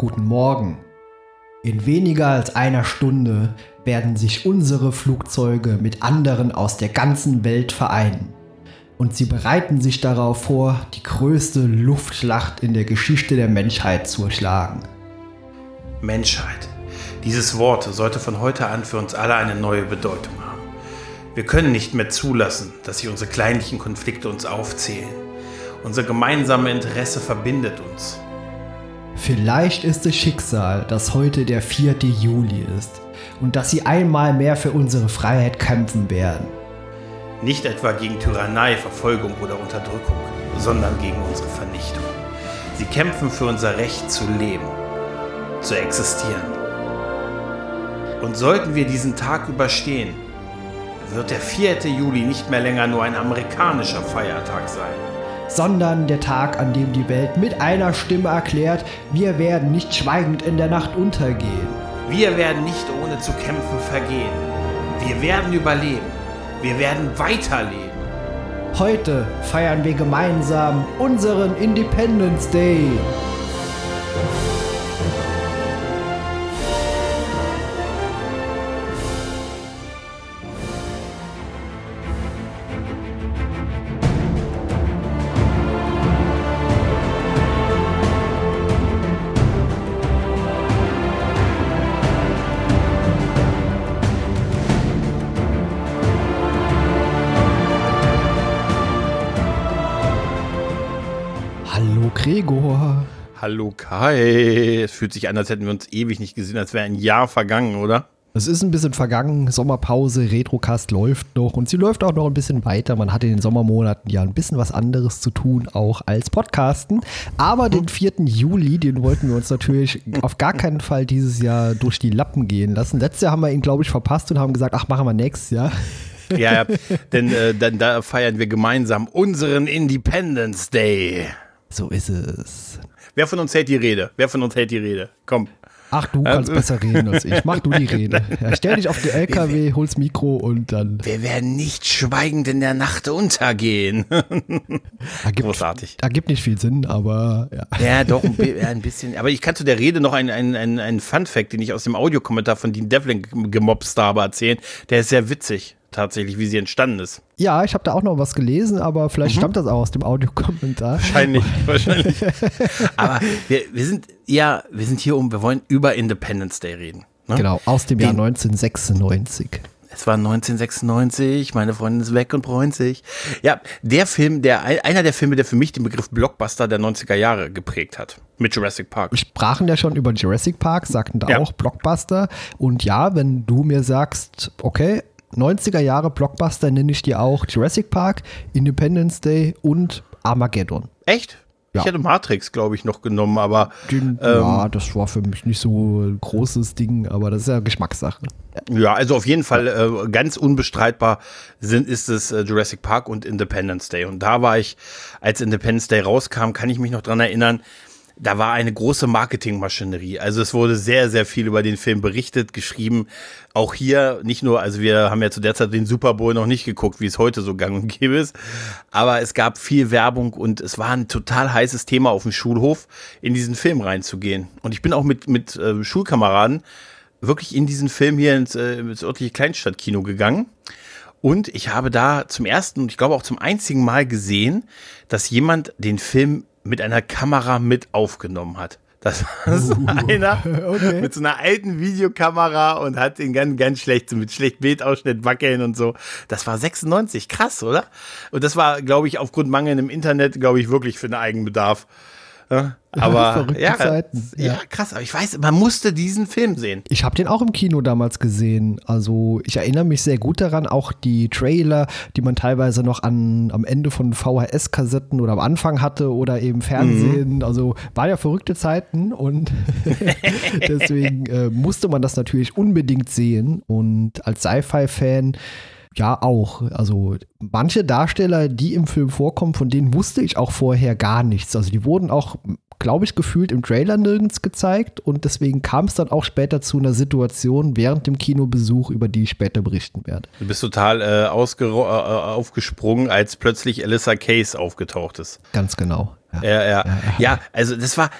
Guten Morgen. In weniger als einer Stunde werden sich unsere Flugzeuge mit anderen aus der ganzen Welt vereinen. Und sie bereiten sich darauf vor, die größte Luftschlacht in der Geschichte der Menschheit zu erschlagen. Menschheit. Dieses Wort sollte von heute an für uns alle eine neue Bedeutung haben. Wir können nicht mehr zulassen, dass sich unsere kleinlichen Konflikte uns aufzählen. Unser gemeinsames Interesse verbindet uns. Vielleicht ist es Schicksal, dass heute der 4. Juli ist und dass sie einmal mehr für unsere Freiheit kämpfen werden. Nicht etwa gegen Tyrannei, Verfolgung oder Unterdrückung, sondern gegen unsere Vernichtung. Sie kämpfen für unser Recht zu leben, zu existieren. Und sollten wir diesen Tag überstehen, wird der 4. Juli nicht mehr länger nur ein amerikanischer Feiertag sein sondern der Tag, an dem die Welt mit einer Stimme erklärt, wir werden nicht schweigend in der Nacht untergehen. Wir werden nicht ohne zu kämpfen vergehen. Wir werden überleben. Wir werden weiterleben. Heute feiern wir gemeinsam unseren Independence Day. Hallo Kai. Es fühlt sich an, als hätten wir uns ewig nicht gesehen, als wäre ein Jahr vergangen, oder? Es ist ein bisschen vergangen, Sommerpause, Retrocast läuft noch und sie läuft auch noch ein bisschen weiter. Man hat in den Sommermonaten ja ein bisschen was anderes zu tun, auch als Podcasten. Aber den 4. Juli, den wollten wir uns natürlich auf gar keinen Fall dieses Jahr durch die Lappen gehen lassen. Letztes Jahr haben wir ihn, glaube ich, verpasst und haben gesagt, ach, machen wir nächstes Jahr. Ja, ja. denn äh, dann, da feiern wir gemeinsam unseren Independence Day. So ist es. Wer von uns hält die Rede? Wer von uns hält die Rede? Komm. Ach, du kannst ähm, besser reden als ich. Mach du die Rede. Ja, stell dich auf die LKW, hol's Mikro und dann. Wir werden nicht schweigend in der Nacht untergehen. Ergibt, Großartig. Ergibt nicht viel Sinn, aber ja. Ja, doch, ein, bisschen. Aber ich kann zu der Rede noch einen, einen, einen, einen Fun-Fact, den ich aus dem Audiokommentar von Dean Devlin gemobst habe, erzählen. Der ist sehr witzig tatsächlich, wie sie entstanden ist. Ja, ich habe da auch noch was gelesen, aber vielleicht mhm. stammt das auch aus dem Audiokommentar. Wahrscheinlich, wahrscheinlich. aber wir, wir sind ja, wir sind hier um, wir wollen über Independence Day reden. Ne? Genau, aus dem Den, Jahr 1996. Es war 1996, meine Freundin ist weg und freut sich. Ja, der Film, der einer der Filme, der für mich den Begriff Blockbuster der 90er Jahre geprägt hat. Mit Jurassic Park. Wir sprachen ja schon über Jurassic Park, sagten da ja. auch Blockbuster. Und ja, wenn du mir sagst, okay, 90er Jahre Blockbuster nenne ich dir auch Jurassic Park, Independence Day und Armageddon. Echt? Ja. Ich hätte Matrix, glaube ich, noch genommen, aber. Den, ähm, ja, das war für mich nicht so ein großes Ding, aber das ist ja Geschmackssache. Ja, also auf jeden Fall äh, ganz unbestreitbar sind, ist es äh, Jurassic Park und Independence Day. Und da war ich, als Independence Day rauskam, kann ich mich noch dran erinnern, da war eine große Marketingmaschinerie. Also es wurde sehr, sehr viel über den Film berichtet, geschrieben. Auch hier nicht nur, also wir haben ja zu der Zeit den Super Bowl noch nicht geguckt, wie es heute so gang und gäbe ist. Aber es gab viel Werbung und es war ein total heißes Thema auf dem Schulhof, in diesen Film reinzugehen. Und ich bin auch mit, mit äh, Schulkameraden wirklich in diesen Film hier ins, äh, ins örtliche Kleinstadtkino gegangen. Und ich habe da zum ersten und ich glaube auch zum einzigen Mal gesehen, dass jemand den Film mit einer Kamera mit aufgenommen hat. Das war so uh, einer okay. mit so einer alten Videokamera und hat den ganz, ganz schlecht, mit schlecht Bildausschnitt wackeln und so. Das war 96, krass, oder? Und das war, glaube ich, aufgrund mangelndem Internet, glaube ich, wirklich für den Eigenbedarf. Aber ja, Zeiten. Ja. ja, krass. Aber ich weiß, man musste diesen Film sehen. Ich habe den auch im Kino damals gesehen. Also ich erinnere mich sehr gut daran, auch die Trailer, die man teilweise noch an, am Ende von VHS-Kassetten oder am Anfang hatte oder eben Fernsehen. Mhm. Also waren ja verrückte Zeiten und deswegen äh, musste man das natürlich unbedingt sehen. Und als Sci-Fi-Fan ja, auch. Also manche Darsteller, die im Film vorkommen, von denen wusste ich auch vorher gar nichts. Also die wurden auch, glaube ich, gefühlt im Trailer nirgends gezeigt und deswegen kam es dann auch später zu einer Situation während dem Kinobesuch, über die ich später berichten werde. Du bist total äh, äh, aufgesprungen, als plötzlich Alyssa Case aufgetaucht ist. Ganz genau. Ja, ja, ja. Ja, also das war,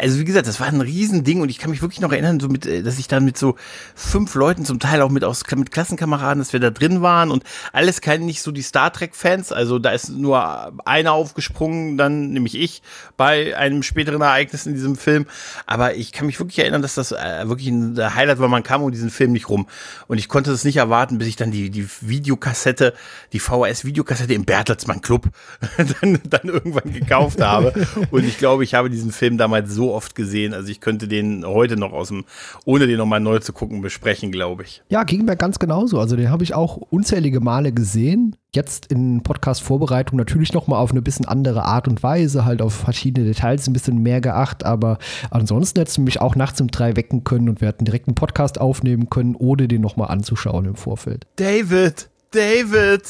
also wie gesagt, das war ein Riesending und ich kann mich wirklich noch erinnern, so mit, äh, dass ich dann mit so fünf Leuten, zum Teil auch mit aus mit Klassenkameraden, dass wir da drin waren und alles keine nicht so die Star Trek-Fans. Also da ist nur einer aufgesprungen, dann nämlich ich bei einem späteren Ereignis in diesem Film. Aber ich kann mich wirklich erinnern, dass das äh, wirklich ein Highlight war. Man kam um diesen Film nicht rum und ich konnte es nicht erwarten, bis ich dann die die Videokassette, die VHS-Videokassette im Bertelsmann Club dann, dann irgendwann gekauft habe habe. Und ich glaube, ich habe diesen Film damals so oft gesehen. Also ich könnte den heute noch aus dem, ohne den nochmal neu zu gucken, besprechen, glaube ich. Ja, ging mir ganz genauso. Also den habe ich auch unzählige Male gesehen. Jetzt in Podcast-Vorbereitung natürlich nochmal auf eine bisschen andere Art und Weise, halt auf verschiedene Details ein bisschen mehr geacht, aber ansonsten hättest du mich auch nachts um drei wecken können und wir hätten direkt einen Podcast aufnehmen können, ohne den nochmal anzuschauen im Vorfeld. David! David.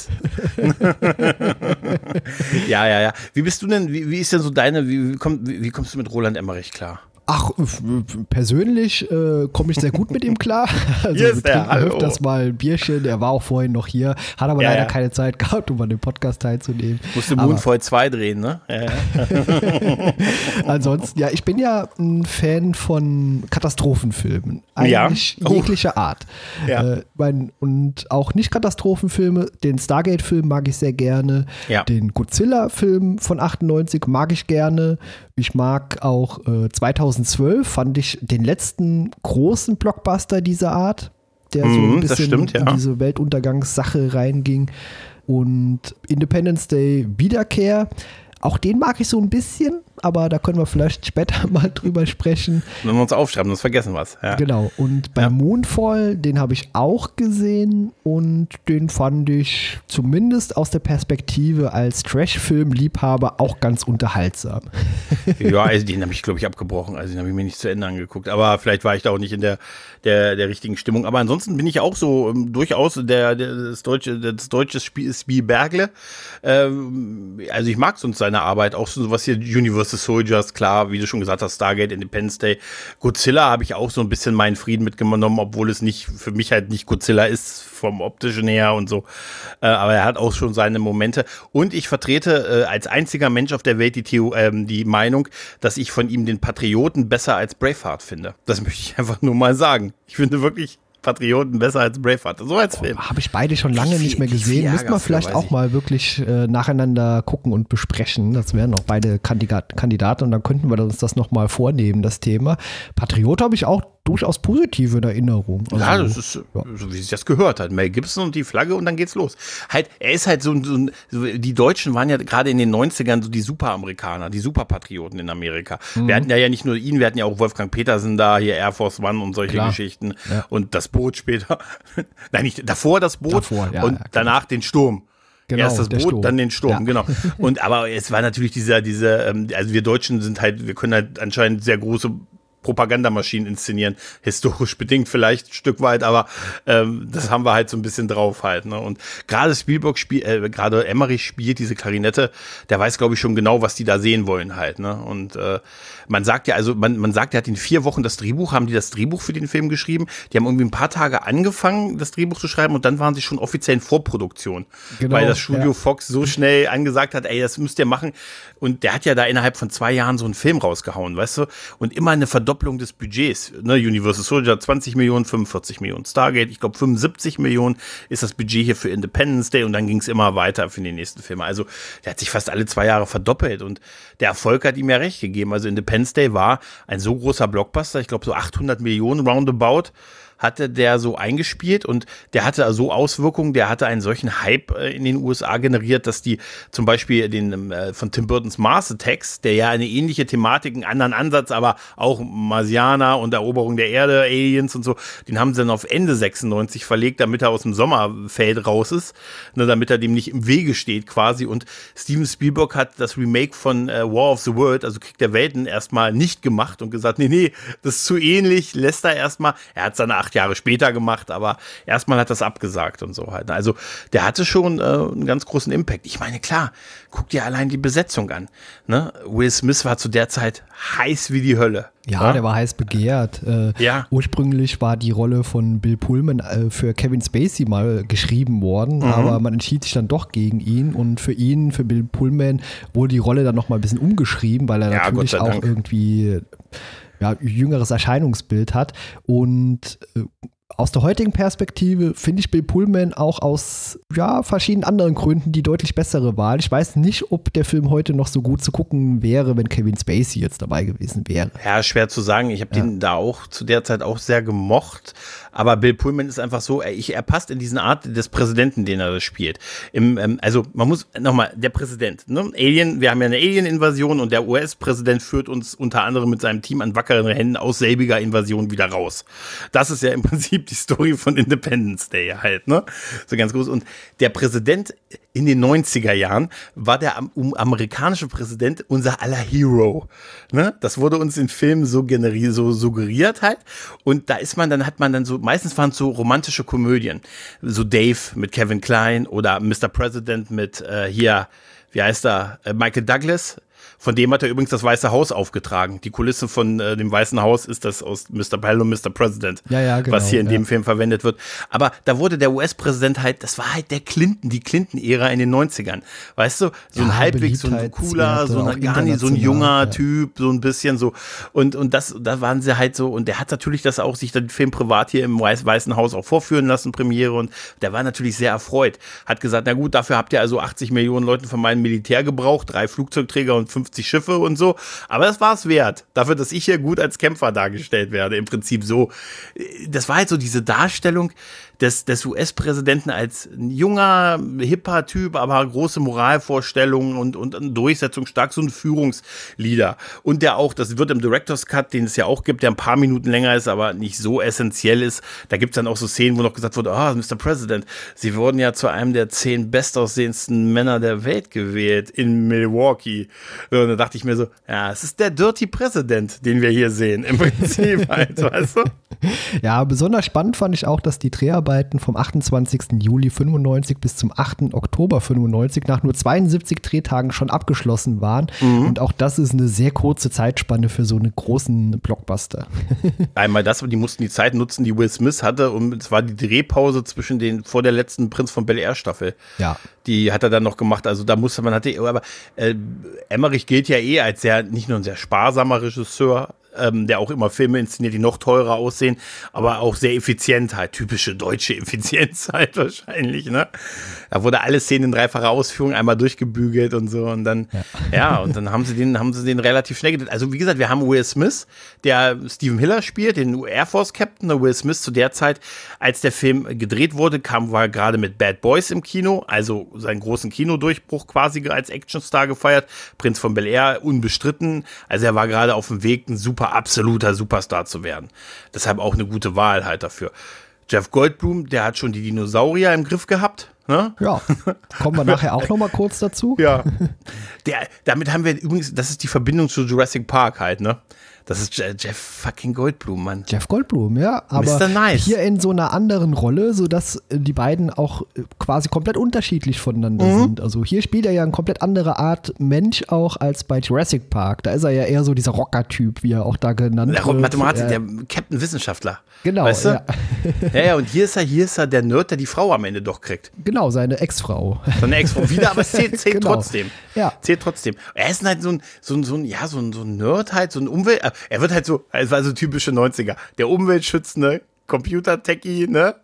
ja, ja, ja. Wie bist du denn, wie, wie ist denn so deine, wie, wie, komm, wie, wie kommst du mit Roland Emmerich klar? Ach, persönlich äh, komme ich sehr gut mit ihm klar. Also yes, wir trinken öfters mal ein Bierchen. Er war auch vorhin noch hier, hat aber ja, leider ja. keine Zeit gehabt, um an dem Podcast teilzunehmen. Musste Moonfall 2 drehen, ne? Ja, Ansonsten, ja, ich bin ja ein Fan von Katastrophenfilmen. Eigentlich oh. jeglicher Art. Äh, mein, und auch nicht Katastrophenfilme. Den Stargate-Film mag ich sehr gerne. Den Godzilla-Film von 98 mag ich gerne. Ich mag auch äh, 2012 fand ich den letzten großen Blockbuster dieser Art, der so ein mhm, bisschen stimmt, ja. in diese Weltuntergangssache reinging. Und Independence Day Wiederkehr auch den mag ich so ein bisschen, aber da können wir vielleicht später mal drüber sprechen. Wenn wir uns aufschreiben, sonst vergessen wir es. Ja. Genau. Und bei ja. Moonfall, den habe ich auch gesehen und den fand ich zumindest aus der Perspektive als Trash-Film-Liebhaber auch ganz unterhaltsam. ja, also den habe ich, glaube ich, abgebrochen. Also den habe ich mir nicht zu Ende angeguckt. Aber vielleicht war ich da auch nicht in der, der, der richtigen Stimmung. Aber ansonsten bin ich auch so ähm, durchaus der, der, das deutsche, das deutsche Spiel, Spiel Bergle. Ähm, also ich mag sonst seine Arbeit, auch so was hier Universal Soldiers, klar, wie du schon gesagt hast, Stargate, Independence Day. Godzilla habe ich auch so ein bisschen meinen Frieden mitgenommen, obwohl es nicht für mich halt nicht Godzilla ist vom optischen her und so. Äh, aber er hat auch schon seine Momente. Und ich vertrete äh, als einziger Mensch auf der Welt die, Theo, ähm, die Meinung, dass ich von ihm den Patrioten besser als Braveheart finde. Das möchte ich einfach nur mal sagen. Ich finde wirklich, Patrioten besser als Braveheart. So als Film. Habe ich beide schon lange nicht mehr gesehen. Müssten wir vielleicht auch mal wirklich äh, nacheinander gucken und besprechen. Das wären noch beide Kandidat Kandidaten und dann könnten wir uns das nochmal vornehmen, das Thema. Patriot habe ich auch durchaus positiv in Erinnerung. Also, ja, das ist ja. so, wie sich das gehört hat. Mel Gibson und die Flagge und dann geht's los. Halt, er ist halt so, so, so die Deutschen waren ja gerade in den 90ern so die Superamerikaner, die Superpatrioten in Amerika. Mhm. Wir hatten ja, ja nicht nur ihn, wir hatten ja auch Wolfgang Petersen da, hier Air Force One und solche Klar. Geschichten. Ja. Und das Boot später. Nein, nicht davor das Boot davor, ja, und danach den Sturm. Genau, Erst das Boot, Sturm. dann den Sturm, ja. genau. Und aber es war natürlich dieser, dieser, ähm, also wir Deutschen sind halt, wir können halt anscheinend sehr große Propagandamaschinen inszenieren. Historisch bedingt vielleicht ein Stück weit, aber ähm, das haben wir halt so ein bisschen drauf halt. Ne? Und gerade Spielberg spielt, äh, gerade Emmerich spielt diese Klarinette, der weiß, glaube ich, schon genau, was die da sehen wollen halt. Ne? Und äh, man sagt ja, also man, man sagt, er hat in vier Wochen das Drehbuch, haben die das Drehbuch für den Film geschrieben. Die haben irgendwie ein paar Tage angefangen, das Drehbuch zu schreiben und dann waren sie schon offiziell in Vorproduktion. Genau, weil das Studio ja. Fox so schnell angesagt hat, ey, das müsst ihr machen. Und der hat ja da innerhalb von zwei Jahren so einen Film rausgehauen, weißt du? Und immer eine Verdopplung des Budgets. Ne? Universal Soldier 20 Millionen, 45 Millionen. Stargate, ich glaube 75 Millionen ist das Budget hier für Independence Day und dann ging es immer weiter für die nächsten Filme. Also der hat sich fast alle zwei Jahre verdoppelt und der Erfolg hat ihm ja recht gegeben. Also Independence Day war ein so großer Blockbuster, ich glaube so 800 Millionen roundabout hatte der so eingespielt und der hatte so Auswirkungen, der hatte einen solchen Hype äh, in den USA generiert, dass die zum Beispiel den äh, von Tim Burtons Mars Attacks, der ja eine ähnliche Thematik, einen anderen Ansatz, aber auch Marsianer und Eroberung der Erde, Aliens und so, den haben sie dann auf Ende 96 verlegt, damit er aus dem Sommerfeld raus ist, ne, damit er dem nicht im Wege steht quasi. Und Steven Spielberg hat das Remake von äh, War of the World, also Krieg der Welten, erstmal nicht gemacht und gesagt, nee, nee, das ist zu ähnlich, lässt er erstmal, er hat seine acht Jahre später gemacht, aber erstmal hat das abgesagt und so halt. Also der hatte schon äh, einen ganz großen Impact. Ich meine, klar, guck dir allein die Besetzung an. Ne? Will Smith war zu der Zeit heiß wie die Hölle. Ja, ja? der war heiß begehrt. Äh, ja. Ursprünglich war die Rolle von Bill Pullman äh, für Kevin Spacey mal geschrieben worden, mhm. aber man entschied sich dann doch gegen ihn und für ihn, für Bill Pullman, wurde die Rolle dann noch mal ein bisschen umgeschrieben, weil er ja, natürlich auch Dank. irgendwie ja, jüngeres Erscheinungsbild hat und äh, aus der heutigen Perspektive finde ich Bill Pullman auch aus ja, verschiedenen anderen Gründen die deutlich bessere Wahl. Ich weiß nicht, ob der Film heute noch so gut zu gucken wäre, wenn Kevin Spacey jetzt dabei gewesen wäre. Ja, schwer zu sagen. Ich habe ja. den da auch zu der Zeit auch sehr gemocht. Aber Bill Pullman ist einfach so, er, er passt in diesen Art des Präsidenten, den er spielt. Im, ähm, also man muss nochmal, der Präsident, ne? Alien, wir haben ja eine Alien-Invasion und der US-Präsident führt uns unter anderem mit seinem Team an wackeren Händen aus selbiger Invasion wieder raus. Das ist ja im Prinzip die Story von Independence Day halt, ne? So ganz groß. Und der Präsident in den 90er Jahren war der amerikanische Präsident unser aller Hero. Ne? Das wurde uns in Filmen so so suggeriert halt. Und da ist man, dann hat man dann so, meistens waren es so romantische Komödien. So Dave mit Kevin Klein oder Mr. President mit äh, hier, wie heißt er, äh, Michael Douglas von dem hat er übrigens das Weiße Haus aufgetragen. Die Kulisse von äh, dem Weißen Haus ist das aus Mr. Pell und Mr. President, ja, ja, genau, was hier in ja. dem Film verwendet wird. Aber da wurde der US-Präsident halt, das war halt der Clinton, die Clinton-Ära in den 90ern. Weißt du, so ein halbwegs so ein cooler, so ein, gar nicht so ein junger Typ, so ein bisschen so. Und, und das, da waren sie halt so, und der hat natürlich das auch sich den Film privat hier im Weiß, Weißen Haus auch vorführen lassen, Premiere, und der war natürlich sehr erfreut. Hat gesagt, na gut, dafür habt ihr also 80 Millionen Leute von meinem Militär gebraucht, drei Flugzeugträger und 50 Schiffe und so. Aber das war es wert. Dafür, dass ich hier gut als Kämpfer dargestellt werde. Im Prinzip so. Das war halt so diese Darstellung, des, des US-Präsidenten als junger, hipper Typ, aber große Moralvorstellungen und, und Durchsetzung stark, so ein Führungsleader. Und der auch, das wird im Director's Cut, den es ja auch gibt, der ein paar Minuten länger ist, aber nicht so essentiell ist. Da gibt es dann auch so Szenen, wo noch gesagt wurde, ah, oh, Mr. President, Sie wurden ja zu einem der zehn bestaussehendsten Männer der Welt gewählt in Milwaukee. Und da dachte ich mir so, ja, es ist der Dirty President, den wir hier sehen, im Prinzip halt, weißt du? Ja, besonders spannend fand ich auch, dass die Dreharbeiten vom 28. Juli 95 bis zum 8. Oktober 95 nach nur 72 Drehtagen schon abgeschlossen waren. Mhm. Und auch das ist eine sehr kurze Zeitspanne für so einen großen Blockbuster. Einmal das, die mussten die Zeit nutzen, die Will Smith hatte. Und es war die Drehpause zwischen den, vor der letzten Prinz von Bel Air Staffel. Ja. Die hat er dann noch gemacht. Also da musste man, hatte, aber äh, Emmerich gilt ja eh als sehr, nicht nur ein sehr sparsamer Regisseur, ähm, der auch immer Filme inszeniert, die noch teurer aussehen, aber auch sehr effizient halt, typische deutsche Effizienz halt wahrscheinlich, ne? Da wurde alle Szenen in dreifacher Ausführung einmal durchgebügelt und so und dann, ja, ja und dann haben sie den, haben sie den relativ schnell gedreht. Also wie gesagt, wir haben Will Smith, der Stephen Hiller spielt, den Air Force Captain, Will Smith zu der Zeit, als der Film gedreht wurde, kam, war gerade mit Bad Boys im Kino, also seinen großen Kinodurchbruch quasi als Actionstar gefeiert, Prinz von Bel Air unbestritten, also er war gerade auf dem Weg, ein super absoluter Superstar zu werden. Deshalb auch eine gute Wahl halt dafür. Jeff Goldblum, der hat schon die Dinosaurier im Griff gehabt. Ne? Ja, kommen wir nachher auch noch mal kurz dazu. Ja, der, damit haben wir übrigens, das ist die Verbindung zu Jurassic Park halt, ne? Das ist Jeff fucking Goldblum, Mann. Jeff Goldblum, ja. Aber nice. hier in so einer anderen Rolle, sodass äh, die beiden auch äh, quasi komplett unterschiedlich voneinander mhm. sind. Also hier spielt er ja eine komplett andere Art Mensch auch als bei Jurassic Park. Da ist er ja eher so dieser Rocker-Typ, wie er auch da genannt der wird. Mathematiker, der Captain Wissenschaftler. Genau. Weißt du? ja. ja, ja, und hier ist er, hier ist er der Nerd, der die Frau am Ende doch kriegt. Genau, seine Ex-Frau. Seine Ex-Frau. Wieder, aber es zählt, zählt genau. trotzdem. Ja. Zählt trotzdem. Er ist halt so ein, so ein, so ein, ja, so ein, so ein Nerd halt, so ein Umwelt. Er wird halt so, es war so typische 90er. Der umweltschützende Computer-Techie, ne?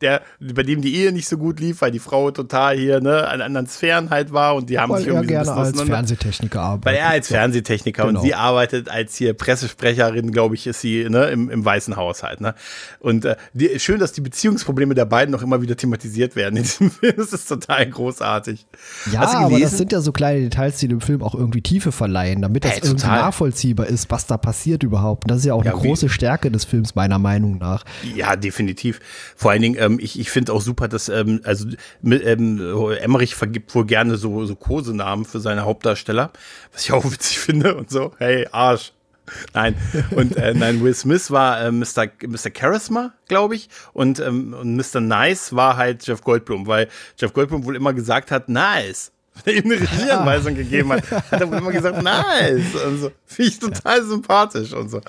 Der, bei dem die Ehe nicht so gut lief, weil die Frau total hier ne, an anderen Sphären halt war und die haben weil sich irgendwie er gerne als Fernsehtechniker arbeitet. Weil er als Fernsehtechniker genau. und sie arbeitet als hier Pressesprecherin, glaube ich, ist sie ne, im, im Weißen Haus halt. Ne? Und äh, die, schön, dass die Beziehungsprobleme der beiden noch immer wieder thematisiert werden in diesem Film. Das ist total großartig. Ja, aber das sind ja so kleine Details, die dem Film auch irgendwie Tiefe verleihen, damit das hey, irgendwie nachvollziehbar ist, was da passiert überhaupt. Und das ist ja auch ja, eine große Stärke des Films, meiner Meinung nach. Ja, definitiv. Vor allen Dingen, ähm, ich, ich finde auch super, dass ähm, also ähm, Emmerich vergibt wohl gerne so, so Kosenamen für seine Hauptdarsteller, was ich auch witzig finde und so. Hey, Arsch. nein, und äh, nein, Will Smith war äh, Mr. Mr. Charisma, glaube ich, und, ähm, und Mr. Nice war halt Jeff Goldblum, weil Jeff Goldblum wohl immer gesagt hat, nice ihm eine Regieanweisung gegeben hat, hat er wohl immer gesagt, nice. Und so. Finde ich total ja. sympathisch und so.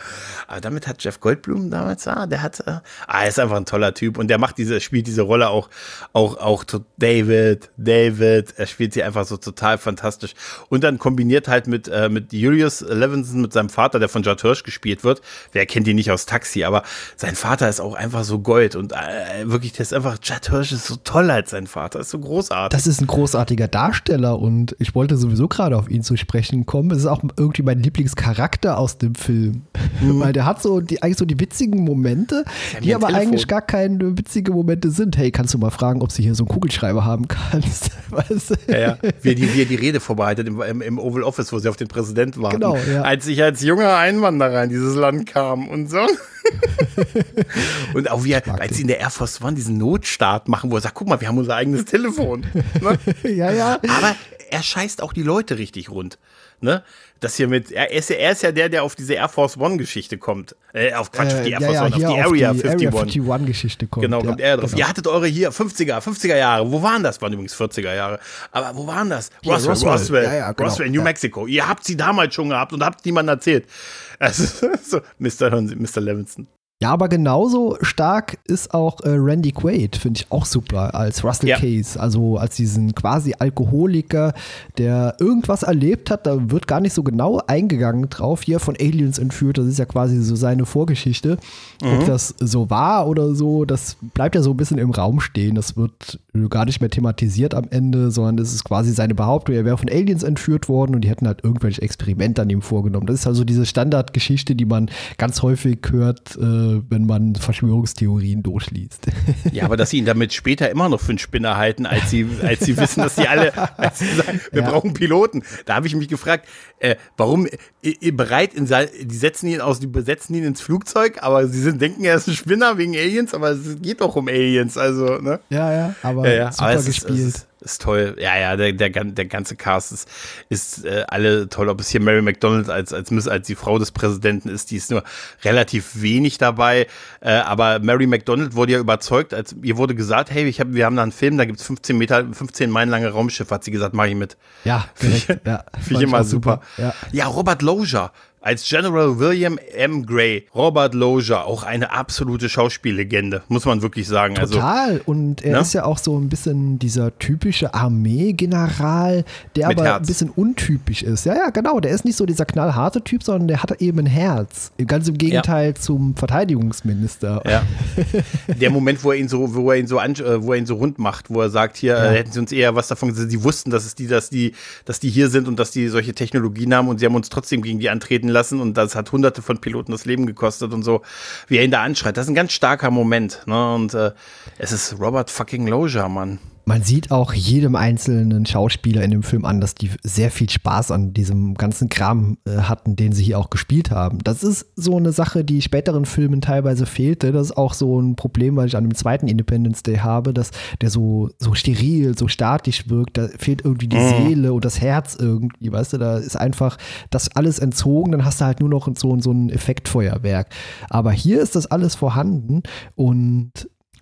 Aber damit hat Jeff Goldblum damals, ah, der hat, äh, ah, er ist einfach ein toller Typ und der macht diese, spielt diese Rolle auch, auch, auch David, David, er spielt sie einfach so total fantastisch. Und dann kombiniert halt mit, äh, mit Julius Levinson, mit seinem Vater, der von Judd Hirsch gespielt wird. Wer kennt ihn nicht aus Taxi, aber sein Vater ist auch einfach so Gold und äh, wirklich, der ist einfach, Judd Hirsch ist so toll als sein Vater, ist so großartig. Das ist ein großartiger Darsteller und ich wollte sowieso gerade auf ihn zu sprechen kommen. Es ist auch irgendwie mein Lieblingscharakter aus dem Film, mhm. weil der hat so die, eigentlich so die witzigen Momente, die aber Telefon. eigentlich gar keine witzigen Momente sind. Hey, kannst du mal fragen, ob sie hier so einen Kugelschreiber haben kannst? weißt? Ja, ja. Wie er die, wie die Rede vorbereitet im, im, im, Oval Office, wo sie auf den Präsidenten warten. Genau, ja. Als ich als junger Einwanderer in dieses Land kam und so. und auch wie er, als sie in der Air Force One diesen Notstart machen, wo er sagt, guck mal, wir haben unser eigenes Telefon. Ne? ja, ja. Aber er scheißt auch die Leute richtig rund. Ne? Das hier mit, er ist, ja, er ist ja der, der auf diese Air Force One-Geschichte kommt. Äh, auf Quatsch, äh, auf die Air Force ja, One, auf die Area auf die 51. Area 51 Geschichte kommt. Genau, kommt er drauf. Genau. Ihr hattet eure hier 50er, 50er Jahre. Wo waren das? Waren übrigens 40er Jahre. Aber wo waren das? Roswell, Roswell, Roswell, genau. Roswell New Mexico. Ihr habt sie damals schon gehabt und habt niemandem erzählt. Also, so, Mr. Mr. Levinson. Ja, aber genauso stark ist auch äh, Randy Quaid, finde ich auch super, als Russell ja. Case. Also als diesen quasi Alkoholiker, der irgendwas erlebt hat, da wird gar nicht so genau eingegangen drauf, hier von Aliens entführt, das ist ja quasi so seine Vorgeschichte. Mhm. Ob das so war oder so, das bleibt ja so ein bisschen im Raum stehen. Das wird gar nicht mehr thematisiert am Ende, sondern das ist quasi seine Behauptung, er wäre von Aliens entführt worden und die hätten halt irgendwelche Experimente an ihm vorgenommen. Das ist also diese Standardgeschichte, die man ganz häufig hört, äh, wenn man Verschwörungstheorien durchliest. Ja, aber dass sie ihn damit später immer noch für einen Spinner halten, als sie, als sie wissen, dass sie alle, als sie sagen, wir ja. brauchen Piloten. Da habe ich mich gefragt, äh, warum äh, bereit, in, die setzen ihn aus, die besetzen ihn ins Flugzeug, aber sie sind, denken, er ist ein Spinner wegen Aliens, aber es geht doch um Aliens, also, ne? Ja, ja, aber ja, ja. super aber gespielt. Ist, ist toll. Ja, ja, der, der, der ganze Cast ist, ist äh, alle toll. Ob es hier Mary McDonald als, als, als die Frau des Präsidenten ist, die ist nur relativ wenig dabei. Äh, aber Mary McDonald wurde ja überzeugt, als ihr wurde gesagt, hey, ich hab, wir haben da einen Film, da gibt es 15 Meter, 15 Meilen lange Raumschiff, hat sie gesagt, mach ich mit. Ja, direkt, ja. Finde ich immer super. super. Ja. ja, Robert Loja als General William M. Gray, Robert Loja, auch eine absolute Schauspiellegende, muss man wirklich sagen. Also, Total. Also, und er ne? ist ja auch so ein bisschen dieser typische Armeegeneral, der Mit aber Herz. ein bisschen untypisch ist. Ja, ja, genau. Der ist nicht so dieser knallharte Typ, sondern der hat eben ein Herz. Ganz im Gegenteil ja. zum Verteidigungsminister. Ja. der Moment, wo er ihn so, wo er ihn so, an, äh, wo er ihn so rund macht, wo er sagt, hier ja. äh, hätten sie uns eher was davon gesehen. Sie wussten, dass es die, dass die, dass die hier sind und dass die solche Technologien haben und sie haben uns trotzdem gegen die antreten lassen und das hat hunderte von Piloten das Leben gekostet und so, wie er ihn da anschreit. Das ist ein ganz starker Moment. Ne? Und äh, es ist Robert fucking Loja, Mann man sieht auch jedem einzelnen Schauspieler in dem Film an, dass die sehr viel Spaß an diesem ganzen Kram äh, hatten, den sie hier auch gespielt haben. Das ist so eine Sache, die späteren Filmen teilweise fehlte. Das ist auch so ein Problem, weil ich an dem zweiten Independence Day habe, dass der so, so steril, so statisch wirkt. Da fehlt irgendwie die mhm. Seele und das Herz irgendwie, weißt du, da ist einfach das alles entzogen, dann hast du halt nur noch so, so ein Effektfeuerwerk. Aber hier ist das alles vorhanden und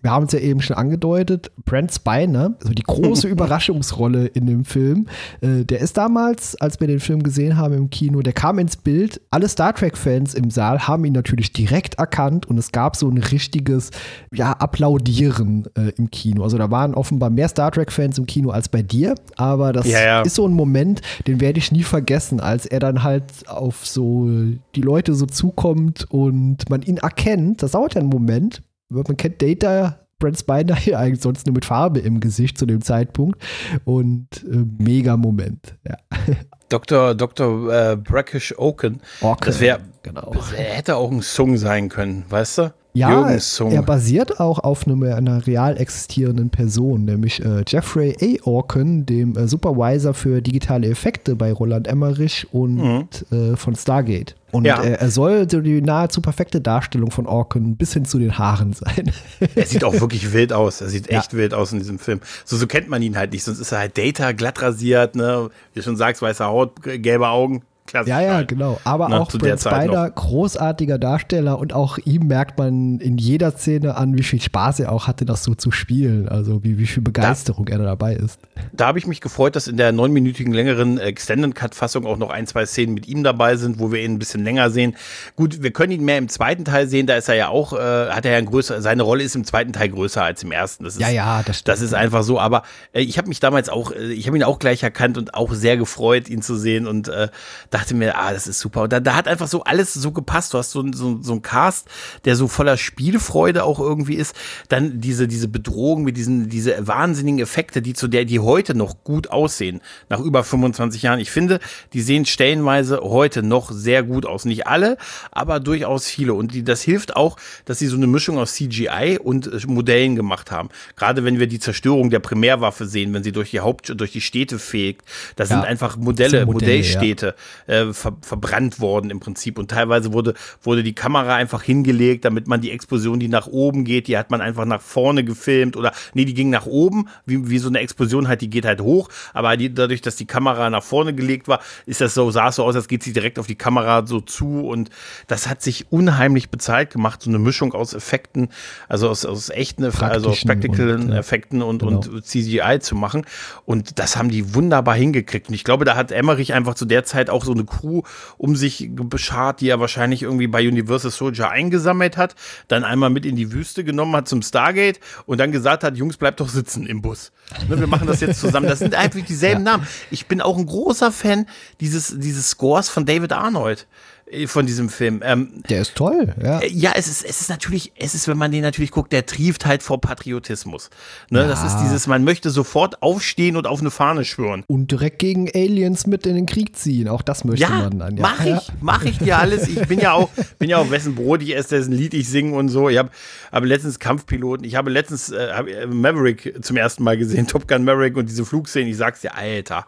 wir haben es ja eben schon angedeutet, Brent Spiner, also die große Überraschungsrolle in dem Film, äh, der ist damals, als wir den Film gesehen haben im Kino, der kam ins Bild. Alle Star Trek-Fans im Saal haben ihn natürlich direkt erkannt und es gab so ein richtiges, ja, Applaudieren äh, im Kino. Also da waren offenbar mehr Star Trek-Fans im Kino als bei dir, aber das ja, ja. ist so ein Moment, den werde ich nie vergessen, als er dann halt auf so die Leute so zukommt und man ihn erkennt. Das dauert ja einen Moment, man kennt Data Brent Spiner ja eigentlich sonst nur mit Farbe im Gesicht zu dem Zeitpunkt. Und äh, mega Moment. Ja. Dr. Dr. Äh, Brackish Oaken. Orken, das wäre, genau. Das hätte auch ein Song sein können, weißt du? Ja, er basiert auch auf einer, einer real existierenden Person, nämlich äh, Jeffrey A. Orkin, dem äh, Supervisor für digitale Effekte bei Roland Emmerich und mhm. äh, von Stargate. Und ja. er, er soll so die nahezu perfekte Darstellung von Orkin bis hin zu den Haaren sein. Er sieht auch wirklich wild aus. Er sieht echt ja. wild aus in diesem Film. So, so kennt man ihn halt nicht. Sonst ist er halt Data, glatt rasiert, ne? Wie du schon sagst, weiße Haut, gelbe Augen. Klassisch. Ja, ja, genau. Aber Na, auch Brent Spider, großartiger Darsteller und auch ihm merkt man in jeder Szene an, wie viel Spaß er auch hatte, das so zu spielen. Also wie, wie viel Begeisterung da, er da dabei ist. Da habe ich mich gefreut, dass in der neunminütigen längeren Extended Cut-Fassung auch noch ein, zwei Szenen mit ihm dabei sind, wo wir ihn ein bisschen länger sehen. Gut, wir können ihn mehr im zweiten Teil sehen, da ist er ja auch, äh, hat er ja ein größer, seine Rolle ist im zweiten Teil größer als im ersten. Das ist, ja, ja, das stimmt. Das ist einfach so. Aber äh, ich habe mich damals auch, äh, ich habe ihn auch gleich erkannt und auch sehr gefreut, ihn zu sehen und äh, dachte mir, ah, das ist super. Und da, da hat einfach so alles so gepasst. Du hast so, so, so einen Cast, der so voller Spielfreude auch irgendwie ist. Dann diese, diese Bedrohung mit diesen, diese wahnsinnigen Effekte, die zu der, die heute noch gut aussehen, nach über 25 Jahren. Ich finde, die sehen stellenweise heute noch sehr gut aus. Nicht alle, aber durchaus viele. Und die, das hilft auch, dass sie so eine Mischung aus CGI und äh, Modellen gemacht haben. Gerade wenn wir die Zerstörung der Primärwaffe sehen, wenn sie durch die Haupt, durch die Städte fegt. Das ja, sind einfach Modelle, Modelle Modellstädte ja. Äh, ver, verbrannt worden im Prinzip. Und teilweise wurde, wurde die Kamera einfach hingelegt, damit man die Explosion, die nach oben geht, die hat man einfach nach vorne gefilmt oder nee, die ging nach oben, wie, wie so eine Explosion halt, die geht halt hoch. Aber die, dadurch, dass die Kamera nach vorne gelegt war, ist das so, sah es so aus, als geht sie direkt auf die Kamera so zu. Und das hat sich unheimlich bezahlt gemacht. So eine Mischung aus Effekten, also aus, aus echten, also aus Spectacle Effekten und, genau. und CGI zu machen. Und das haben die wunderbar hingekriegt. Und ich glaube, da hat Emmerich einfach zu der Zeit auch so eine Crew um sich beschart, die er wahrscheinlich irgendwie bei Universal Soldier eingesammelt hat, dann einmal mit in die Wüste genommen hat zum Stargate und dann gesagt hat, Jungs, bleibt doch sitzen im Bus. Ne, wir machen das jetzt zusammen. Das sind einfach dieselben ja. Namen. Ich bin auch ein großer Fan dieses, dieses Scores von David Arnold. Äh, von diesem Film. Ähm, der ist toll, ja. Äh, ja, es ist, es ist natürlich, es ist, wenn man den natürlich guckt, der trieft halt vor Patriotismus. Ne, ja. Das ist dieses, man möchte sofort aufstehen und auf eine Fahne schwören. Und direkt gegen Aliens mit in den Krieg ziehen. Auch das möchte ja, man dann. Ja, mach ich, mach ich dir alles. Ich bin ja auch, bin ja auch wessen Brot ich esse, dessen Lied ich singe und so. Ich habe hab letztens Kampfpiloten, ich habe letztens äh, hab äh, Maverick zum ersten Mal gesehen, Top Gun Maverick und diese Flugszenen. Ich sag's dir, Alter,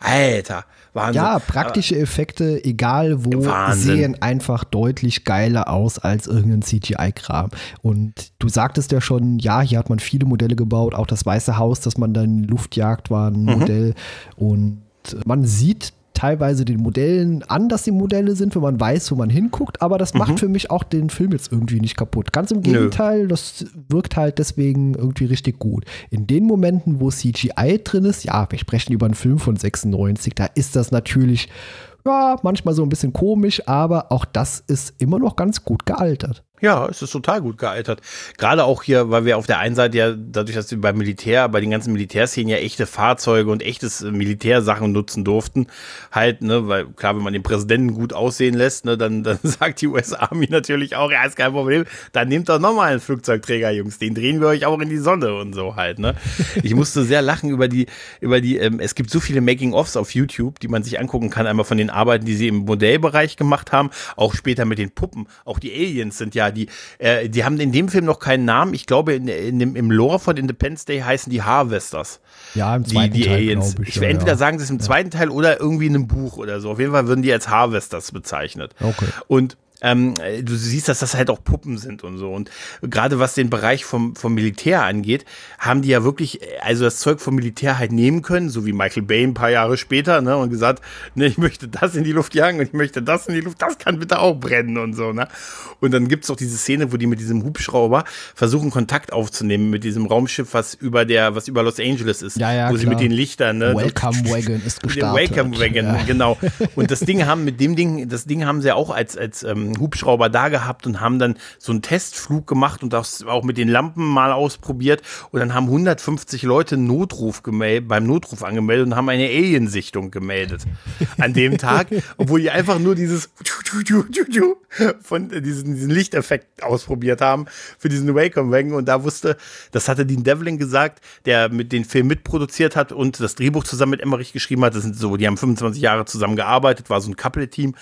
Alter. Wahnsinn. Ja, praktische Effekte, egal wo, Wahnsinn. sehen einfach deutlich geiler aus als irgendein CGI-Kram. Und du sagtest ja schon, ja, hier hat man viele Modelle gebaut, auch das Weiße Haus, das man dann Luftjagd war, ein mhm. Modell. Und man sieht teilweise den Modellen an, dass sie Modelle sind, wenn man weiß, wo man hinguckt, aber das mhm. macht für mich auch den Film jetzt irgendwie nicht kaputt. Ganz im Gegenteil, Nö. das wirkt halt deswegen irgendwie richtig gut. In den Momenten, wo CGI drin ist, ja, wir sprechen über einen Film von 96, da ist das natürlich ja, manchmal so ein bisschen komisch, aber auch das ist immer noch ganz gut gealtert. Ja, es ist total gut gealtert. Gerade auch hier, weil wir auf der einen Seite ja, dadurch, dass wir beim Militär, bei den ganzen Militärszenen ja echte Fahrzeuge und echtes äh, Militärsachen nutzen durften, halt, ne, weil klar, wenn man den Präsidenten gut aussehen lässt, ne, dann, dann sagt die US Army natürlich auch, ja, ist kein Problem, dann nehmt doch nochmal einen Flugzeugträger, Jungs, den drehen wir euch auch in die Sonne und so halt, ne. Ich musste sehr lachen über die, über die, ähm, es gibt so viele Making-ofs auf YouTube, die man sich angucken kann, einmal von den Arbeiten, die sie im Modellbereich gemacht haben, auch später mit den Puppen, auch die Aliens sind ja die, äh, die haben in dem Film noch keinen Namen. Ich glaube, in, in dem, im Lore von Independence Day heißen die Harvesters. Ja, im zweiten die, die Teil. Aliens. Ich, ich will entweder ja. sagen, das ist im zweiten Teil oder irgendwie in einem Buch oder so. Auf jeden Fall würden die als Harvesters bezeichnet. Okay. Und ähm, du siehst, dass das halt auch Puppen sind und so. Und gerade was den Bereich vom, vom Militär angeht, haben die ja wirklich, also das Zeug vom Militär halt nehmen können, so wie Michael Bay ein paar Jahre später, ne, und gesagt, ne, ich möchte das in die Luft jagen und ich möchte das in die Luft, das kann bitte auch brennen und so, ne. Und dann gibt's auch diese Szene, wo die mit diesem Hubschrauber versuchen, Kontakt aufzunehmen mit diesem Raumschiff, was über der, was über Los Angeles ist, ja, ja, wo klar. sie mit den Lichtern, ne. Welcome Wagon ist gestartet. Welcome Wagon, ja. genau. Und das Ding haben, mit dem Ding, das Ding haben sie auch als, als ähm, Hubschrauber da gehabt und haben dann so einen Testflug gemacht und das auch mit den Lampen mal ausprobiert. Und dann haben 150 Leute Notruf gemeldet, beim Notruf angemeldet und haben eine Aliensichtung gemeldet an dem Tag, obwohl die einfach nur dieses von diesen, diesen Lichteffekt ausprobiert haben für diesen Wacom Wagon und da wusste, das hatte Dean Devlin gesagt, der mit den Film mitproduziert hat und das Drehbuch zusammen mit Emmerich geschrieben hat. Das sind so, die haben 25 Jahre zusammen gearbeitet, war so ein Couple-Team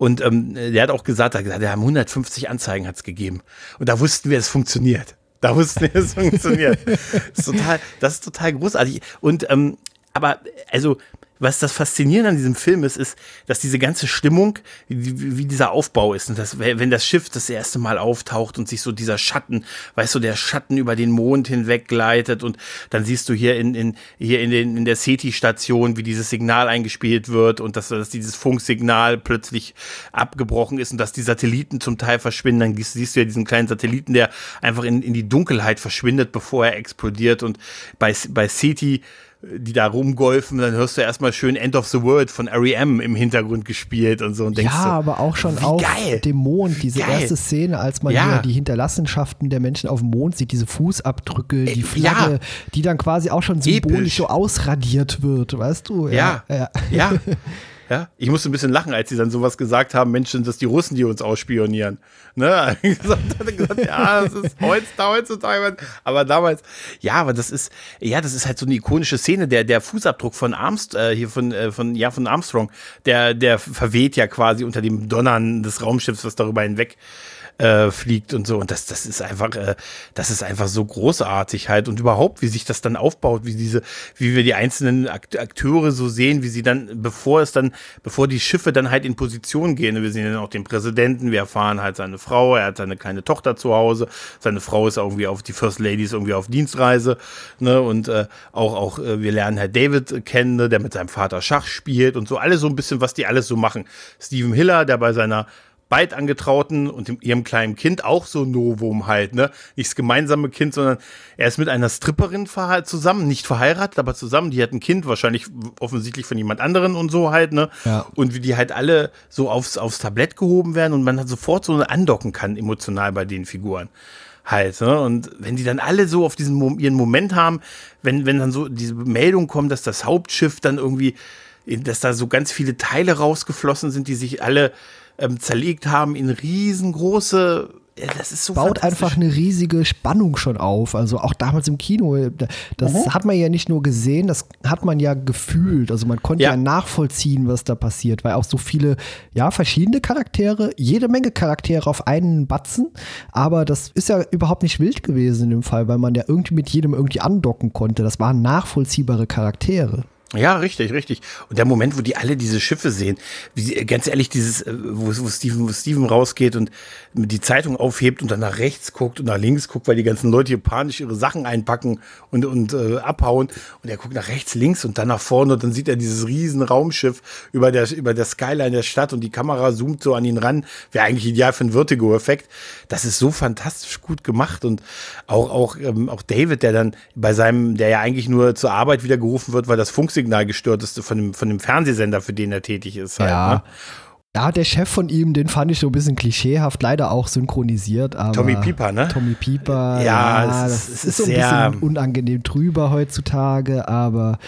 und ähm, der hat auch gesagt, er gesagt, wir haben 150 Anzeigen hat's gegeben. Und da wussten wir, es funktioniert. Da wussten wir, es funktioniert. Das ist total, das ist total großartig. Und, ähm, aber, also, was das Faszinierende an diesem Film ist, ist, dass diese ganze Stimmung, wie, dieser Aufbau ist. Und das, wenn das Schiff das erste Mal auftaucht und sich so dieser Schatten, weißt du, der Schatten über den Mond hinweg gleitet und dann siehst du hier in, in, hier in, den, in der SETI-Station, wie dieses Signal eingespielt wird und dass, dass dieses Funksignal plötzlich abgebrochen ist und dass die Satelliten zum Teil verschwinden. Dann siehst, siehst du ja diesen kleinen Satelliten, der einfach in, in die Dunkelheit verschwindet, bevor er explodiert. Und bei, bei SETI die da rumgolfen, dann hörst du erstmal schön End of the World von R.E.M. im Hintergrund gespielt und so und denkst Ja, so, aber auch schon auf geil. dem Mond, diese Geil. erste Szene, als man Ja. die Hinterlassenschaften der Menschen auf dem Mond sieht, diese Fußabdrücke, die Äh, Flagge, ja. die dann quasi auch schon symbolisch Episch. so ausradiert wird, weißt du? Ja, ja. ja. Ja, ich musste ein bisschen lachen, als sie dann sowas gesagt haben, Mensch, sind das die Russen, die uns ausspionieren. Ne? Gesagt, gesagt, ja, das ist heutzutage, aber damals, ja, aber das ist, ja, das ist halt so eine ikonische Szene, der, der Fußabdruck von Armstrong, äh, hier von, äh, von, ja, von Armstrong, der, der verweht ja quasi unter dem Donnern des Raumschiffs, was darüber hinweg äh, fliegt und so. Und das, das ist einfach, äh, das ist einfach so großartig halt. Und überhaupt, wie sich das dann aufbaut, wie diese, wie wir die einzelnen Akt Akteure so sehen, wie sie dann, bevor es dann, bevor die Schiffe dann halt in Position gehen, wir sehen dann auch den Präsidenten, wir erfahren halt seine Frau, er hat seine kleine Tochter zu Hause, seine Frau ist irgendwie auf, die First Lady ist irgendwie auf Dienstreise, ne, und äh, auch, auch, äh, wir lernen halt David kennen, ne, der mit seinem Vater Schach spielt und so, alles so ein bisschen, was die alles so machen. Steven Hiller, der bei seiner beid Angetrauten und ihrem kleinen Kind auch so ein Novum halt, ne? Nicht das gemeinsame Kind, sondern er ist mit einer Stripperin verhe- zusammen, nicht verheiratet, aber zusammen. Die hat ein Kind, wahrscheinlich offensichtlich von jemand anderen und so halt, ne? Ja. Und wie die halt alle so aufs, aufs Tablett gehoben werden und man hat sofort so andocken kann, emotional bei den Figuren. Halt, ne? Und wenn die dann alle so auf diesen ihren Moment haben, wenn, wenn dann so diese Meldung kommt, dass das Hauptschiff dann irgendwie, dass da so ganz viele Teile rausgeflossen sind, die sich alle ähm, zerlegt haben in riesengroße. Das ist so baut einfach eine riesige Spannung schon auf. Also auch damals im Kino, das Mhm. hat man ja nicht nur gesehen, das hat man ja gefühlt. Also man konnte ja. Ja. nachvollziehen, was da passiert, weil auch so viele, ja, verschiedene Charaktere, jede Menge Charaktere auf einen Batzen, aber das ist ja überhaupt nicht wild gewesen in dem Fall, weil man ja irgendwie mit jedem irgendwie andocken konnte. Das waren nachvollziehbare Charaktere. Ja, richtig, richtig. Und der Moment, wo die alle diese Schiffe sehen, wie, sie- ganz ehrlich, dieses, äh, wo, wo, Steven, wo Steven rausgeht und die Zeitung aufhebt und dann nach rechts guckt und nach links guckt, weil die ganzen Leute hier panisch ihre Sachen einpacken und, und äh, abhauen. Und er guckt nach rechts, links und dann nach vorne und dann sieht er dieses riesen Raumschiff über der, über der Skyline der Stadt und die Kamera zoomt so an ihn ran. Wäre eigentlich ideal für einen Vertigo-Effekt. Das ist so fantastisch gut gemacht und auch, auch, ähm, auch David, der dann bei seinem, der ja eigentlich nur zur Arbeit wieder gerufen wird, weil das Funksignal gestört ist von dem, von dem Fernsehsender, für den er tätig ist. Halt, Ja. ne? Ja, der Chef von ihm, den fand ich so ein bisschen klischeehaft, leider auch synchronisiert. Aber Tommy Pieper, ne? Tommy Pieper, Ja, ja, es das ist- ist, so ein bisschen unangenehm drüber heutzutage, aber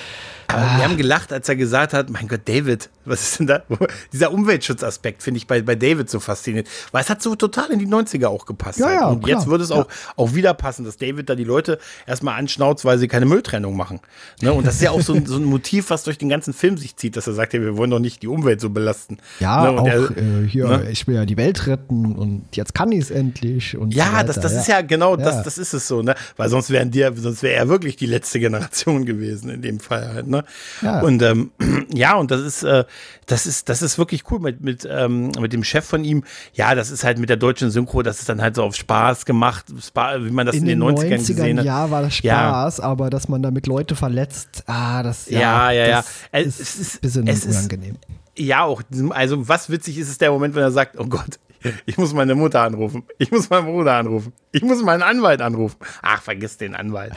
Aber wir haben gelacht, als er gesagt hat, mein Gott, David, was ist denn da? Dieser Umweltschutzaspekt finde ich bei, bei David so faszinierend. Weil es hat so total in die 90er auch gepasst. Ja, halt. ja, Und klar, jetzt würde es auch, auch wieder passen, dass David da die Leute erstmal anschnauzt, weil sie keine Mülltrennung machen. Ne? Und das ist ja auch so ein, so ein Motiv, was durch den ganzen Film sich zieht, dass er sagt, ja, wir wollen doch nicht die Umwelt so belasten. ja, ne? Auch er- äh, hier, ne? ich will ja die Welt retten und jetzt kann ich es endlich. Und so Ja, weiter, das, das ist ja genau, Ja. Das, das ist es so, ne? Weil sonst wären sonst wäre er wirklich die letzte Generation gewesen in dem Fall halt, ne? Ja. Und ähm, ja, und das ist, äh, das ist, das ist wirklich cool mit, mit, ähm, mit dem Chef von ihm. Ja, das ist halt mit der deutschen Synchro, das ist dann halt so auf Spaß gemacht, Spa, wie man das in, in den 90ern, gesehen hat. ja, war das Ja. Spaß, aber dass man damit Leute verletzt, ah, das Ja, ja, ja. das Es ist, ist- ein bisschen es ist- unangenehm. Ja, auch. Also, was witzig ist, ist der Moment, wenn er sagt: Oh Gott, ich muss meine Mutter anrufen. Ich muss meinen Bruder anrufen. Ich muss meinen Anwalt anrufen. Ach, vergiss den Anwalt.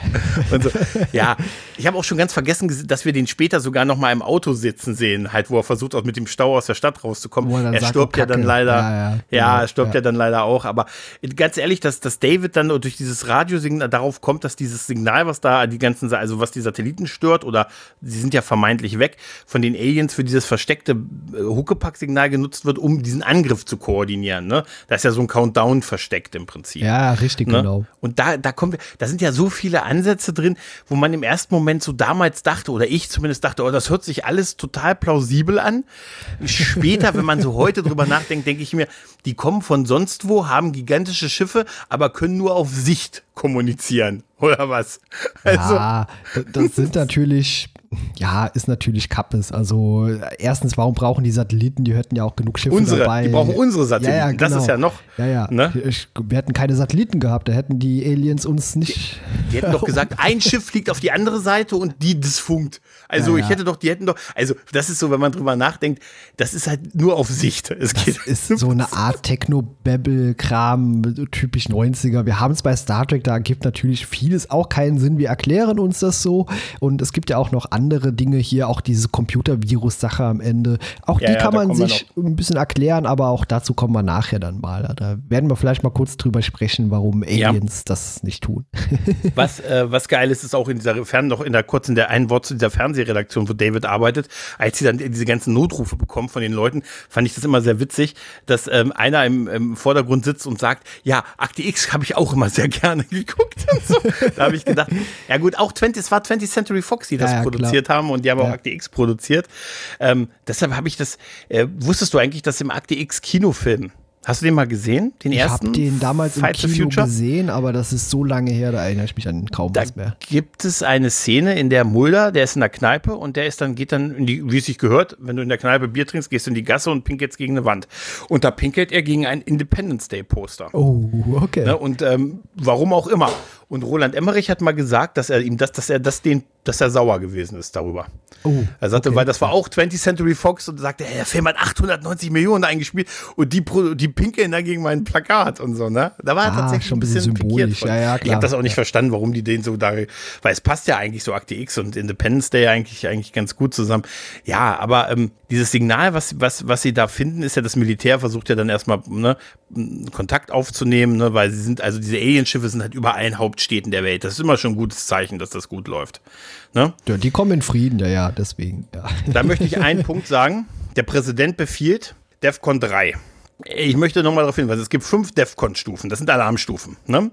Und so. Ja, ich habe auch schon ganz vergessen, ges- dass wir den später sogar noch mal im Auto sitzen sehen, halt, wo er versucht, auch mit dem Stau aus der Stadt rauszukommen. Er sagt, stirbt oh, ja dann leider. Ja, ja, Ja, er stirbt ja. ja dann leider auch. Aber ganz ehrlich, dass, dass David dann durch dieses Radiosignal darauf kommt, dass dieses Signal, was da die ganzen, also was die Satelliten stört, oder sie sind ja vermeintlich weg, von den Aliens für dieses versteckte äh, Huckepack-Signal genutzt wird, um diesen Angriff zu koordinieren. Ne? Da ist ja so ein Countdown versteckt im Prinzip. Ja, richtig, Ne? genau. Und da, da kommen wir, da sind ja so viele Ansätze drin, wo man im ersten Moment so damals dachte, oder ich zumindest dachte, oh, das hört sich alles total plausibel an. Später, wenn man so heute drüber nachdenkt, denke ich mir, die kommen von sonst wo, haben gigantische Schiffe, aber können nur auf Sicht kommunizieren oder was? Also, ja, das sind natürlich ja, ist natürlich Kappes. Also erstens, warum brauchen die Satelliten? Die hätten ja auch genug Schiffe unsere, dabei. Die brauchen unsere Satelliten. Ja, ja, genau. Das ist ja noch. Ja, ja. Ne? Wir hätten keine Satelliten gehabt, da hätten die Aliens uns nicht. Die, die hätten doch gesagt, ein Schiff fliegt auf die andere Seite und die das funkt. Also ja, ich hätte doch, die hätten doch, also das ist so, wenn man drüber nachdenkt, das ist halt nur auf Sicht. Es das geht ist so eine Art Techno-Babble-Kram, typisch 90er. Wir haben es bei Star Trek, da gibt natürlich vieles auch keinen Sinn. Wir erklären uns das so und es gibt ja auch noch andere Dinge hier, auch diese Computervirus-Sache am Ende. Auch ja, die kann man sich ein bisschen erklären, aber auch dazu kommen wir nachher dann mal. Da werden wir vielleicht mal kurz drüber sprechen, warum Aliens ja. das nicht tun. was, äh, was geil ist, ist auch in dieser Fern noch in der kurzen der ein Wort zu dieser Fernsehredaktion, wo David arbeitet, als sie dann diese ganzen Notrufe bekommen von den Leuten, fand ich das immer sehr witzig, dass ähm, einer im, im, Vordergrund sitzt und sagt, ja, Akte X habe ich auch immer sehr gerne geguckt. So. Da habe ich gedacht, ja gut, auch 20, es war 20th Century Fox, die das ja, ja, produziert klar. haben und die haben auch Akte X produziert. Ähm, deshalb habe ich das, äh, wusstest du eigentlich, dass im Akte X Kinofilm Hast du den mal gesehen? Den ich ersten? Ich habe den damals Fight im Kino gesehen, aber das ist so lange her, da erinnere ich mich an kaum da was mehr. Gibt es eine Szene, in der Mulder, der ist in der Kneipe und der ist dann, geht dann in die, wie es sich gehört, wenn du in der Kneipe Bier trinkst, gehst du in die Gasse und pinkelst gegen eine Wand. Und da pinkelt er gegen ein Independence Day Poster. Oh, okay. Ne, und ähm, warum auch immer. Und Roland Emmerich hat mal gesagt, dass er ihm das, dass er das den, dass er sauer gewesen ist darüber. Oh, er sagte, okay. weil das war auch 20th Century Fox und sagte, hey, der Film hat 890 Millionen eingespielt und die, die pinkeln dagegen mein Plakat und so, ne? Da war er ah, tatsächlich schon ein bisschen, bisschen symbolisch. Ja, ja, ich habe das auch nicht ja. verstanden, warum die den so da, weil es passt ja eigentlich so Akte X und Independence Day eigentlich, eigentlich ganz gut zusammen. Ja, aber ähm, dieses Signal, was, was, was sie da finden, ist ja, das Militär versucht ja dann erstmal ne, Kontakt aufzunehmen, ne, weil sie sind, also diese Alienschiffe sind halt über allen Hauptstädten der Welt. Das ist immer schon ein gutes Zeichen, dass das gut läuft. Ne? Ja, die kommen in Frieden, ja, ja, deswegen. Ja. Da möchte ich einen Punkt sagen. Der Präsident befiehlt DEFCON 3. Ich möchte nochmal darauf hinweisen, es gibt fünf DEFCON-Stufen, das sind Alarmstufen. Ne?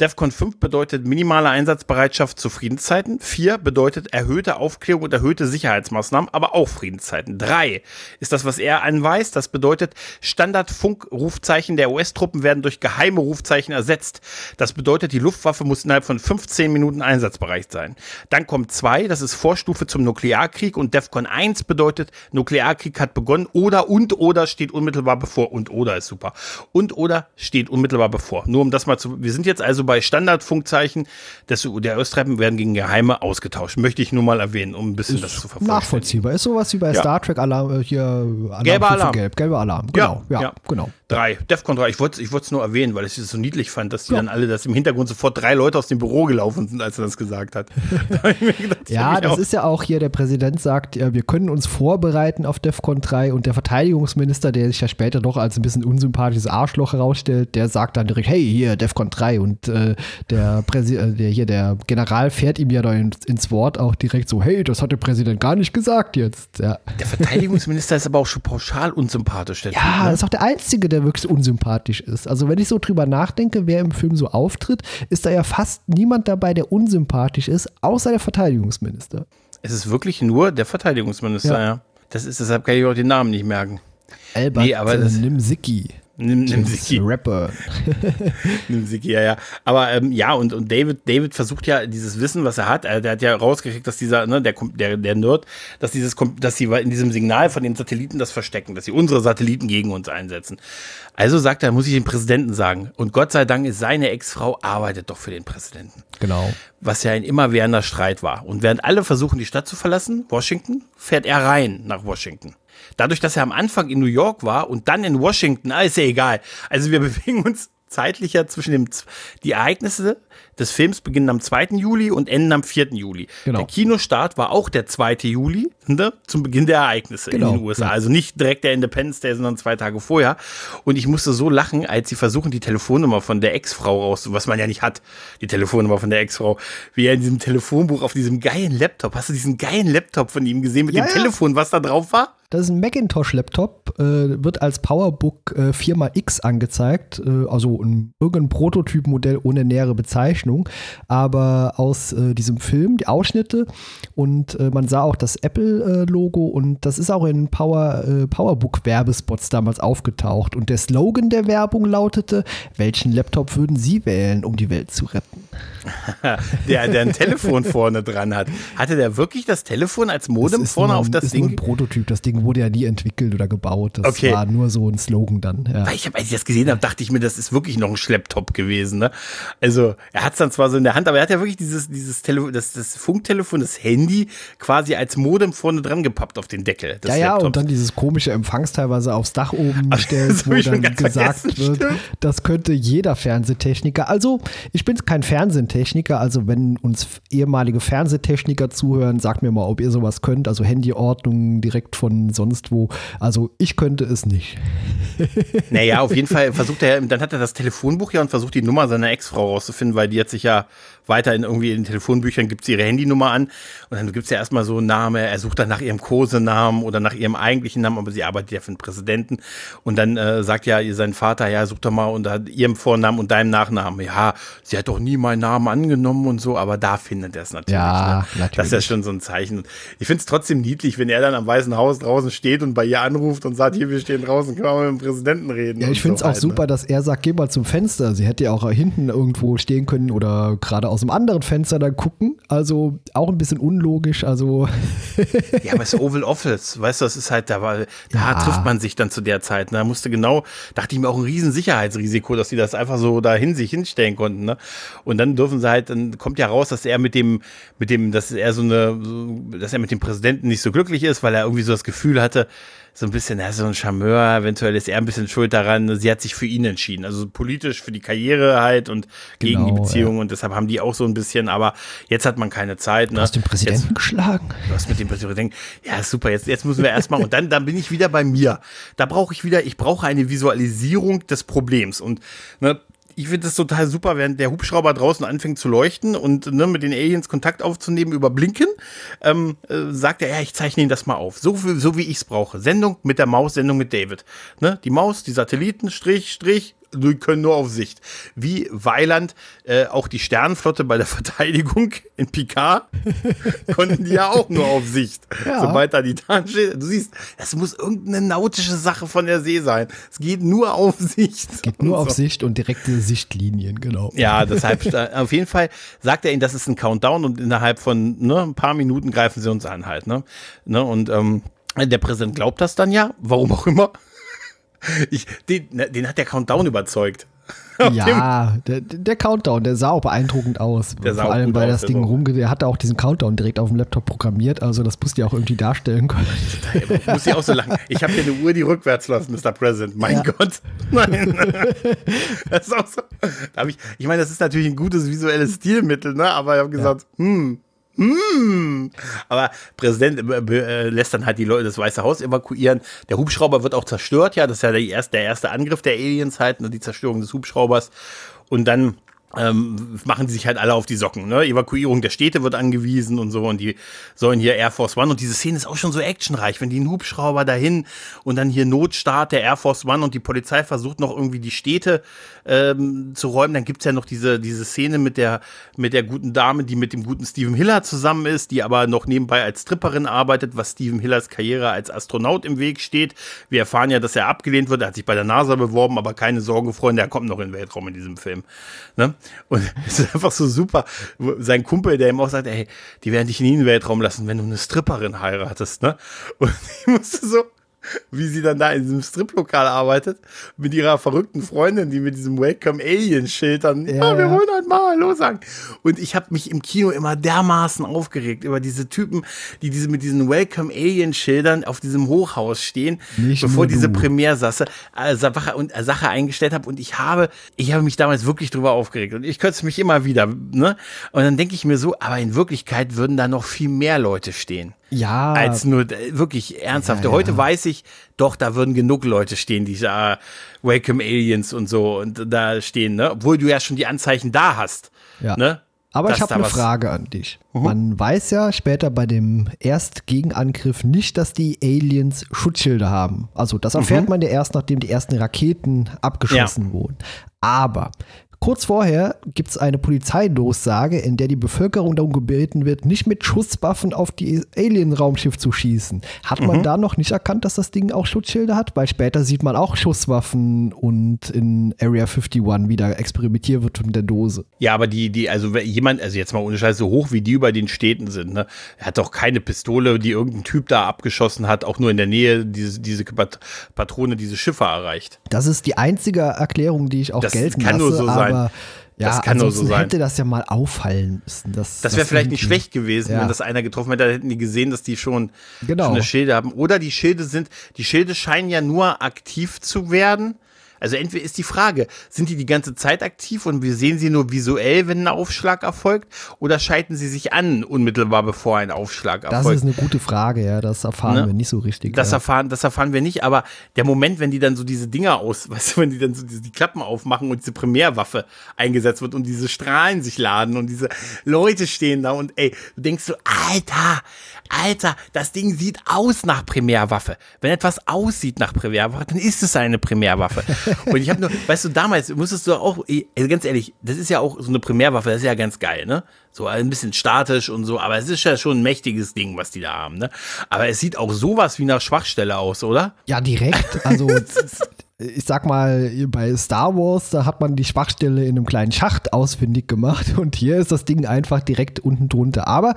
DEFCON 5 bedeutet minimale Einsatzbereitschaft zu Friedenszeiten. 4 bedeutet erhöhte Aufklärung und erhöhte Sicherheitsmaßnahmen, aber auch Friedenszeiten. 3 ist das, was er anweist. Das bedeutet, Standard-Funkrufzeichen der US-Truppen werden durch geheime Rufzeichen ersetzt. Das bedeutet, die Luftwaffe muss innerhalb von 15 Minuten einsatzbereit sein. Dann kommt 2, das ist Vorstufe zum Nuklearkrieg und DEFCON 1 bedeutet, Nuklearkrieg hat begonnen oder und oder steht unmittelbar bevor und oder ist super. Und oder steht unmittelbar bevor. Nur um das mal zu. Wir sind jetzt also bei Standardfunkzeichen des, der Östreppen werden gegen Geheime ausgetauscht. Möchte ich nur mal erwähnen, um ein bisschen ist das zu verfolgen. Nachvollziehbar. Ist sowas wie bei ja. Star Trek Alarm äh, hier Alarm Gelber Alarm. Gelb. Gelber Alarm. Genau. Ja, ja, genau. Drei. Defcon 3. Ich wollte ich es nur erwähnen, weil ich es so niedlich fand, dass die ja. dann alle, dass im Hintergrund sofort drei Leute aus dem Büro gelaufen sind, als er das gesagt hat. da gedacht, ja, das ist ja auch hier, der Präsident sagt, ja, wir können uns vorbereiten auf Defcon 3 und der Verteidigungsminister, der sich ja später doch als ein bisschen unsympathisches Arschloch herausstellt, der sagt dann direkt, hey, hier, Defcon 3 und äh, der, Präsi äh, der hier, der General fährt ihm ja da ins, ins, Wort auch direkt so, hey, das hat der Präsident gar nicht gesagt jetzt. Ja. Der Verteidigungsminister ist aber auch schon pauschal unsympathisch. Der ja, typ, ne? ist auch der Einzige, der wirklich unsympathisch ist. Also wenn ich so drüber nachdenke, wer im Film so auftritt, ist da ja fast niemand dabei, der unsympathisch ist, außer der Verteidigungsminister. Es ist wirklich nur der Verteidigungsminister, ja. ja. Das ist, deshalb kann ich auch den Namen nicht merken. Albert nee, aber das, Nimsicki. Siki. Rapper. nimm Siki, ja, ja. Aber ähm, ja, und, und David, David versucht ja dieses Wissen, was er hat, äh, der hat ja rausgekriegt, dass dieser, ne, der, der, der Nerd, dass dieses, dass sie in diesem Signal von den Satelliten das verstecken, dass sie unsere Satelliten gegen uns einsetzen. Also sagt er, muss ich dem Präsidenten sagen. Und Gott sei Dank ist seine Ex-Frau arbeitet doch für den Präsidenten. Genau. Was ja ein immerwährender Streit war. Und während alle versuchen, die Stadt zu verlassen, Washington, fährt er rein nach Washington. Dadurch, dass er am Anfang in New York war und dann in Washington, ah, ist ja egal. Also wir bewegen uns zeitlicher zwischen dem, die Ereignisse des Films beginnen am 2. Juli und enden am 4. Juli. Genau. Der Kinostart war auch der 2. Juli, ne, zum Beginn der Ereignisse genau. in den USA. Also nicht direkt der Independence Day, sondern zwei Tage vorher. Und ich musste so lachen, als sie versuchen, die Telefonnummer von der Ex-Frau raus, was man ja nicht hat, die Telefonnummer von der Ex-Frau, wie er in diesem Telefonbuch auf diesem geilen Laptop, hast du diesen geilen Laptop von ihm gesehen mit ja, dem ja. Telefon, was da drauf war? Das ist ein Macintosh-Laptop, äh, wird als PowerBook äh, 4x angezeigt, äh, also ein, irgendein Prototypmodell ohne nähere Bezeichnung, aber aus äh, diesem Film, die Ausschnitte und äh, man sah auch das Apple-Logo und das ist auch in Power, äh, PowerBook-Werbespots damals aufgetaucht und der Slogan der Werbung lautete, welchen Laptop würden Sie wählen, um die Welt zu retten? der, der ein Telefon vorne dran hat. Hatte der wirklich das Telefon als Modem vorne auf das Ding? Prototyp. Das Ding wurde ja nie entwickelt oder gebaut. Das Okay. war nur so ein Slogan dann. Ja. Weil ich als ich das gesehen habe, dachte ich mir, das ist wirklich noch ein Schlepptop gewesen. Ne? Also er hat es dann zwar so in der Hand, aber er hat ja wirklich dieses, dieses Telefon, das, das Funktelefon, das Handy quasi als Modem vorne dran gepappt auf den Deckel Ja, ja, Laptops. und dann dieses komische Empfangs teilweise aufs Dach oben gestellt, wo dann gesagt wird, stimmt. das könnte jeder Fernsehtechniker. Also, ich bin kein Fernsehtechniker, also wenn uns ehemalige Fernsehtechniker zuhören, sagt mir mal, ob ihr sowas könnt, also Handyordnung direkt von sonst wo. Also, ich könnte es nicht. Naja, auf jeden Fall versucht er, dann hat er das Telefonbuch ja und versucht die Nummer seiner Ex-Frau rauszufinden, weil die hat sich ja weiter in irgendwie in den Telefonbüchern gibt sie ihre Handynummer an und dann gibt es ja erstmal so einen Namen, er sucht dann nach ihrem Kosenamen oder nach ihrem eigentlichen Namen, aber sie arbeitet ja für den Präsidenten und dann äh, sagt ja ihr sein Vater, ja, such doch mal unter ihrem Vornamen und deinem Nachnamen. Ja, sie hat doch nie meinen Namen angenommen und so, aber da findet er es natürlich. Ja, ne? Das ist ja natürlich. schon so ein Zeichen. Ich finde es trotzdem niedlich, wenn er dann am Weißen Haus draußen steht und bei ihr anruft und sagt, hier, wir stehen draußen, können wir mal mit dem Präsidenten reden. Ja, ich finde es so auch halt, super, dass er sagt, geh mal zum Fenster. Sie hätte ja auch hinten irgendwo stehen können oder gerade aus einem anderen Fenster dann gucken. Also auch ein bisschen unlogisch. Also Ja, aber es ist Oval Office, weißt du, das ist halt, da war, da Ja. trifft man sich dann zu der Zeit. Ne? Da musste genau, dachte ich mir auch ein riesen Sicherheitsrisiko, dass sie das einfach so dahin sich hinstellen konnten. Ne? Und dann dürfen sie halt, dann kommt ja raus, dass er mit dem, mit dem, dass er so eine, dass er mit dem Präsidenten nicht so glücklich ist, weil er irgendwie so das Gefühl hatte, so ein bisschen, er ist so ein Charmeur, eventuell ist er ein bisschen schuld daran. Sie hat sich für ihn entschieden. Also politisch für die Karriere halt und gegen die Genau, Beziehung und deshalb haben die auch so ein bisschen, aber jetzt hat man keine Zeit. Ne? du hast den Jetzt, Präsidenten geschlagen. Du hast mit dem Präsidenten, ja, super, jetzt, jetzt müssen wir erstmal, und dann, dann bin ich wieder bei mir. Da brauche ich wieder, ich brauche eine Visualisierung des Problems. Und ne, ich finde es total super, während der Hubschrauber draußen anfängt zu leuchten und ne, mit den Aliens Kontakt aufzunehmen über Blinken, ähm, äh, sagt er, ja, ich zeichne Ihnen das mal auf. So, wie- so wie ich es brauche. Sendung mit der Maus, Sendung mit David. Ne? Die Maus, die Satelliten, Strich, Strich, können nur auf Sicht. Wie Weiland, äh, auch die Sternenflotte bei der Verteidigung in Picard, konnten die ja auch nur auf Sicht. Ja. Sobald da die Tarn steht. Du siehst, es muss irgendeine nautische Sache von der See sein. Es geht nur auf Sicht. Geht nur Und auf so. Sicht und direkte Sichtlinien, genau. Ja, deshalb, auf jeden Fall sagt er ihnen, das ist ein Countdown und innerhalb von ne, ein paar Minuten greifen sie uns an halt. Ne? Ne, und ähm, der Präsident glaubt das dann ja, warum auch immer. Ich, den, den hat der Countdown überzeugt. Ja, der, der Countdown, der sah auch beeindruckend aus. Der sah Vor allem, weil das Ding sah auch- rumge... Der hatte auch diesen Countdown direkt auf dem Laptop programmiert, also das musste ja auch irgendwie darstellen können. Muss ich auch so lang. Ich habe hier eine Uhr, die rückwärts läuft, Mr. President. Mein Ja. Gott. Nein. Das ist auch so. Da ich, ich meine, das ist natürlich ein gutes visuelles Stilmittel, ne? Aber ich habe gesagt, hm. Hm. Aber Präsident äh, äh, lässt dann halt die Leute das Weiße Haus evakuieren. Der Hubschrauber wird auch zerstört, ja. Das ist ja der erste, der erste Angriff der Aliens halt, ne? die Zerstörung des Hubschraubers. Und dann ähm, machen die sich halt alle auf die Socken. Ne? Evakuierung der Städte wird angewiesen und so und die sollen hier Air Force One und diese Szene ist auch schon so actionreich, wenn die einen Hubschrauber dahin und dann hier Notstart der Air Force One und die Polizei versucht noch irgendwie die Städte ähm, zu räumen, dann gibt's ja noch diese, diese Szene mit der, mit der guten Dame, die mit dem guten Steven Hiller zusammen ist, die aber noch nebenbei als Stripperin arbeitet, was Steven Hillers Karriere als Astronaut im Weg steht. Wir erfahren ja, dass er abgelehnt wird, er hat sich bei der NASA beworben, aber keine Sorge, Freunde, er kommt noch in den Weltraum in diesem Film. Ne? Und es ist einfach so super. Sein Kumpel, der ihm auch sagt, ey, die werden dich nie in den Weltraum lassen, wenn du eine Stripperin heiratest, ne? Und ich musste so, wie sie dann da in diesem Striplokal arbeitet, mit ihrer verrückten Freundin, die mit diesem Welcome Alien Schild dann, ja, Ja, wir wollen halt mal Hallo sagen. Und ich habe mich im Kino immer dermaßen aufgeregt über diese Typen, die diese mit diesen Welcome Alien Schildern auf diesem Hochhaus stehen, Nicht bevor diese. Premiersache äh, Sache, und, äh, Sache eingestellt habe. Und ich habe, ich habe mich damals wirklich drüber aufgeregt. Und ich es mich immer wieder, ne? Und dann denke ich mir so, aber in Wirklichkeit würden da noch viel mehr Leute stehen Ja, als nur äh, wirklich ernsthaft. Ja, ja. Heute weiß ich, doch, da würden genug Leute stehen, die äh, Welcome Aliens und so und da stehen, ne? Obwohl du ja schon die Anzeichen da hast. Ja. Ne? Aber ich habe eine Frage an dich. Mhm. Man weiß ja später bei dem Erstgegenangriff nicht, dass die Aliens Schutzschilde haben. Also das erfährt mhm. man ja erst, nachdem die ersten Raketen abgeschossen ja. wurden. Aber Kurz vorher gibt es eine Polizeidurchsage, in der die Bevölkerung darum gebeten wird, nicht mit Schusswaffen auf die Alien-Raumschiff zu schießen. Hat man mhm. da noch nicht erkannt, dass das Ding auch Schutzschilde hat? Weil später sieht man auch Schusswaffen und in Area 51 wieder experimentiert wird mit der Dose. Ja, aber die, die, also jemand, also jetzt mal ohne Scheiß, so hoch wie die über den Städten sind, ne? Er hat doch keine Pistole, die irgendein Typ da abgeschossen hat, auch nur in der Nähe diese, diese Patrone, diese Schiffe erreicht. Das ist die einzige Erklärung, die ich auch das gelten kann lasse. Nur so sein aber ja, das kann nur so sein. hätte das ja mal auffallen müssen. Das, das wäre vielleicht nicht schlecht gewesen, ja. wenn das einer getroffen hätte, da hätten die gesehen, dass die schon, genau. schon eine Schilde haben. Oder die Schilde sind, die Schilde scheinen ja nur aktiv zu werden, also entweder ist die Frage, sind die die ganze Zeit aktiv und wir sehen sie nur visuell, wenn ein Aufschlag erfolgt, oder schalten sie sich an unmittelbar bevor ein Aufschlag erfolgt? Das ist eine gute Frage, ja, das erfahren ne? wir nicht so richtig. Das ja. erfahren, das erfahren wir nicht, aber der Moment, wenn die dann so diese Dinger aus, weißt du, wenn die dann so diese, die Klappen aufmachen und diese Primärwaffe eingesetzt wird und diese Strahlen sich laden und diese Leute stehen da und ey, du denkst so, Alter, Alter, das Ding sieht aus nach Primärwaffe. Wenn etwas aussieht nach Primärwaffe, dann ist es eine Primärwaffe. Und ich habe nur, weißt du, damals musstest du auch, also ganz ehrlich, das ist ja auch so eine Primärwaffe, das ist ja ganz geil, ne? So ein bisschen statisch und so, aber es ist ja schon ein mächtiges Ding, was die da haben, ne? Aber es sieht auch sowas wie nach Schwachstelle aus, oder? Ja, direkt. Also ich sag mal, bei Star Wars, da hat man die Schwachstelle in einem kleinen Schacht ausfindig gemacht und hier ist das Ding einfach direkt unten drunter. Aber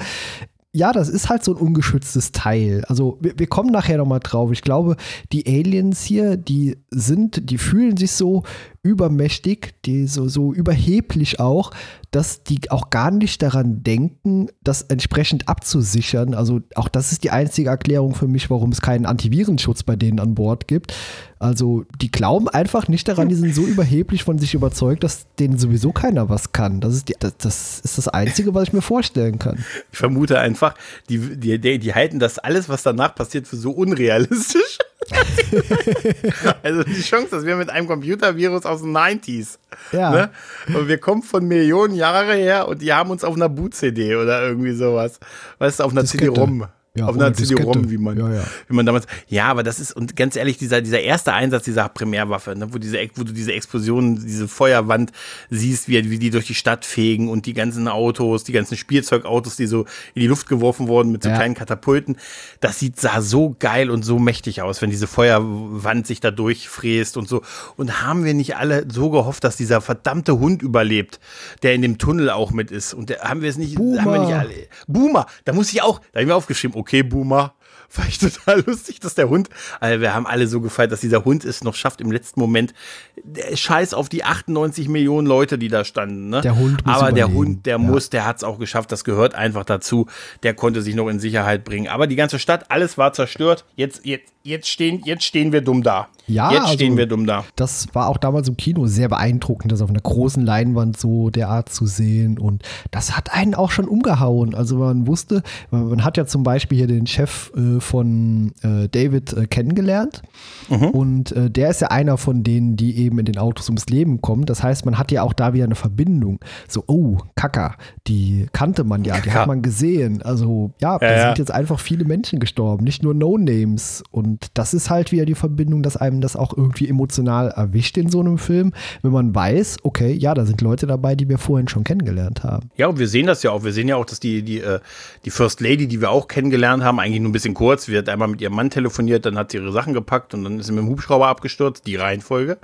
ja, das ist halt so ein ungeschütztes Teil. Also wir, wir kommen nachher nochmal drauf. Ich glaube, die Aliens hier, die sind, die fühlen sich so übermächtig, die so, so überheblich auch, dass die auch gar nicht daran denken, das entsprechend abzusichern. Also auch das ist die einzige Erklärung für mich, warum es keinen Antivirenschutz bei denen an Bord gibt. Also die glauben einfach nicht daran, die sind so überheblich von sich überzeugt, dass denen sowieso keiner was kann. Das ist, die, das, das, ist das Einzige, was ich mir vorstellen kann. Ich vermute einfach, die, die, die, die halten das alles, was danach passiert, für so unrealistisch. also die Chance, dass wir mit einem Computervirus aus den 90s. Ja. Ne? Und wir kommen von Millionen Jahre her und die haben uns auf einer Boot-CD oder irgendwie sowas. Weißt du, auf einer CD-ROM. Ja, auf einer CD-ROM, wie man, ja, ja. wie man damals. Ja, aber das ist, und ganz ehrlich, dieser, dieser erste Einsatz dieser Primärwaffe, ne, wo, diese, wo du diese Explosionen, diese Feuerwand siehst, wie, wie die durch die Stadt fegen und die ganzen Autos, die ganzen Spielzeugautos, die so in die Luft geworfen wurden mit so kleinen Katapulten. Das sieht, sah so geil und so mächtig aus, wenn diese Feuerwand sich da durchfräst und so. Und haben wir nicht alle so gehofft, dass dieser verdammte Hund überlebt, der in dem Tunnel auch mit ist? Und der, haben wir es nicht, Boomer. haben wir nicht alle. Boomer, da muss ich auch, da habe ich mir aufgeschrieben, okay, Boomer. Fand ich total lustig, dass der Hund, also wir haben alle so gefeiert, dass dieser Hund es noch schafft, im letzten Moment, Scheiß auf die 98 Millionen Leute, die da standen. Ne? Der Hund muss Aber überleben. der Hund, der ja. muss, der hat es auch geschafft, das gehört einfach dazu. Der konnte sich noch in Sicherheit bringen. Aber die ganze Stadt, alles war zerstört. Jetzt, jetzt, jetzt, stehen, jetzt stehen wir dumm da. Ja, jetzt stehen also, wir dumm da. Das war auch damals im Kino sehr beeindruckend, das auf einer großen Leinwand so derart zu sehen. Und das hat einen auch schon umgehauen. Also man wusste, man hat ja zum Beispiel hier den Chef äh, von äh, David äh, kennengelernt. Mhm. Und äh, der ist ja einer von denen, die eben in den Autos ums Leben kommen. Das heißt, man hat ja auch da wieder eine Verbindung. So, oh, Kaka, die kannte man ja, die ja. hat man gesehen. Also ja, da sind jetzt einfach viele Menschen gestorben, nicht nur No-Names. Und das ist halt wieder die Verbindung, dass einem das auch irgendwie emotional erwischt in so einem Film, wenn man weiß, okay, ja, da sind Leute dabei, die wir vorhin schon kennengelernt haben. Ja, und wir sehen das ja auch. Wir sehen ja auch, dass die, die, äh, die First Lady, die wir auch kennengelernt haben, eigentlich nur ein bisschen kurz, wir hat einmal mit ihrem Mann telefoniert, dann hat sie ihre Sachen gepackt und dann ist sie mit dem Hubschrauber abgestürzt, die Reihenfolge.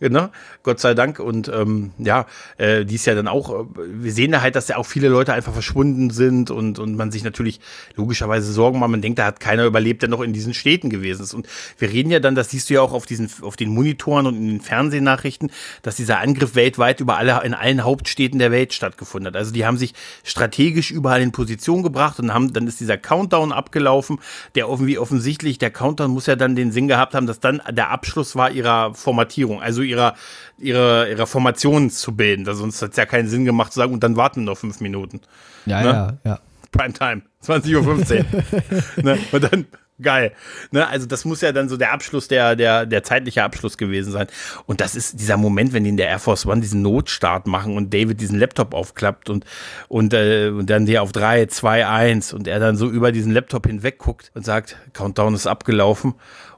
Genau, Gott sei Dank. Und ähm, ja, äh, die ist ja dann auch, äh, wir sehen da halt, dass ja auch viele Leute einfach verschwunden sind und, und man sich natürlich logischerweise Sorgen macht. Man denkt, da hat keiner überlebt, der noch in diesen Städten gewesen ist. Und wir reden ja dann, das siehst du ja auch auf diesen, auf den Monitoren und in den Fernsehnachrichten, dass dieser Angriff weltweit über alle, in allen Hauptstädten der Welt stattgefunden hat. Also die haben sich strategisch überall in Position gebracht und haben, dann ist dieser Countdown abgelaufen, der irgendwie offensichtlich, der Countdown muss ja dann den Sinn gehabt haben, dass dann der Abschluss war ihrer Formatierung, also ihrer, ihrer, ihrer Formation zu bilden. Also sonst hat es ja keinen Sinn gemacht zu sagen, und dann warten noch fünf Minuten. Ja, ne? ja, ja. Primetime, 20.15 Uhr. ne? Und dann geil. Ne, also das muss ja dann so der Abschluss, der, der, der zeitliche Abschluss gewesen sein. Und das ist dieser Moment, wenn die in der Air Force One diesen Notstart machen und David diesen Laptop aufklappt und, und, äh, und dann der auf 3, 2, 1 und er dann so über diesen Laptop hinweg guckt und sagt, Countdown ist abgelaufen.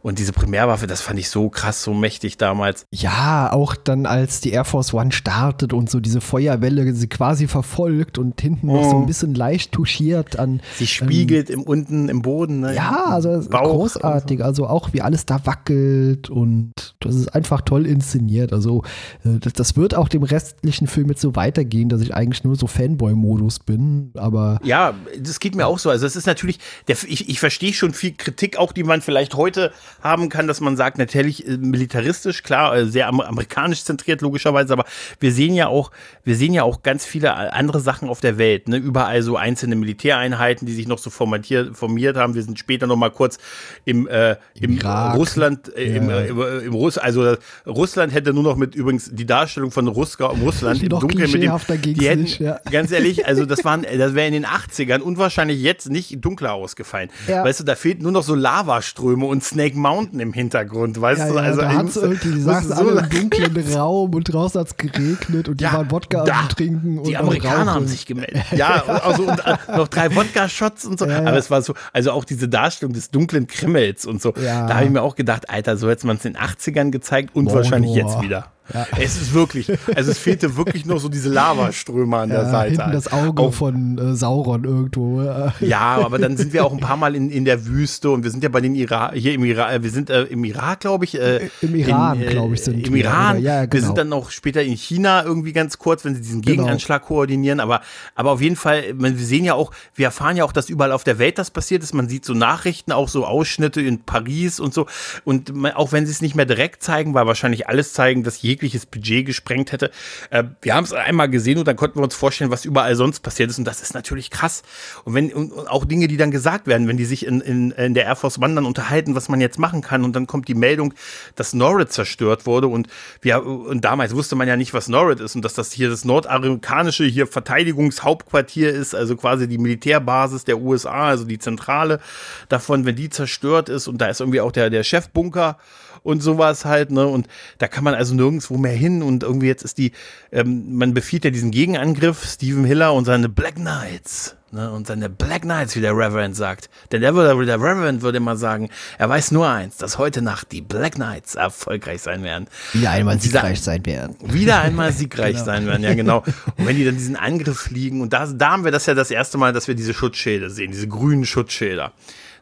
Und diese Primärwaffe, das fand ich so krass, so mächtig damals. Ja, auch dann, als die Air Force One startet und so diese Feuerwelle sie quasi verfolgt und hinten oh. noch so ein bisschen leicht touchiert an. Sie spiegelt ähm, im unten im Boden. Ne? Ja, also Bauch großartig. Also auch wie alles da wackelt und das ist einfach toll inszeniert. Also äh, das, das wird auch dem restlichen Film jetzt so weitergehen, dass ich eigentlich nur so Fanboy-Modus bin. Aber ja, das geht mir auch so. Also es ist natürlich, der, ich, ich verstehe schon viel Kritik auch, die man vielleicht heute haben kann, dass man sagt, natürlich äh, militaristisch, klar, äh, sehr amerikanisch zentriert logischerweise, aber wir sehen ja auch, wir sehen ja auch ganz viele andere Sachen auf der Welt, ne? überall so einzelne Militäreinheiten, die sich noch so formatiert, formiert haben. Wir sind später noch mal kurz im, äh, im, im Russland, äh, im, äh, im, Russ, also Russland hätte nur noch mit übrigens die Darstellung von Ruska, Russland im Dunkeln mit dem, die hätten, nicht, ja. ganz ehrlich, also das waren, das wäre in den 80ern und wahrscheinlich jetzt nicht dunkler ausgefallen. Ja. Weißt du, da fehlt nur noch so Lavaströme und Snake Mountain im Hintergrund, weißt ja, du? also da hat's irgendwie, die saßen so alle im dunklen Raum und draußen hat es geregnet und die waren Wodka da, am Trinken. Die Amerikaner haben sich gemeldet. Ja, also und, äh, noch drei Wodka-Shots und so. Aber es war so, also auch diese Darstellung des dunklen Krimmels und so. Da habe ich mir auch gedacht, Alter, so hätte man es in den 80ern gezeigt und Mordor. wahrscheinlich jetzt wieder. Ja. Es ist wirklich, also es fehlte wirklich nur so diese Lavaströme an ja, der Seite. Hinten das Auge auch, von äh, Sauron irgendwo. Ja, aber dann sind wir auch ein paar Mal in, in der Wüste und wir sind ja bei den Irak, hier im Irak, wir sind äh, im Irak, glaube ich. Äh, Im Iran, äh, glaube ich, sind Im wir, Iran. Ja, genau. Wir sind dann auch später in China irgendwie ganz kurz, wenn sie diesen genau. Gegenanschlag genau. koordinieren. Aber, aber auf jeden Fall, wir sehen ja auch, wir erfahren ja auch, dass überall auf der Welt das passiert ist. Man sieht so Nachrichten, auch so Ausschnitte in Paris und so. Und auch wenn sie es nicht mehr direkt zeigen, weil wahrscheinlich alles zeigen, dass jegliches Budget gesprengt hätte. Äh, wir haben es einmal gesehen und dann konnten wir uns vorstellen, was überall sonst passiert ist. Und das ist natürlich krass. Und wenn und auch Dinge, die dann gesagt werden, wenn die sich in, in, in der Air Force One dann unterhalten, was man jetzt machen kann. Und dann kommt die Meldung, dass Norrid zerstört wurde. Und, wir, und damals wusste man ja nicht, was Norrid ist und dass das hier das nordamerikanische hier Verteidigungshauptquartier ist, also quasi die Militärbasis der USA, also die Zentrale davon, wenn die zerstört ist. Und da ist irgendwie auch der, der Chefbunker und sowas halt, ne? Und da kann man also nirgendwo mehr hin und irgendwie jetzt ist die, ähm, man befiehlt ja diesen Gegenangriff, Stephen Hiller und seine Black Knights. Ne, und seine Black Knights, wie der Reverend sagt. Denn der, der Reverend würde mal sagen, er weiß nur eins, dass heute Nacht die Black Knights erfolgreich sein werden. Wieder einmal siegreich sein werden. Wieder einmal siegreich genau. sein werden, ja genau. Und wenn die dann diesen Angriff fliegen, und da, da haben wir das ja das erste Mal, dass wir diese Schutzschilde sehen, diese grünen Schutzschilder.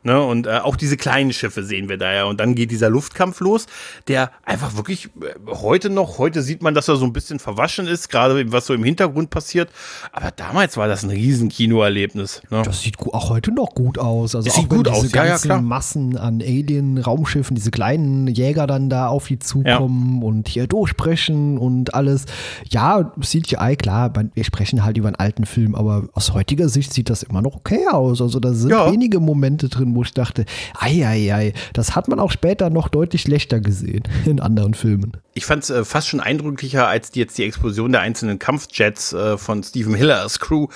Ne? Und äh, auch diese kleinen Schiffe sehen wir da ja. Und dann geht dieser Luftkampf los, der einfach wirklich äh, heute noch, heute sieht man, dass er so ein bisschen verwaschen ist, gerade was so im Hintergrund passiert. Aber damals war das ein riesen Kinoerlebnis. Ne? Das sieht auch heute noch gut aus. Also das sieht gut aus, ja, ja, klar. Massen an Alien-Raumschiffen, diese kleinen Jäger dann da auf die zukommen ja. und hier durchsprechen und alles. Ja, CGI, klar, wir sprechen halt über einen alten Film, aber aus heutiger Sicht sieht das immer noch okay aus. Also da sind ja. wenige Momente drin, wo ich dachte, ei, ei, ei, das hat man auch später noch deutlich schlechter gesehen in anderen Filmen. Ich fand es äh, fast schon eindrücklicher als die, jetzt die Explosion der einzelnen Kampfjets äh, von Stephen Hillers Crew.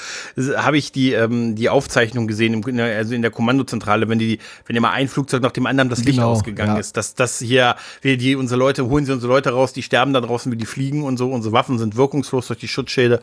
Habe ich die, ähm, die Aufzeichnung gesehen, im, in der, also in der Kommandozentrale, wenn die, wenn immer ein Flugzeug nach dem anderen das Licht genau, ausgegangen ja. ist. Dass das hier, wir die unsere Leute, holen sie unsere Leute raus, die sterben da draußen, wie die fliegen und so, unsere Waffen sind wirkungslos durch die Schutzschilde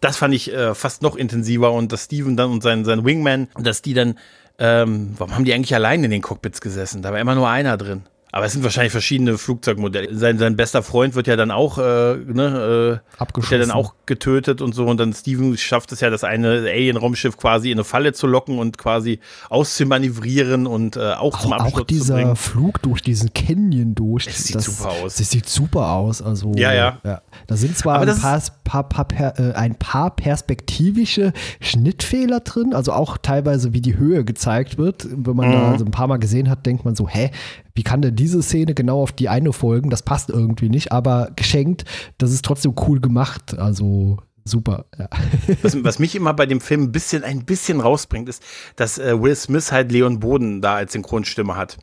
das fand ich äh, fast noch intensiver und dass Steven dann und sein, sein Wingman, dass die dann ähm, warum haben die eigentlich allein in den Cockpits gesessen? Da war immer nur einer drin. Aber es sind wahrscheinlich verschiedene Flugzeugmodelle. Sein, sein bester Freund wird ja dann auch, äh, ne, äh, Abgeschossen. Wird ja dann auch getötet und so. Und dann Steven schafft es ja, das eine Alien-Raumschiff quasi in eine Falle zu locken und quasi auszumanövrieren und äh, auch, auch zum Abschluss auch dieser zu bringen. Flug durch diesen Canyon durch. Es sieht das, super aus. Das sieht super aus. Also, ja, ja. ja. Da sind zwar ein paar, paar, paar, paar, äh, ein paar perspektivische Schnittfehler drin, also auch teilweise, wie die Höhe gezeigt wird. Wenn man mhm. da so ein paar Mal gesehen hat, denkt man so, hä, wie kann denn diese Szene genau auf die eine folgen? Das passt irgendwie nicht, aber geschenkt, das ist trotzdem cool gemacht. Also super. Ja. Was, was, mich immer bei dem Film ein bisschen, ein bisschen rausbringt, ist, dass äh, Will Smith halt Leon Boden da als Synchronstimme hat.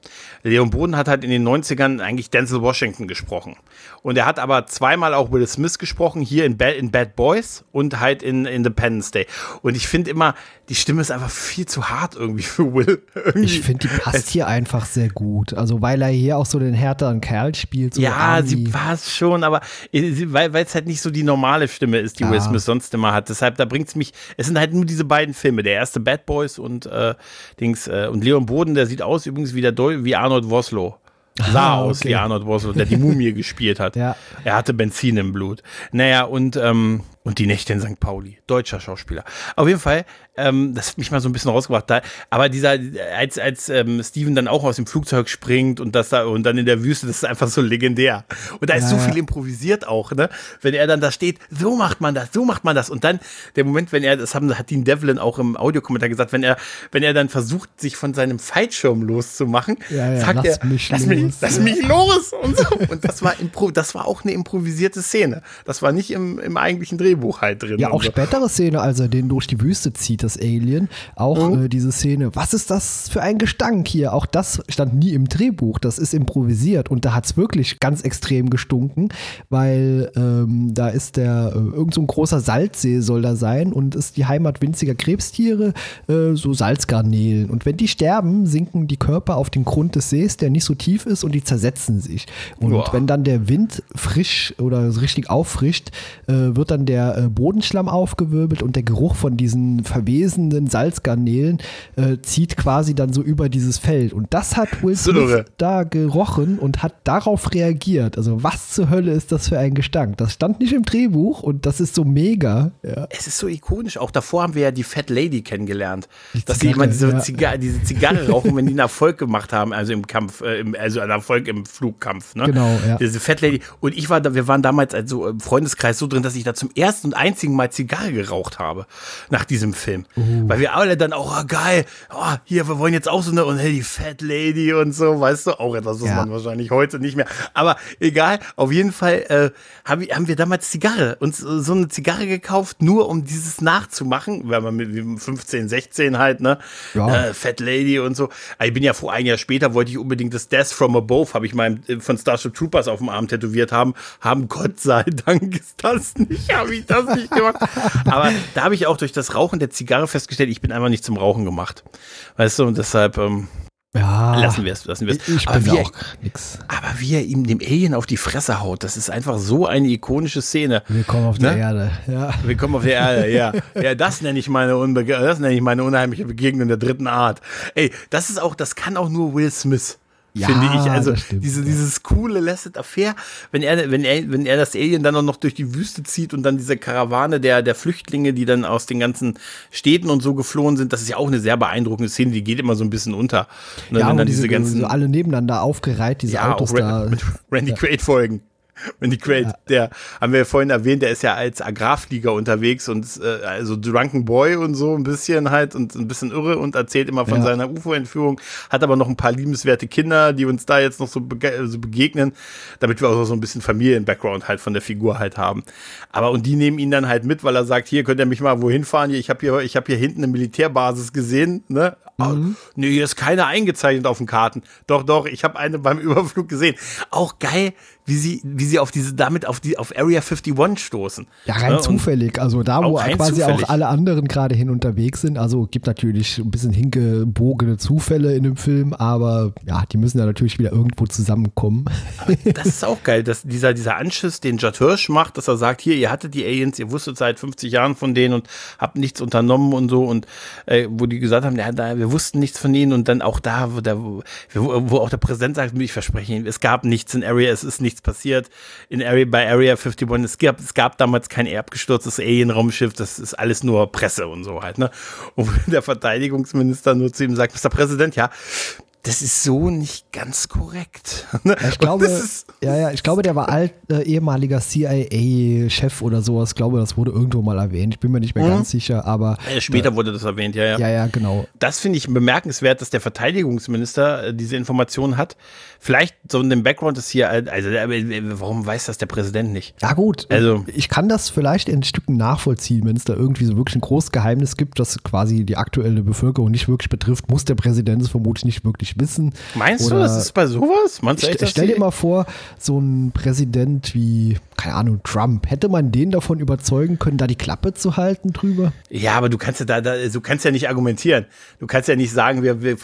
Leon Boden hat halt in den 90ern eigentlich Denzel Washington gesprochen. Und er hat aber zweimal auch Will Smith gesprochen, hier in, ba in Bad Boys und halt in Independence Day. Und ich finde immer, die Stimme ist einfach viel zu hart irgendwie für Will. Irgendwie. Ich finde, die passt hier einfach sehr gut. Also, weil er hier auch so den härteren Kerl spielt. So ja, sie passt schon, aber weil es halt nicht so die normale Stimme ist, die ja. Will Smith sonst immer hat. Deshalb, da bringt es mich, es sind halt nur diese beiden Filme. Der erste Bad Boys und äh, Dings, äh, und Leon Boden, der sieht aus übrigens wie, der wie Arnold Woslow sah ah, okay. aus wie Arnold Woslow, der die Mumie gespielt hat. Ja. Er hatte Benzin im Blut. Naja, und, ähm, und die Nächte in St. Pauli. Deutscher Schauspieler. Auf jeden Fall, ähm, das hat mich mal so ein bisschen rausgebracht. Da, aber dieser, als, als ähm, Steven dann auch aus dem Flugzeug springt und das da und dann in der Wüste, das ist einfach so legendär. Und da ist ja, so viel improvisiert auch, ne? Wenn er dann da steht, so macht man das, so macht man das. Und dann der Moment, wenn er, das haben, hat Dean Devlin auch im Audiokommentar gesagt, wenn er, wenn er dann versucht, sich von seinem Fallschirm loszumachen, ja, ja, sagt er, mich lass, los, mich, lass mich los und so. Und das war, Impro das war auch eine improvisierte Szene. Das war nicht im, im eigentlichen Drehbuch halt drin. Ja, auch so. spätere Szene, als er den durch die Wüste zieht, das Alien. Auch mhm. äh, diese Szene, was ist das für ein Gestank hier? Auch das stand nie im Drehbuch, das ist improvisiert und da hat es wirklich ganz extrem gestunken, weil ähm, da ist der, äh, irgend so ein großer Salzsee soll da sein und ist die Heimat winziger Krebstiere, äh, so Salzgarnelen. Und wenn die sterben, sinken die Körper auf den Grund des Sees, der nicht so tief ist und die zersetzen sich. Und Boah. wenn dann der Wind frisch oder richtig auffrischt, äh, wird dann der äh, Bodenschlamm aufgewirbelt und der Geruch von diesen verwesenden Salzgarnelen äh, zieht quasi dann so über dieses Feld. Und das hat Will Smith da gerochen und hat darauf reagiert. Also was zur Hölle ist das für ein Gestank? Das stand nicht im Drehbuch und das ist so mega. Ja. Es ist so ikonisch. Auch davor haben wir ja die Fat Lady kennengelernt. Die dass sie immer diese, ja. Zigarre, diese Zigarre rauchen, wenn die einen Erfolg gemacht haben, also im Kampf, äh, im, also einen Erfolg im Flugkampf. Ne? Genau, ja. Diese Fat Lady. Und ich war da, wir waren damals also im Freundeskreis so drin, dass ich da zum ersten und einzigen Mal Zigarre geraucht habe nach diesem Film. Uh. Weil wir alle dann auch, oh, geil, oh, hier, wir wollen jetzt auch so eine, und hey, die Fat Lady und so, weißt du, auch etwas, was ja. man wahrscheinlich heute nicht mehr. Aber egal, auf jeden Fall äh, haben, wir, haben wir damals Zigarre, uns so eine Zigarre gekauft, nur um dieses nachzumachen, weil man mit 15, 16 halt, ne, ja. äh, Fat Lady und so. Ich bin ja vor ein Jahr später, wollte ich unbedingt das Death from Above, habe ich mal äh, von Starship Troopers auf dem Arm tätowiert haben, haben Gott sei Dank ist das nicht, habe ich das nicht gemacht. Aber da habe ich auch durch das Rauchen der Zigarre festgestellt, ich bin einfach nicht zum Rauchen gemacht. Weißt du, und deshalb ähm, ja, lassen wir es. Lassen wir's. Ich aber, wie er, aber wie er ihm dem Alien auf die Fresse haut, das ist einfach so eine ikonische Szene. Willkommen auf ne? der Erde, ja. Willkommen auf der Erde, ja. ja, das nenne ich meine Unbe das nenne ich meine unheimliche Begegnung der dritten Art. Ey, das ist auch, das kann auch nur Will Smith ja, finde ich. Also diese, dieses coole Lasset Affair, wenn er, wenn er, wenn er das Alien dann auch noch durch die Wüste zieht und dann diese Karawane der, der Flüchtlinge, die dann aus den ganzen Städten und so geflohen sind, das ist ja auch eine sehr beeindruckende Szene, die geht immer so ein bisschen unter. Und ja, und dann diese, diese ganzen. So alle nebeneinander aufgereiht, diese ja, Autos da. Mit Randy ja. Quaid folgen. Wenn die Great, ja. der, haben wir ja vorhin erwähnt, der ist ja als Agrarflieger unterwegs und äh, also Drunken Boy und so ein bisschen halt und ein bisschen irre und erzählt immer von ja. seiner UFO-Entführung, hat aber noch ein paar liebenswerte Kinder, die uns da jetzt noch so, bege so begegnen, damit wir auch so ein bisschen Familien-Background halt von der Figur halt haben. Aber und die nehmen ihn dann halt mit, weil er sagt, hier könnt ihr mich mal wohin fahren, ich habe hier, ich habe hier hinten eine Militärbasis gesehen, ne? Mhm. Nee, hier ist keine eingezeichnet auf den Karten. Doch, doch, ich habe eine beim Überflug gesehen. Auch geil, wie sie, wie sie auf diese, damit auf die, auf Area 51 stoßen. Ja, rein ja, zufällig. Also da, wo quasi zufällig. auch alle anderen gerade hin unterwegs sind. Also gibt natürlich ein bisschen hingebogene Zufälle in dem Film, aber ja, die müssen ja natürlich wieder irgendwo zusammenkommen. Das ist auch geil, dass dieser, dieser Anschiss, den Judd Hirsch macht, dass er sagt, hier, ihr hattet die Aliens, ihr wusstet seit 50 Jahren von denen und habt nichts unternommen und so und äh, wo die gesagt haben, ja, da, wir wussten nichts von ihnen und dann auch da, wo, der, wo, wo auch der Präsident sagt, ich verspreche Ihnen, es gab nichts in Area, es ist nichts nichts passiert. In Area, bei Area 51, es gab, es gab damals kein erbgestürztes Alien-Raumschiff, das ist alles nur Presse und so halt, ne? Und der Verteidigungsminister nur zu ihm sagt, Mr. Präsident, ja, das ist so nicht ganz korrekt. ich glaube, ja, ja, ich glaube, der war alt, äh, ehemaliger CIA-Chef oder sowas. Ich glaube, das wurde irgendwo mal erwähnt. Ich bin mir nicht mehr mhm. ganz sicher, aber. Ja, später äh, wurde das erwähnt, ja, ja. Ja, ja, genau. Das finde ich bemerkenswert, dass der Verteidigungsminister äh, diese Informationen hat. Vielleicht so in dem Background ist hier, äh, also äh, warum weiß das der Präsident nicht? Ja, gut. Also, ich kann das vielleicht in Stücken nachvollziehen, wenn es da irgendwie so wirklich ein großes Geheimnis gibt, das quasi die aktuelle Bevölkerung nicht wirklich betrifft, muss der Präsident es vermutlich nicht wirklich wissen. Meinst Oder du, das ist bei sowas? Meinst du echt, st stell dir mal vor, so ein Präsident wie, keine Ahnung, Trump, hätte man den davon überzeugen können, da die Klappe zu halten drüber? Ja, aber du kannst ja da, da du kannst ja nicht argumentieren. Du kannst ja nicht sagen, wir, wir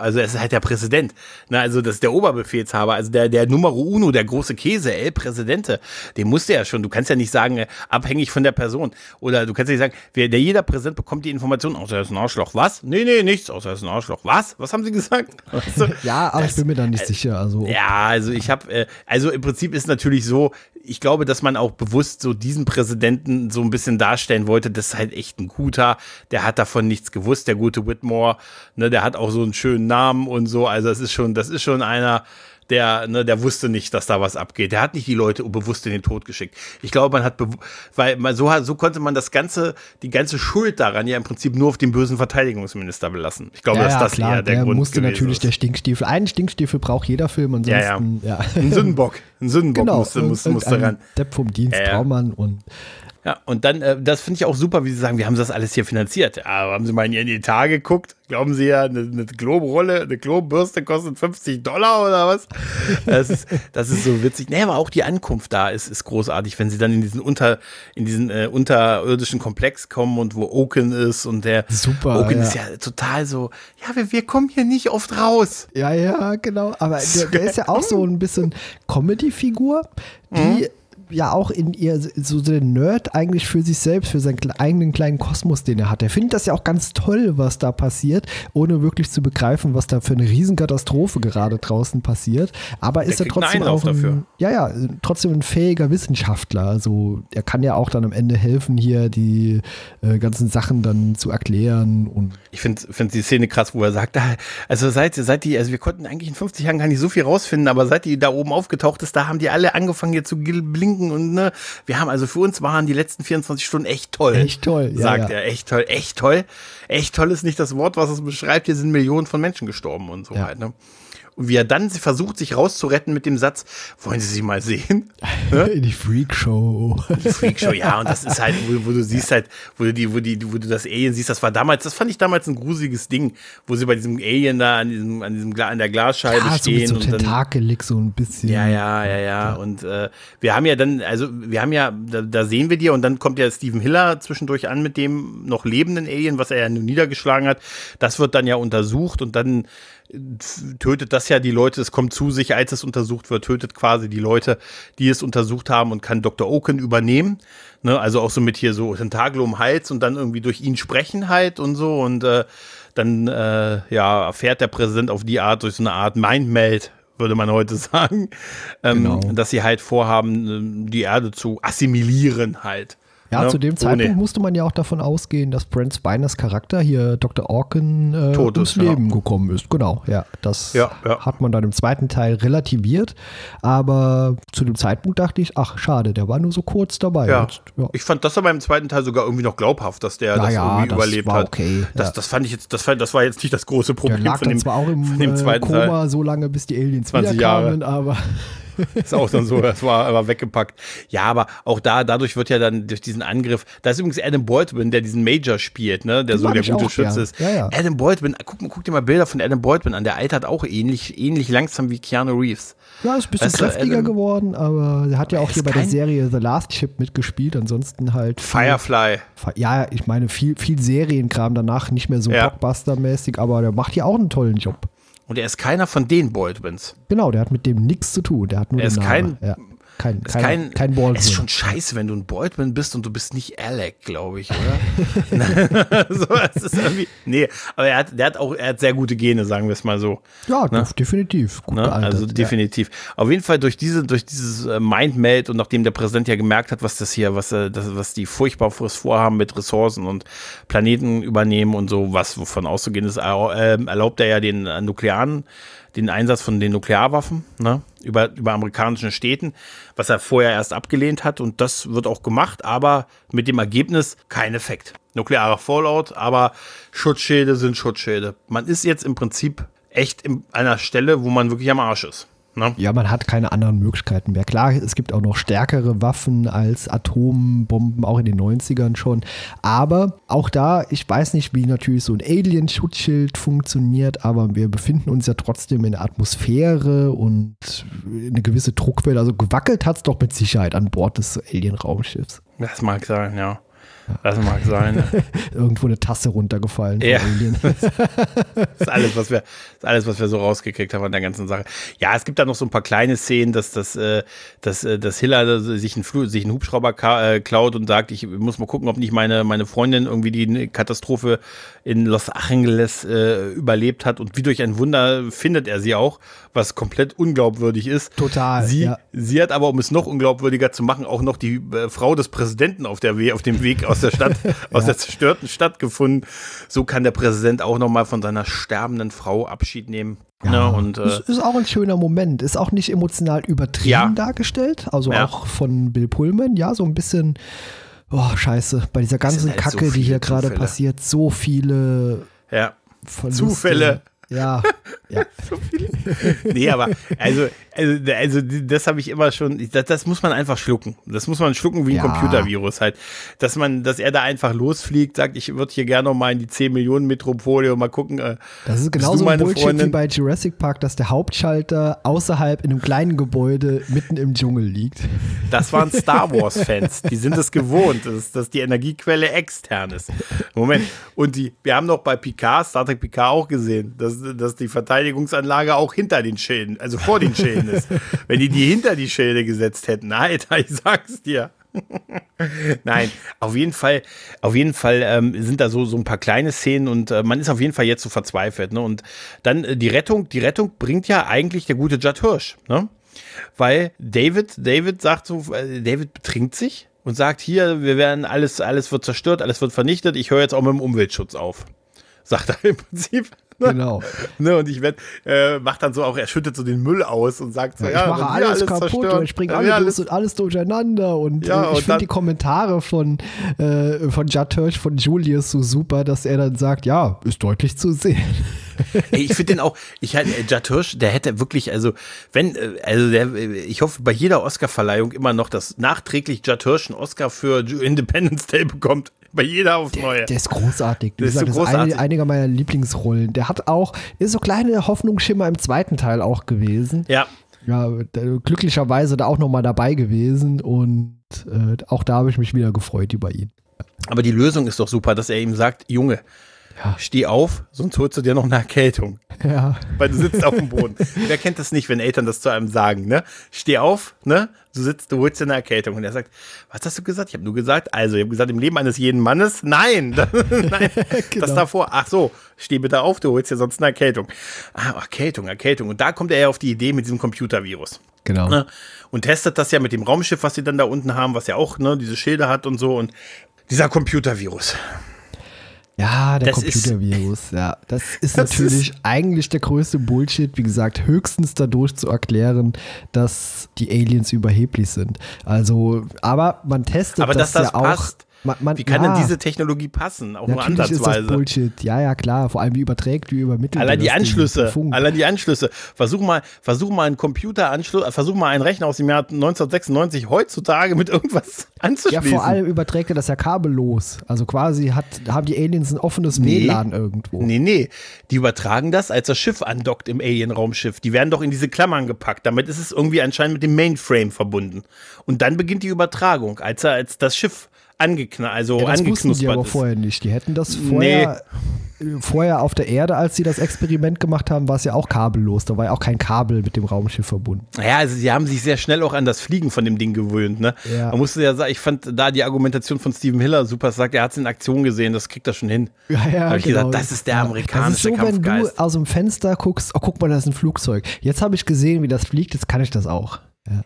also es ist halt der Präsident. Na, also das ist der Oberbefehlshaber, also der, der Numero Uno, der große Käse, El Präsidente, den musst du ja schon. Du kannst ja nicht sagen, äh, abhängig von der Person. Oder du kannst ja nicht sagen, wer, der jeder Präsident bekommt die Information, außer er ist ein Arschloch. Was? Nee, nee, nichts, außer er ist ein Arschloch. Was? Was haben sie gesagt? Also, ja, aber das, ich bin mir da nicht äh, sicher. Also, ja, also ich habe, äh, also im Prinzip ist natürlich so, ich glaube, dass man auch bewusst so diesen Präsidenten so ein bisschen darstellen wollte, das ist halt echt ein guter, der hat davon nichts gewusst, der gute Whitmore, ne, der hat auch so einen schönen Namen und so, also das ist schon, das ist schon einer, der, ne, der wusste nicht, dass da was abgeht. Der hat nicht die Leute bewusst in den Tod geschickt. Ich glaube, man hat, weil man so, so konnte man das ganze, die ganze Schuld daran ja im Prinzip nur auf den bösen Verteidigungsminister belassen. Ich glaube, ja, dass ja, das klar, eher der, der Grund musste natürlich ist. der Stinkstiefel. Einen Stinkstiefel braucht jeder Film, ansonsten, ja. ja. Ein Sündenbock. Ein Sündenbock genau, musste, musste, musste ran. Depp vom Dienst, ja, Traumann und ja, und dann, äh, das finde ich auch super, wie Sie sagen, wir haben das alles hier finanziert. Ja, haben Sie mal in Ihren Etat geguckt? Glauben Sie ja, eine, eine Klobrolle, eine Klobürste kostet 50 Dollar oder was? Das ist, das ist so witzig. Nee, aber auch die Ankunft da ist, ist großartig, wenn Sie dann in diesen unter, in diesen äh, unterirdischen Komplex kommen und wo Oaken ist und der super, Oaken ja. ist ja total so, ja, wir, wir kommen hier nicht oft raus. Ja, ja, genau. Aber der, der ist ja auch so ein bisschen Comedy-Figur, die mhm ja auch in ihr so den Nerd eigentlich für sich selbst, für seinen eigenen kleinen Kosmos, den er hat. Er findet das ja auch ganz toll, was da passiert, ohne wirklich zu begreifen, was da für eine Riesenkatastrophe gerade draußen passiert. Aber der ist er trotzdem auch ein, dafür. ja ja trotzdem ein fähiger Wissenschaftler. Also er kann ja auch dann am Ende helfen, hier die äh, ganzen Sachen dann zu erklären und ich finde find die Szene krass, wo er sagt, also seit seit die also wir konnten eigentlich in 50 Jahren gar nicht so viel rausfinden, aber seit die da oben aufgetaucht ist, da haben die alle angefangen hier zu blinken trinken und ne, wir haben also für uns waren die letzten 24 Stunden echt toll. Echt toll, ja, sagt ja. er. Echt toll, echt toll. Echt toll ist nicht das Wort, was es beschreibt. Hier sind Millionen von Menschen gestorben und so ja. halt. Ne? Und wie er dann versucht, sich rauszuretten mit dem Satz, wollen Sie sie mal sehen? In die Freakshow. Die Freakshow, ja, und das ist halt, wo, wo du siehst halt, wo du, die, wo, die, wo du das Alien siehst, das war damals, das fand ich damals ein gruseliges Ding, wo sie bei diesem Alien da an, diesem, an, diesem, an der Glasscheibe ja, stehen. So und Tentakelig so ein bisschen. Ja, ja, ja, ja. Und äh, wir haben ja dann, also wir haben ja, da, da sehen wir dir und dann kommt ja Stephen Hiller zwischendurch an mit dem noch lebenden Alien, was er ja niedergeschlagen hat. Das wird dann ja untersucht und dann tötet das ja die Leute, es kommt zu sich, als es untersucht wird, tötet quasi die Leute, die es untersucht haben und kann Dr. Oken übernehmen. Ne? Also auch so mit hier so Tentakel um Hals und dann irgendwie durch ihn sprechen halt und so und äh, dann äh, ja, erfährt der Präsident auf die Art durch so eine Art Mindmeld, würde man heute sagen, ähm, genau. dass sie halt vorhaben, die Erde zu assimilieren halt. Ja, ne? zu dem Zeitpunkt Ohne. musste man ja auch davon ausgehen, dass Brent Spiners Charakter hier Dr. Orkin äh, Tot ums ist, Leben gekommen ist. Genau, ja. Das ja, ja. hat man dann im zweiten Teil relativiert. Aber zu dem Zeitpunkt dachte ich, ach, schade, der war nur so kurz dabei. Ja. Jetzt, ich fand das aber im zweiten Teil sogar irgendwie noch glaubhaft, dass der das irgendwie das überlebt hat. Okay, das, das fand ich jetzt, das, fand, das war jetzt nicht das große Problem der lag von dem, zwar auch im, von dem äh, zweiten Koma Teil. so lange, bis die Aliens 20 Jahre. aber ist auch dann so, das war aber weggepackt. Ja, aber auch da, dadurch wird ja dann durch diesen Angriff, da ist übrigens Adam Baldwin, der diesen Major spielt, ne, der so der gute Schütze ist. Ja, ja. Adam Baldwin, guck, guck dir mal Bilder von Adam Baldwin an, der altert auch ähnlich, ähnlich langsam wie Keanu Reeves. Ja, ist ein bisschen weißt kräftiger Adam, geworden, aber er hat ja auch hier bei der Serie The Last Ship mitgespielt, ansonsten halt. Firefly. ja, ich meine, viel, viel Serienkram danach, nicht mehr so ja. Blockbuster-mäßig, aber der macht hier auch einen tollen Job. Und er ist keiner von den Baldwins. Genau, der hat mit dem nichts zu tun. Der hat nur er ist kein, ja. Kein, ist kein, kein, kein Baldwin. Es ist schon scheiße, wenn du ein Baldwin bist und du bist nicht Alec, glaube ich, oder? so, es ist irgendwie, nee, aber er hat, der hat auch, er hat sehr gute Gene, sagen wir es mal so. Ja, ne? definitiv. Gut ne? gealtert, also definitiv. Ja. Auf jeden Fall durch diese, durch dieses äh, Mindmeld und nachdem der Präsident ja gemerkt hat, was das hier, was, äh, das, was die furchtbar vorhaben mit Ressourcen und Planeten übernehmen und so, was wovon auszugehen ist, ähm, erlaubt er ja den äh, nuklearen den Einsatz von den Nuklearwaffen ne, über, über amerikanischen Städten, was er vorher erst abgelehnt hat. Und das wird auch gemacht, aber mit dem Ergebnis kein Effekt. Nuklearer Fallout, aber Schutzschilde sind Schutzschilde. Man ist jetzt im Prinzip echt an einer Stelle, wo man wirklich am Arsch ist. Ne? Ja, man hat keine anderen Möglichkeiten mehr. Klar, es gibt auch noch stärkere Waffen als Atombomben, auch in den 90ern schon. Aber auch da, ich weiß nicht, wie natürlich so ein Alien-Schutzschild funktioniert, aber wir befinden uns ja trotzdem in der Atmosphäre und eine gewisse Druckwelle. Also gewackelt hat es doch mit Sicherheit an Bord des Alien-Raumschiffs. Das mag sein, ja. Das mag sein. Irgendwo eine Tasse runtergefallen. Ja. das ist alles, was wir, ist alles, was wir so rausgekriegt haben an der ganzen Sache. Ja, es gibt da noch so ein paar kleine Szenen, dass, dass, äh, dass, äh, dass Hiller sich einen, Fl sich einen Hubschrauber äh, klaut und sagt, ich muss mal gucken, ob nicht meine, meine Freundin irgendwie die Katastrophe in Los Angeles äh, überlebt hat. Und wie durch ein Wunder findet er sie auch, was komplett unglaubwürdig ist. Total. Sie, ja. sie hat aber, um es noch unglaubwürdiger zu machen, auch noch die äh, Frau des Präsidenten auf, der We auf dem Weg aus der Stadt, aus der zerstörten Stadt gefunden. So kann der Präsident auch nochmal von seiner sterbenden Frau Abschied nehmen. Ja, ja ne, und, äh, ist auch ein schöner Moment. Ist auch nicht emotional übertrieben ja. dargestellt. Also auch von Bill Pullman, ja, so ein bisschen. Oh, scheiße. Bei dieser ganzen halt Kacke, so die hier gerade passiert, so viele ja. Zufälle. Ja, ja. so viele. Nee, aber also, also, also das habe ich immer schon, das, das, muss man einfach schlucken. Das muss man schlucken wie ein ja. Computervirus halt. Dass man, dass er da einfach losfliegt, sagt, ich würde hier gerne noch mal in die 10 Millionen Metropole und mal gucken. Äh, das ist genauso ein Bullshit Freundin? wie bei Jurassic Park, dass der Hauptschalter außerhalb in einem kleinen Gebäude mitten im Dschungel liegt. Das waren Star Wars Fans. Die sind es gewohnt, dass, dass die Energiequelle extern ist. Moment. Und die, wir haben noch bei Picard, Star Trek Picard auch gesehen, dass dass, dass die Verteidigungsanlage auch hinter den Schilden, also vor den Schilden ist. Wenn die die hinter die Schilde gesetzt hätten, Alter, ich sag's dir. Nein, auf jeden Fall, auf jeden Fall ähm, sind da so, so ein paar kleine Szenen und äh, man ist auf jeden Fall jetzt so verzweifelt. Ne? Und dann äh, die Rettung, die Rettung bringt ja eigentlich der gute Judd Hirsch, ne? Weil David, David sagt so, äh, David betrinkt sich und sagt hier, wir werden alles, alles wird zerstört, alles wird vernichtet. Ich höre jetzt auch mit dem Umweltschutz auf. Sagt er im Prinzip. Genau. ne, und ich werde, äh, macht dann so auch, er schüttet so den Müll aus und sagt so, ja, ich mache alles, alles, kaputt zerstören, und ich bringe alles, alles, alles durcheinander und ja, äh, ich finde die Kommentare von, äh, von Judd Hirsch, von Julius so super, dass er dann sagt, ja, ist deutlich zu sehen. Ey, ich finde den auch, ich halt, Judd Hirsch, der hätte wirklich, also, wenn, äh, also der, ich hoffe bei jeder Oscarverleihung immer noch, dass nachträglich Judd Hirsch einen Oscar für Independence Day bekommt. Bei jeder aufs Neue. Der, der ist großartig. Der ist, so großartig. das ist eine, einiger meiner Lieblingsrollen. Der hat auch, ist so kleine Hoffnungsschimmer im zweiten Teil auch gewesen. Ja. Ja, glücklicherweise da auch nochmal dabei gewesen und äh, auch da habe ich mich wieder gefreut über ihn. Aber die Lösung ist doch super, dass er ihm sagt, Junge, ja. Steh auf, sonst holst du dir noch eine Erkältung. Ja. Weil du sitzt auf dem Boden. Wer kennt das nicht, wenn Eltern das zu einem sagen, ne? Steh auf, ne? Du sitzt, du holst dir eine Erkältung. Und er sagt, was hast du gesagt? Ich habe nur gesagt, also, ich habe gesagt, im Leben eines jeden Mannes, nein, nein, genau. das davor, ach so, steh bitte auf, du holst dir sonst eine Erkältung. Ah, Erkältung, Erkältung. Und da kommt er ja auf die Idee mit diesem Computervirus. Genau. Ne? Und testet das ja mit dem Raumschiff, was sie dann da unten haben, was ja auch, ne, diese Schilder hat und so. Und dieser Computervirus. Ja, der Computervirus, ja. Das ist das natürlich ist eigentlich der größte Bullshit, wie gesagt, höchstens dadurch zu erklären, dass die Aliens überheblich sind. Also, aber man testet aber das, ja passt. Man, man, wie kann ja, denn diese Technologie passen? Auch nur ansatzweise. Ist das Bullshit. Ja, ja, klar. Vor allem wie überträgt, wie übermittelt. Allein die Anschlüsse. Allein die Anschlüsse. Versuch mal, versuch mal einen Computeranschluss, versuch mal einen Rechner aus dem Jahr 1996 heutzutage mit irgendwas anzuschließen. Ja, vor allem überträgt er das ja kabellos. Also quasi hat, haben die Aliens ein offenes nee, WLAN irgendwo. Nee, nee. Die übertragen das, als das Schiff andockt im Alien-Raumschiff. Die werden doch in diese Klammern gepackt. Damit ist es irgendwie anscheinend mit dem Mainframe verbunden. Und dann beginnt die Übertragung, als, er, als das Schiff angeknallt, also ja, das angeknuspert wussten die aber vorher nicht. Die hätten das vorher. Nee. vorher auf der Erde, als sie das Experiment gemacht haben, war es ja auch kabellos. Da war ja auch kein Kabel mit dem Raumschiff verbunden. Ja, also sie haben sich sehr schnell auch an das Fliegen von dem Ding gewöhnt. Ne? Ja. Man musste ja sagen, ich fand da die Argumentation von Steven Hiller super, sagt, er hat es in Aktion gesehen, das kriegt er schon hin. Ja, ja, da habe ich genau. gesagt, das ist der amerikanische das ist so. Wenn du aus dem Fenster guckst, oh, guck mal, da ist ein Flugzeug. Jetzt habe ich gesehen, wie das fliegt, jetzt kann ich das auch.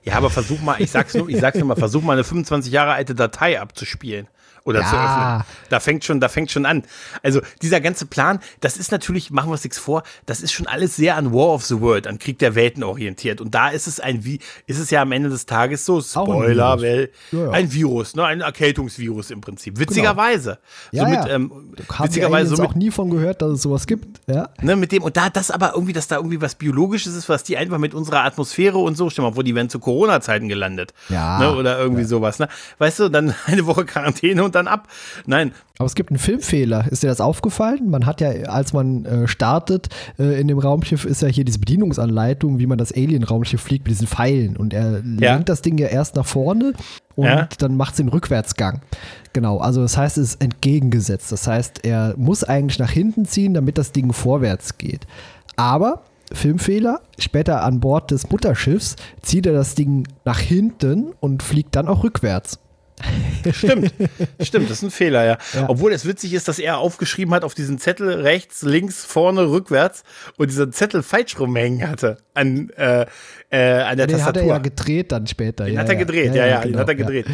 Ja. aber versuch mal, ich sag's nur, ich sag's nur mal, versuch mal eine 25 Jahre alte Datei abzuspielen oder ja. zu öffnen. Da fängt schon, da fängt schon an. Also dieser ganze Plan, das ist natürlich, machen wir uns nichts vor, das ist schon alles sehr an War of the World, an Krieg der Welten orientiert. Und da ist es ein, wie ist es ja am Ende des Tages so, Spoiler, ein Virus, weil, ja, ja. ein Virus, ne, ein Erkältungsvirus im Prinzip. Witzigerweise. Genau. Ja, mit, ähm, witzigerweise so mit, auch nie von gehört, dass es sowas gibt. Ja. Ne, mit dem und da das aber irgendwie, dass da irgendwie was biologisches ist, was die einfach mit unserer Atmosphäre und so, stimmt mal, wo die werden zu Corona-Zeiten gelandet. Ja. Ne, oder irgendwie sowas. Ne? Weißt du, dann eine Woche Quarantäne und dann ab. Nein. Aber es gibt einen Filmfehler. Ist dir das aufgefallen? Man hat ja, als man äh, startet äh, in dem Raumschiff, ist ja hier diese Bedienungsanleitung, wie man das Alien-Raumschiff fliegt mit diesen Pfeilen. Und er ja. lenkt das Ding ja erst nach vorne und ja. dann macht es den Rückwärtsgang. Genau, also das heißt, es ist entgegengesetzt. Das heißt, er muss eigentlich nach hinten ziehen, damit das Ding vorwärts geht. Aber Filmfehler. Später an Bord des Mutterschiffs zieht er das Ding nach hinten und fliegt dann auch rückwärts. Stimmt, stimmt, das ist ein Fehler, ja. ja. Obwohl es witzig ist, dass er aufgeschrieben hat auf diesen Zettel rechts, links, vorne, rückwärts und dieser Zettel falsch rumhängen hatte an, äh, äh, an der den Tastatur. Den hat er ja gedreht dann später. Den ja, hat er gedreht, ja, ja, ja, genau, den hat er gedreht.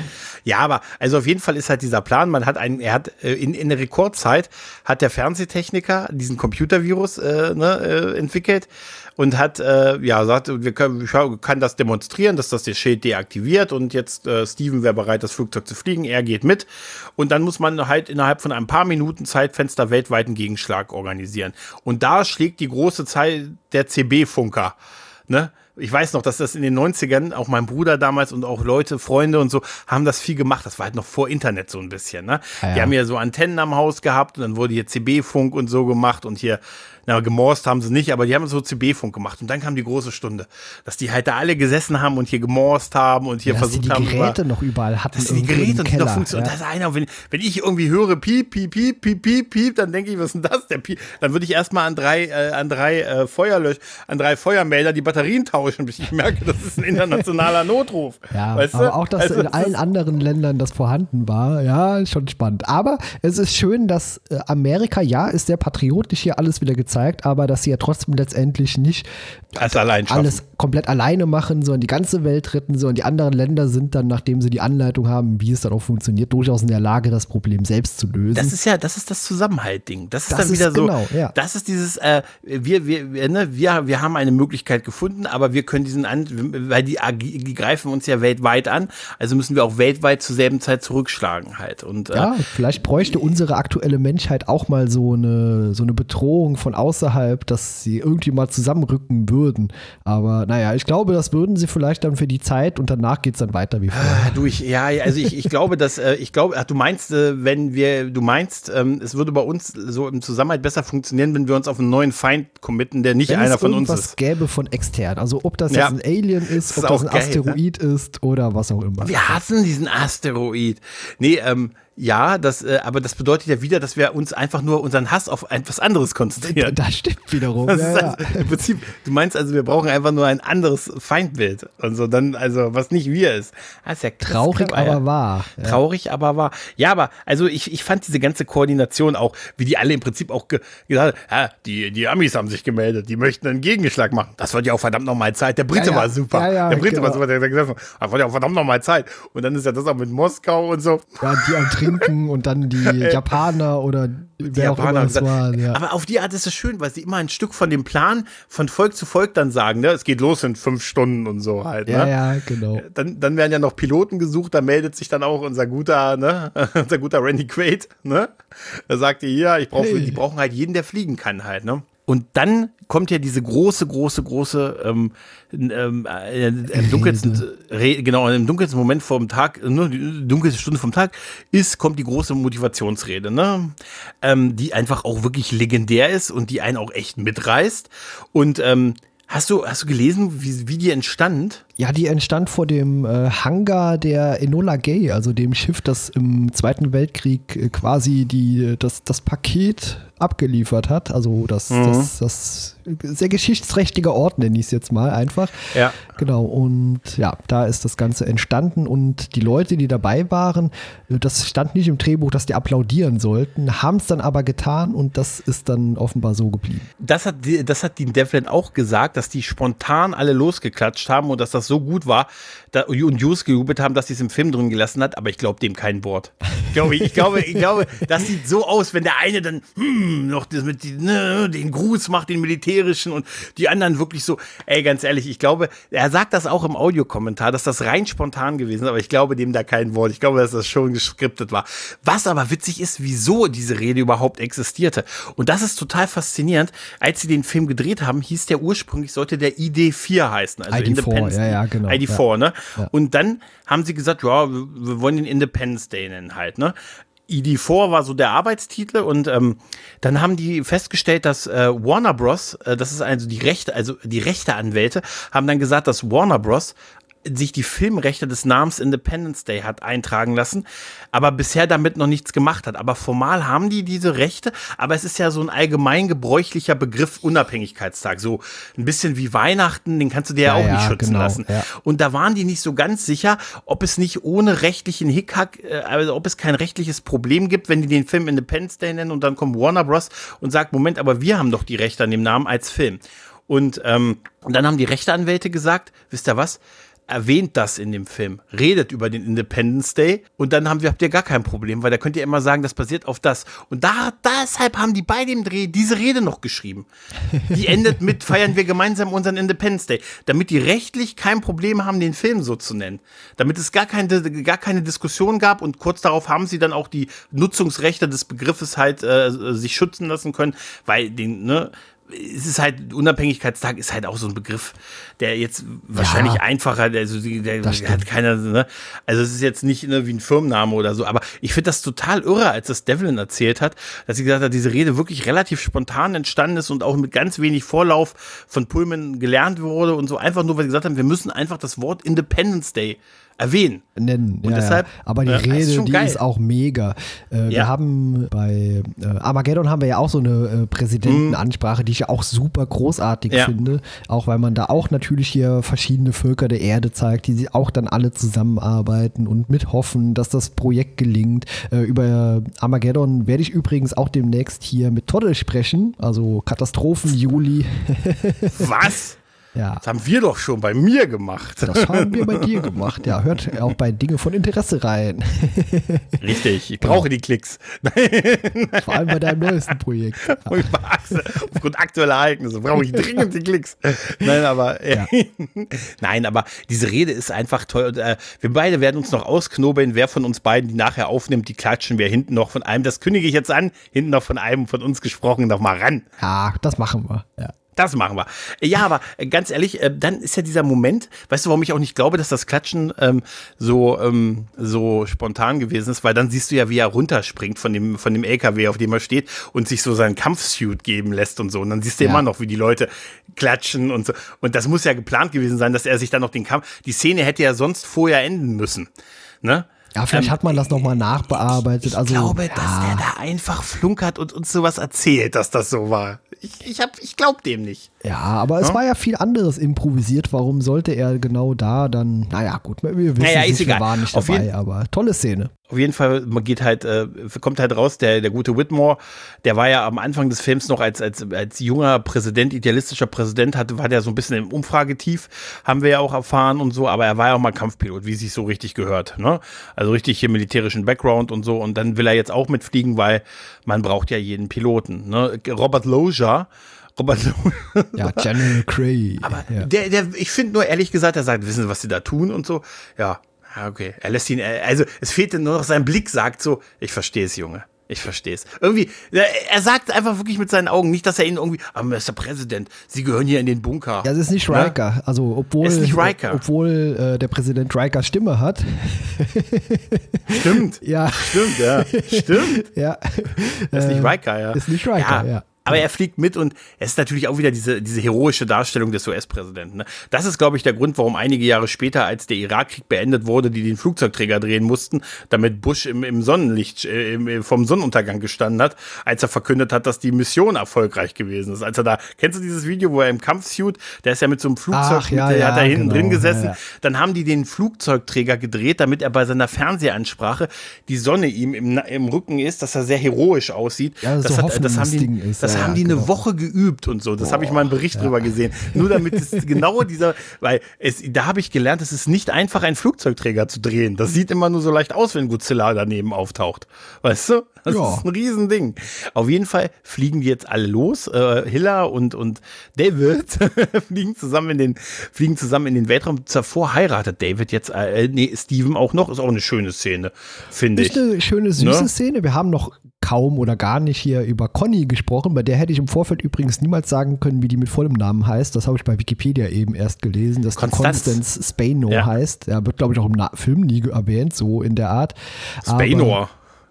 Ja. aber also auf jeden Fall ist halt dieser Plan, man hat einen, er hat äh, in, in der Rekordzeit hat der Fernsehtechniker diesen Computervirus äh, ne, äh, entwickelt und hat äh, ja gesagt, wir können, ich kann das demonstrieren, dass das der Schild deaktiviert und jetzt äh, Steven wäre bereit, das Flugzeug zu fliegen. Er geht mit und dann muss man halt innerhalb von ein paar Minuten Zeitfenster weltweiten Gegenschlag organisieren. Und da schlägt die große Zeit der CB-Funker. Ne? ich weiß noch, dass das in den 90ern, auch mein Bruder damals und auch Leute, Freunde und so, haben das viel gemacht. Das war halt noch vor Internet so ein bisschen. Ne? Ah, ja. Die haben ja so Antennen am Haus gehabt und dann wurde hier CB-Funk und so gemacht und hier na, gemorst haben sie nicht, aber die haben so CB-Funk gemacht. Und dann kam die große Stunde, dass die halt da alle gesessen haben und hier gemorst haben und hier ja, versucht haben. Dass die Geräte über, noch überall hatten. Dass die Geräte und die noch funktionieren. Ja. Das ist einer, wenn, wenn ich irgendwie höre piep, piep, piep, piep, piep, piep, dann denke ich, was ist denn das? Der piep. Dann würde ich erstmal an drei, äh, an drei äh, Feuerlösch, an drei Feuermelder die Batterien tauschen, bis ich merke, das ist ein internationaler Notruf. Ja, weißt aber du? auch, dass also, in allen anderen Ländern das vorhanden war, ja, schon spannend. Aber es ist schön, dass äh, Amerika, ja, ist sehr patriotisch hier alles wieder gezeigt, aber dass sie ja trotzdem letztendlich nicht alles, allein alles komplett alleine machen, sondern die ganze Welt retten, sondern die anderen Länder sind dann, nachdem sie die Anleitung haben, wie es dann auch funktioniert, durchaus in der Lage, das Problem selbst zu lösen. Das ist ja, das ist das Zusammenhalt-Ding. Das ist das dann wieder ist so, genau, ja. das ist dieses, äh, wir, wir, ne, wir, wir haben eine Möglichkeit gefunden, aber wir können diesen, an, weil die, die greifen uns ja weltweit an, also müssen wir auch weltweit zur selben Zeit zurückschlagen halt. Und, äh, ja, vielleicht bräuchte unsere aktuelle Menschheit auch mal so eine, so eine Bedrohung von außerhalb, dass sie irgendwie mal zusammenrücken würden. Aber naja, ich glaube, das würden sie vielleicht dann für die Zeit und danach geht es dann weiter wie vorher. Ah, du, ich, ja, also ich, ich glaube, dass, äh, ich glaube, ach, du meinst, äh, wenn wir, du meinst, ähm, es würde bei uns so im Zusammenhalt besser funktionieren, wenn wir uns auf einen neuen Feind committen, der nicht wenn einer von uns ist. gäbe von extern. Also ob das ja. jetzt ein Alien ist, ist ob das ein geil, Asteroid ne? ist oder was auch immer. Wir hassen diesen Asteroid. Nee, ähm, ja, das, äh, aber das bedeutet ja wieder, dass wir uns einfach nur unseren Hass auf etwas anderes konzentrieren. Das stimmt wiederum. Das ja, also, ja. Im Prinzip, du meinst also, wir brauchen einfach nur ein anderes Feindbild und so dann, also was nicht wir ist. Das ist ja traurig, aber ja. wahr. Traurig, aber wahr. Ja, aber also ich, ich fand diese ganze Koordination auch, wie die alle im Prinzip auch ge gesagt haben, ja, die, die Amis haben sich gemeldet, die möchten einen Gegenschlag machen. Das wird ja auch verdammt nochmal Zeit. Der Brite war super. der Brite genau. war super, der hat gesagt, das wird ja auch verdammt nochmal Zeit. Und dann ist ja das auch mit Moskau und so. Ja, die am Trinken und dann die Japaner oder wer Japaner auch immer es war. Ja. Aber auf die Art ist es schön, weil sie immer ein Stück von dem Plan von Volk zu Volk dann sagen, ne? Es geht los in fünf Stunden und so halt. Ne? Ja, ja, genau. Dann, dann werden ja noch Piloten gesucht, da meldet sich dann auch unser guter, ne? unser guter Randy Quaid, ne? Da sagt ihr, ja, ich brauche, hey. die brauchen halt jeden, der fliegen kann halt, ne? Und dann kommt ja diese große, große, große, ähm, ähm, äh, im dunkelsten, genau, im dunkelsten Moment vom Tag, nur die dunkelste Stunde vom Tag, ist, kommt die große Motivationsrede, ne? Ähm, die einfach auch wirklich legendär ist und die einen auch echt mitreißt. Und ähm, Hast du, hast du gelesen, wie, wie die entstand? Ja, die entstand vor dem äh, Hangar der Enola Gay, also dem Schiff, das im Zweiten Weltkrieg äh, quasi die, das, das Paket abgeliefert hat. Also das, mhm. das, das sehr geschichtsträchtige Ort, nenne ich es jetzt mal einfach. Ja. Genau, und ja, da ist das Ganze entstanden und die Leute, die dabei waren, das stand nicht im Drehbuch, dass die applaudieren sollten, haben es dann aber getan und das ist dann offenbar so geblieben. Das hat, das hat die Devlin auch gesagt, dass die spontan alle losgeklatscht haben und dass das so gut war da, und Hughes gejubelt haben, dass sie es im Film drin gelassen hat, aber ich glaube dem kein Wort. Ich glaube, ich glaube, ich glaube, das sieht so aus, wenn der eine dann hm, noch das mit ne, den Gruß macht, den militärischen und die anderen wirklich so, ey, ganz ehrlich, ich glaube, er sagt das auch im Audiokommentar, dass das rein spontan gewesen ist, aber ich glaube dem da kein Wort. Ich glaube, dass das schon geskriptet war. Was aber witzig ist, wieso diese Rede überhaupt existierte. Und das ist total faszinierend. Als sie den Film gedreht haben, hieß der ursprünglich, sollte der ID4 heißen. Also ID4, Independence. Ja, ja, genau. ID4, ja. ne? Und dann haben sie gesagt, ja, wir wollen den Independence Day nennen halt, ne? ID4 war so der Arbeitstitel und ähm, dann haben die festgestellt, dass äh, Warner Bros, äh, das ist also die Rechte, also die Rechteanwälte, haben dann gesagt, dass Warner Bros sich die Filmrechte des Namens Independence Day hat eintragen lassen, aber bisher damit noch nichts gemacht hat. Aber formal haben die diese Rechte, aber es ist ja so ein allgemein gebräuchlicher Begriff Unabhängigkeitstag, so ein bisschen wie Weihnachten, den kannst du dir ja, ja auch nicht schützen genau, lassen. Ja. Und da waren die nicht so ganz sicher, ob es nicht ohne rechtlichen Hickhack, äh, also ob es kein rechtliches Problem gibt, wenn die den Film Independence Day nennen und dann kommt Warner Bros. und sagt, Moment, aber wir haben doch die Rechte an dem Namen als Film. Und, ähm, und dann haben die Rechteanwälte gesagt, wisst ihr was? Erwähnt das in dem Film, redet über den Independence Day und dann haben wir, habt ihr gar kein Problem, weil da könnt ihr immer sagen, das basiert auf das. Und da, deshalb haben die bei dem Dreh diese Rede noch geschrieben. Die endet mit, feiern wir gemeinsam unseren Independence Day, damit die rechtlich kein Problem haben, den Film so zu nennen. Damit es gar keine, gar keine Diskussion gab und kurz darauf haben sie dann auch die Nutzungsrechte des Begriffes halt äh, sich schützen lassen können, weil den, ne, es ist halt, Unabhängigkeitstag ist halt auch so ein Begriff, der jetzt wahrscheinlich ja, einfacher, also der, der hat keiner, ne? Also es ist jetzt nicht ne, wie ein Firmenname oder so, aber ich finde das total irre, als das Devlin erzählt hat, dass sie gesagt hat, diese Rede wirklich relativ spontan entstanden ist und auch mit ganz wenig Vorlauf von Pullman gelernt wurde und so einfach nur, weil sie gesagt haben, wir müssen einfach das Wort Independence Day erwähnen. Nennen. Und ja, deshalb, ja. Aber die ja, Rede, ist die geil. ist auch mega. Äh, wir haben bei äh, Armageddon haben wir ja auch so eine äh, Präsidentenansprache, die ich ja auch super großartig finde. Auch weil man da auch natürlich hier verschiedene Völker der Erde zeigt, die auch dann alle zusammenarbeiten und mithoffen, dass das Projekt gelingt. Äh, über Armageddon werde ich übrigens auch demnächst hier mit Toddle sprechen, also Katastrophen Juli. Was? Ja. Das haben wir doch schon bei mir gemacht. Das haben wir bei dir gemacht. Ja, hört auch bei Dinge von Interesse rein. Richtig, ich brauche die Klicks. Vor allem bei deinem neuesten Projekt. Aufgrund aktueller Ereignisse brauche ich dringend die Klicks. Nein, aber ja. nein, aber diese Rede ist einfach toll. Und, äh, wir beide werden uns noch ausknobeln, wer von uns beiden die nachher aufnimmt. Die klatschen wir hinten noch von einem. Das kündige ich jetzt an. Hinten noch von einem von uns gesprochen noch mal ran. Ja, das machen wir. Ja. Das machen wir. Ja, aber äh, ganz ehrlich, äh, dann ist ja dieser Moment, weißt du, warum ich auch nicht glaube, dass das Klatschen ähm, so, ähm, so spontan gewesen ist, weil dann siehst du ja, wie er runterspringt von dem, von dem LKW, auf dem er steht und sich so seinen Kampfsuit geben lässt und so. Und dann siehst du ja. immer noch, wie die Leute klatschen und so. Und das muss ja geplant gewesen sein, dass er sich dann noch den Kampf, die Szene hätte ja sonst vorher enden müssen. Ne? Ja, vielleicht ähm, hat man das nochmal nachbearbeitet. Ich, also, glaube, ja. dass der da einfach flunkert und uns sowas erzählt, dass das so war. Ich, ich, ich glaube dem nicht. Ja, aber es ja? war ja viel anderes improvisiert. Warum sollte er genau da dann? Naja, gut, wir wissen, naja, ist egal. war nicht dabei, aber tolle Szene. Auf jeden Fall, man geht halt, äh, kommt halt raus, der, der gute Whitmore, der war ja am Anfang des Films noch als, als, als junger Präsident, idealistischer Präsident, hatte, war der so ein bisschen im Umfragetief, haben wir ja auch erfahren und so, aber er war ja auch mal Kampfpilot, wie es sich so richtig gehört, ne? Also richtig hier militärischen Background und so, und dann will er jetzt auch mitfliegen, weil man braucht ja jeden Piloten, ne? Robert Loja, Robert Ja, General Cray. Aber ja. der, der, ich finde nur ehrlich gesagt, er sagt, wissen Sie, was Sie da tun und so. Ja, okay. Er lässt ihn, also es fehlte nur noch sein Blick, sagt so, ich verstehe es, Junge. Ich verstehe es. Irgendwie, er sagt einfach wirklich mit seinen Augen, nicht, dass er ihn irgendwie, aber Mr. Präsident, Sie gehören hier in den Bunker. Ja, es ist nicht Riker. Ja? Also, obwohl, nicht Riker. obwohl äh, der Präsident Riker Stimme hat. Stimmt. ja. Stimmt, ja. Stimmt. ja. Ist nicht Riker, ja. Ist nicht Riker, ja. ja. Aber er fliegt mit und es ist natürlich auch wieder diese, diese heroische Darstellung des US-Präsidenten. Ne? Das ist, glaube ich, der Grund, warum einige Jahre später, als der Irakkrieg beendet wurde, die den Flugzeugträger drehen mussten, damit Bush im, im Sonnenlicht, äh, im, vom Sonnenuntergang gestanden hat, als er verkündet hat, dass die Mission erfolgreich gewesen ist. Als er da, kennst du dieses Video, wo er im Kampfsuit, der ist ja mit so einem Flugzeug, Ach, ja, mit, der ja, hat da hinten genau, drin gesessen, dann haben die den Flugzeugträger gedreht, damit er bei seiner Fernsehansprache die Sonne ihm im, im Rücken ist, dass er sehr heroisch aussieht. Ja, das, so hat, das haben die, Hoffnungsding ist, das ja, haben ja, die eine genau. Woche geübt und so. Das habe ich mal einen Bericht drüber gesehen. Nur damit es genau dieser, weil es, da habe ich gelernt, es ist nicht einfach, einen Flugzeugträger zu drehen. Das sieht immer nur so leicht aus, wenn Godzilla daneben auftaucht. Weißt du? Das Ja. ist ein Riesending. Auf jeden Fall fliegen die jetzt alle los. Äh, Hiller und, und David fliegen zusammen in den, fliegen zusammen in den Weltraum. Zuvor heiratet David jetzt, äh, nee, Steven auch noch. Ist auch eine schöne Szene, finde ich. Ist eine schöne, süße Ne? Szene. Wir haben noch kaum oder gar nicht hier über Conny gesprochen. Bei der hätte ich im Vorfeld übrigens niemals sagen können, wie die mit vollem Namen heißt. Das habe ich bei Wikipedia eben erst gelesen, dass Konstanz. die Constance Spano Ja. heißt. Ja, wird, glaube ich, auch im Na Film nie erwähnt, so in der Art. Spainor.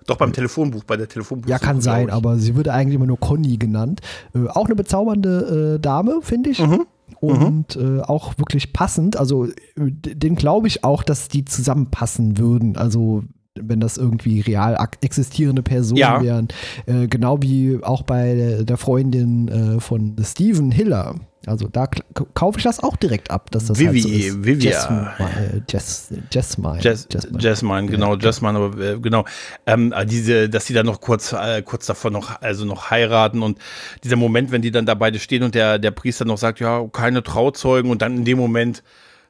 Doch beim Telefonbuch, bei der Telefonbuch. Ja, kann sein, aber sie wird eigentlich immer nur Conny genannt. Äh, auch eine bezaubernde äh, Dame, finde ich. Mhm. Und äh, auch wirklich passend. Also, den glaube ich auch, dass die zusammenpassen würden. Also, wenn das irgendwie real existierende Personen Ja. wären. Äh, genau wie auch bei der, Freundin äh, von Steven Hiller. Also da kaufe ich das auch direkt ab, dass das Vivi, halt so ist. Vivia. Jasmine, äh, Jess, Jasmine. Jazz, Jasmine. Jasmine, genau, Jasmine, aber äh, genau. Ähm, äh, diese, dass die dann noch kurz, äh, kurz davor noch, also noch heiraten und dieser Moment, wenn die dann da beide stehen und der, der Priester noch sagt, ja, keine Trauzeugen und dann in dem Moment,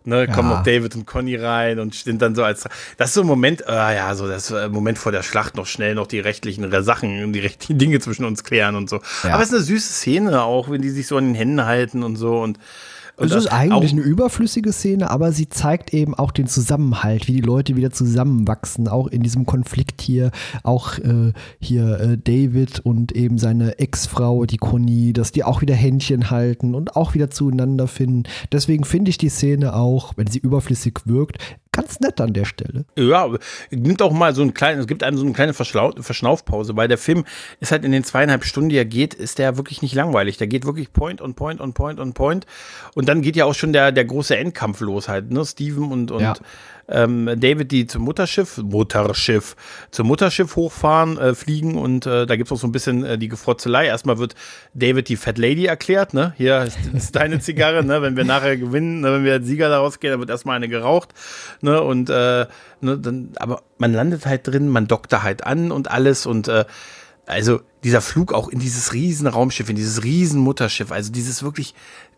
ne, kommen Ja. noch David und Conny rein und stehen dann so als, das ist so ein Moment, äh, ja, so das Moment vor der Schlacht noch schnell noch die rechtlichen Sachen, die rechtlichen Dinge zwischen uns klären und so. Ja. Aber es ist eine süße Szene auch, wenn die sich so an den Händen halten und so und, und Es ist eigentlich eine überflüssige Szene, aber sie zeigt eben auch den Zusammenhalt, wie die Leute wieder zusammenwachsen, auch in diesem Konflikt hier, auch äh, hier äh, David und eben seine Ex-Frau, die Conny, dass die auch wieder Händchen halten und auch wieder zueinander finden. Deswegen finde ich die Szene auch, wenn sie überflüssig wirkt, ganz nett an der Stelle. Ja, nimmt auch mal so einen kleinen, es gibt einem so eine kleine Verschlau Verschnaufpause, weil der Film ist halt in den zweieinhalb Stunden, die er geht, ist der wirklich nicht langweilig. Der geht wirklich Point on Point on Point on Point. Und dann geht ja auch schon der, der große Endkampf los halt, ne? Steven und, und Ja. Ähm, David, die zum Mutterschiff, Mutterschiff, zum Mutterschiff hochfahren, äh, fliegen und äh, da gibt es auch so ein bisschen äh, die Gefrotzelei. Erstmal wird David die Fat Lady erklärt, ne? Hier ist, ist deine Zigarre, ne? Wenn wir nachher gewinnen, ne? wenn wir als Sieger daraus gehen, dann wird erstmal eine geraucht, ne? Und äh, ne, dann, aber man landet halt drin, man dockt da halt an und alles und äh, also dieser Flug auch in dieses riesen Raumschiff, in dieses riesen Mutterschiff, also dieses wirklich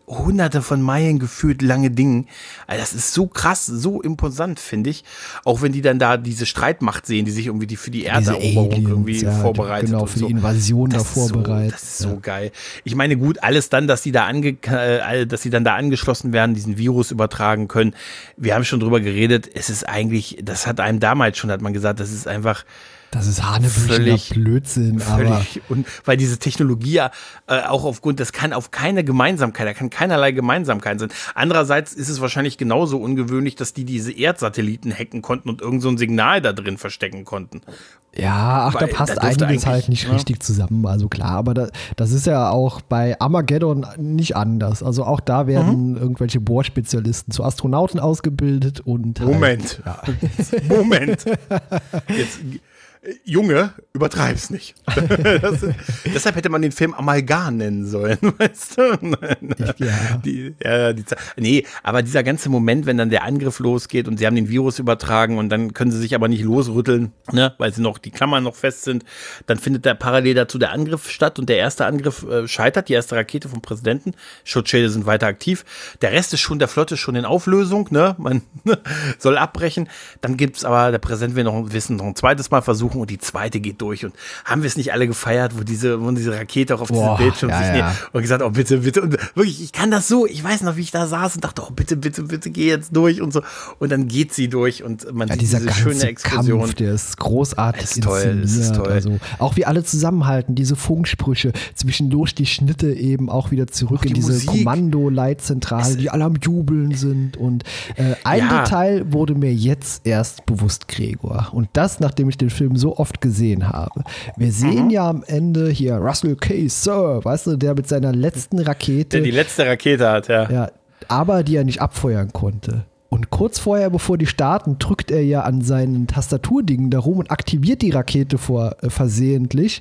hunderte von Meilen gefühlt lange Ding. Also das ist so krass, so imposant, finde ich. Auch wenn die dann da diese Streitmacht sehen, die sich irgendwie die für die Erderoberung Aliens, irgendwie ja, vorbereitet. Genau, für so. die Invasion da ist so- vorbereitet. Das ist so geil. Ich meine, gut, alles dann, dass die da ange, äh, dass sie dann da angeschlossen werden, diesen Virus übertragen können. Wir haben schon drüber geredet. Es ist eigentlich, das hat einem damals schon, hat man gesagt, das ist einfach Das ist Völlig- Blödsinn, aber völlig und weil diese Technologie ja äh, auch aufgrund, das kann auf keine Gemeinsamkeit, da kann keinerlei Gemeinsamkeit sein. Andererseits ist es wahrscheinlich genauso ungewöhnlich, dass die diese Erdsatelliten hacken konnten und irgend so ein Signal da drin verstecken konnten. Ja, ach, da Weil passt da einiges halt nicht ne? richtig zusammen. Also klar, aber da, das ist ja auch bei Armageddon nicht anders. Also auch da werden Mhm. irgendwelche Bohrspezialisten zu Astronauten ausgebildet und. Moment. Halt, Moment. Jetzt, Junge, übertreib's nicht. Das, deshalb hätte man den Film Amalgam nennen sollen, weißt du? ja. Die, ja, die, nee, aber dieser ganze Moment, wenn dann der Angriff losgeht und sie haben den Virus übertragen und dann können sie sich aber nicht losrütteln, ne, weil sie noch die Klammern noch fest sind, dann findet da parallel dazu der Angriff statt und der erste Angriff äh, scheitert, die erste Rakete vom Präsidenten. Schutzschilde sind weiter aktiv. Der Rest ist schon der Flotte ist schon in Auflösung, ne? Man soll abbrechen. Dann gibt's aber, der Präsident will noch wissen, noch ein zweites Mal versuchen und die zweite geht durch. Und haben wir es nicht alle gefeiert, wo diese, wo diese Rakete auch auf Boah, diesem Bildschirm ja, sich ja. und gesagt, oh bitte, bitte. Und wirklich, ich kann das so. Ich weiß noch, wie ich da saß und dachte, oh bitte, bitte, bitte, geh jetzt durch und so. Und dann geht sie durch und man Ja, sieht diese schöne Explosion. Kampf, der ist großartig Ist toll, ist toll. Also auch wie alle zusammenhalten, diese Funksprüche, zwischendurch die Schnitte eben auch wieder zurück Auch die in diese Musik. Kommando-Leitzentrale, die alle am Jubeln sind. Und äh, ein Ja. Detail wurde mir jetzt erst bewusst, Gregor. Und das, nachdem ich den Film so oft gesehen habe. Wir sehen mhm. ja am Ende hier Russell K. Sir, weißt du, der mit seiner letzten Rakete. Der die letzte Rakete hat, ja. Ja, aber die er nicht abfeuern konnte. Und kurz vorher, bevor die starten, drückt er ja an seinen Tastaturdingen darum und aktiviert die Rakete vor äh, versehentlich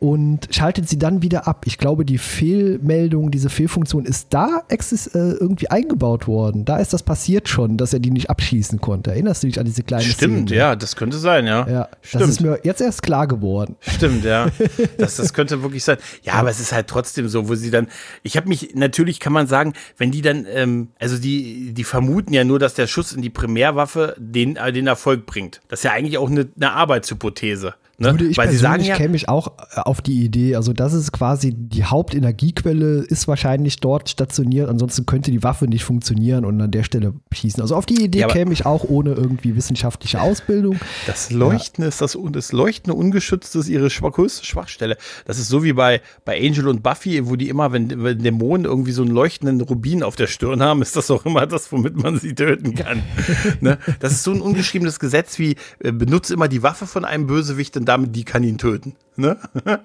und schaltet sie dann wieder ab. Ich glaube, die Fehlmeldung, diese Fehlfunktion ist da äh, irgendwie eingebaut worden. Da ist das passiert schon, dass er die nicht abschießen konnte. Erinnerst du dich an diese kleine Stimmt, Szene? ja, das könnte sein, ja. ja Stimmt. Das ist mir jetzt erst klar geworden. Stimmt, ja. das, das könnte wirklich sein. Ja, aber es ist halt trotzdem so, wo sie dann, ich habe mich, natürlich kann man sagen, wenn die dann, ähm, also die, die vermuten ja nur, dass der Schuss in die Primärwaffe den, äh, den Erfolg bringt. Das ist ja eigentlich auch eine, eine Arbeitshypothese. Ne? Würde ich Weil sie sagen ja, käme ich auch äh, auf die Idee, also das ist quasi die Hauptenergiequelle, ist wahrscheinlich dort stationiert, ansonsten könnte die Waffe nicht funktionieren und an der Stelle schießen. Also auf die Idee ja, käme ich auch ohne irgendwie wissenschaftliche Ausbildung. Das Leuchten ja. ist das, das Leuchten ungeschützt ist ihre größte Schwachstelle. Das ist so wie bei, bei Angel und Buffy, wo die immer, wenn, wenn Dämonen irgendwie so einen leuchtenden Rubin auf der Stirn haben, ist das auch immer das, womit man sie töten kann. ne? Das ist so ein ungeschriebenes Gesetz wie, äh, benutze immer die Waffe von einem Bösewicht und damit die kann ihn töten. Ne? Ja,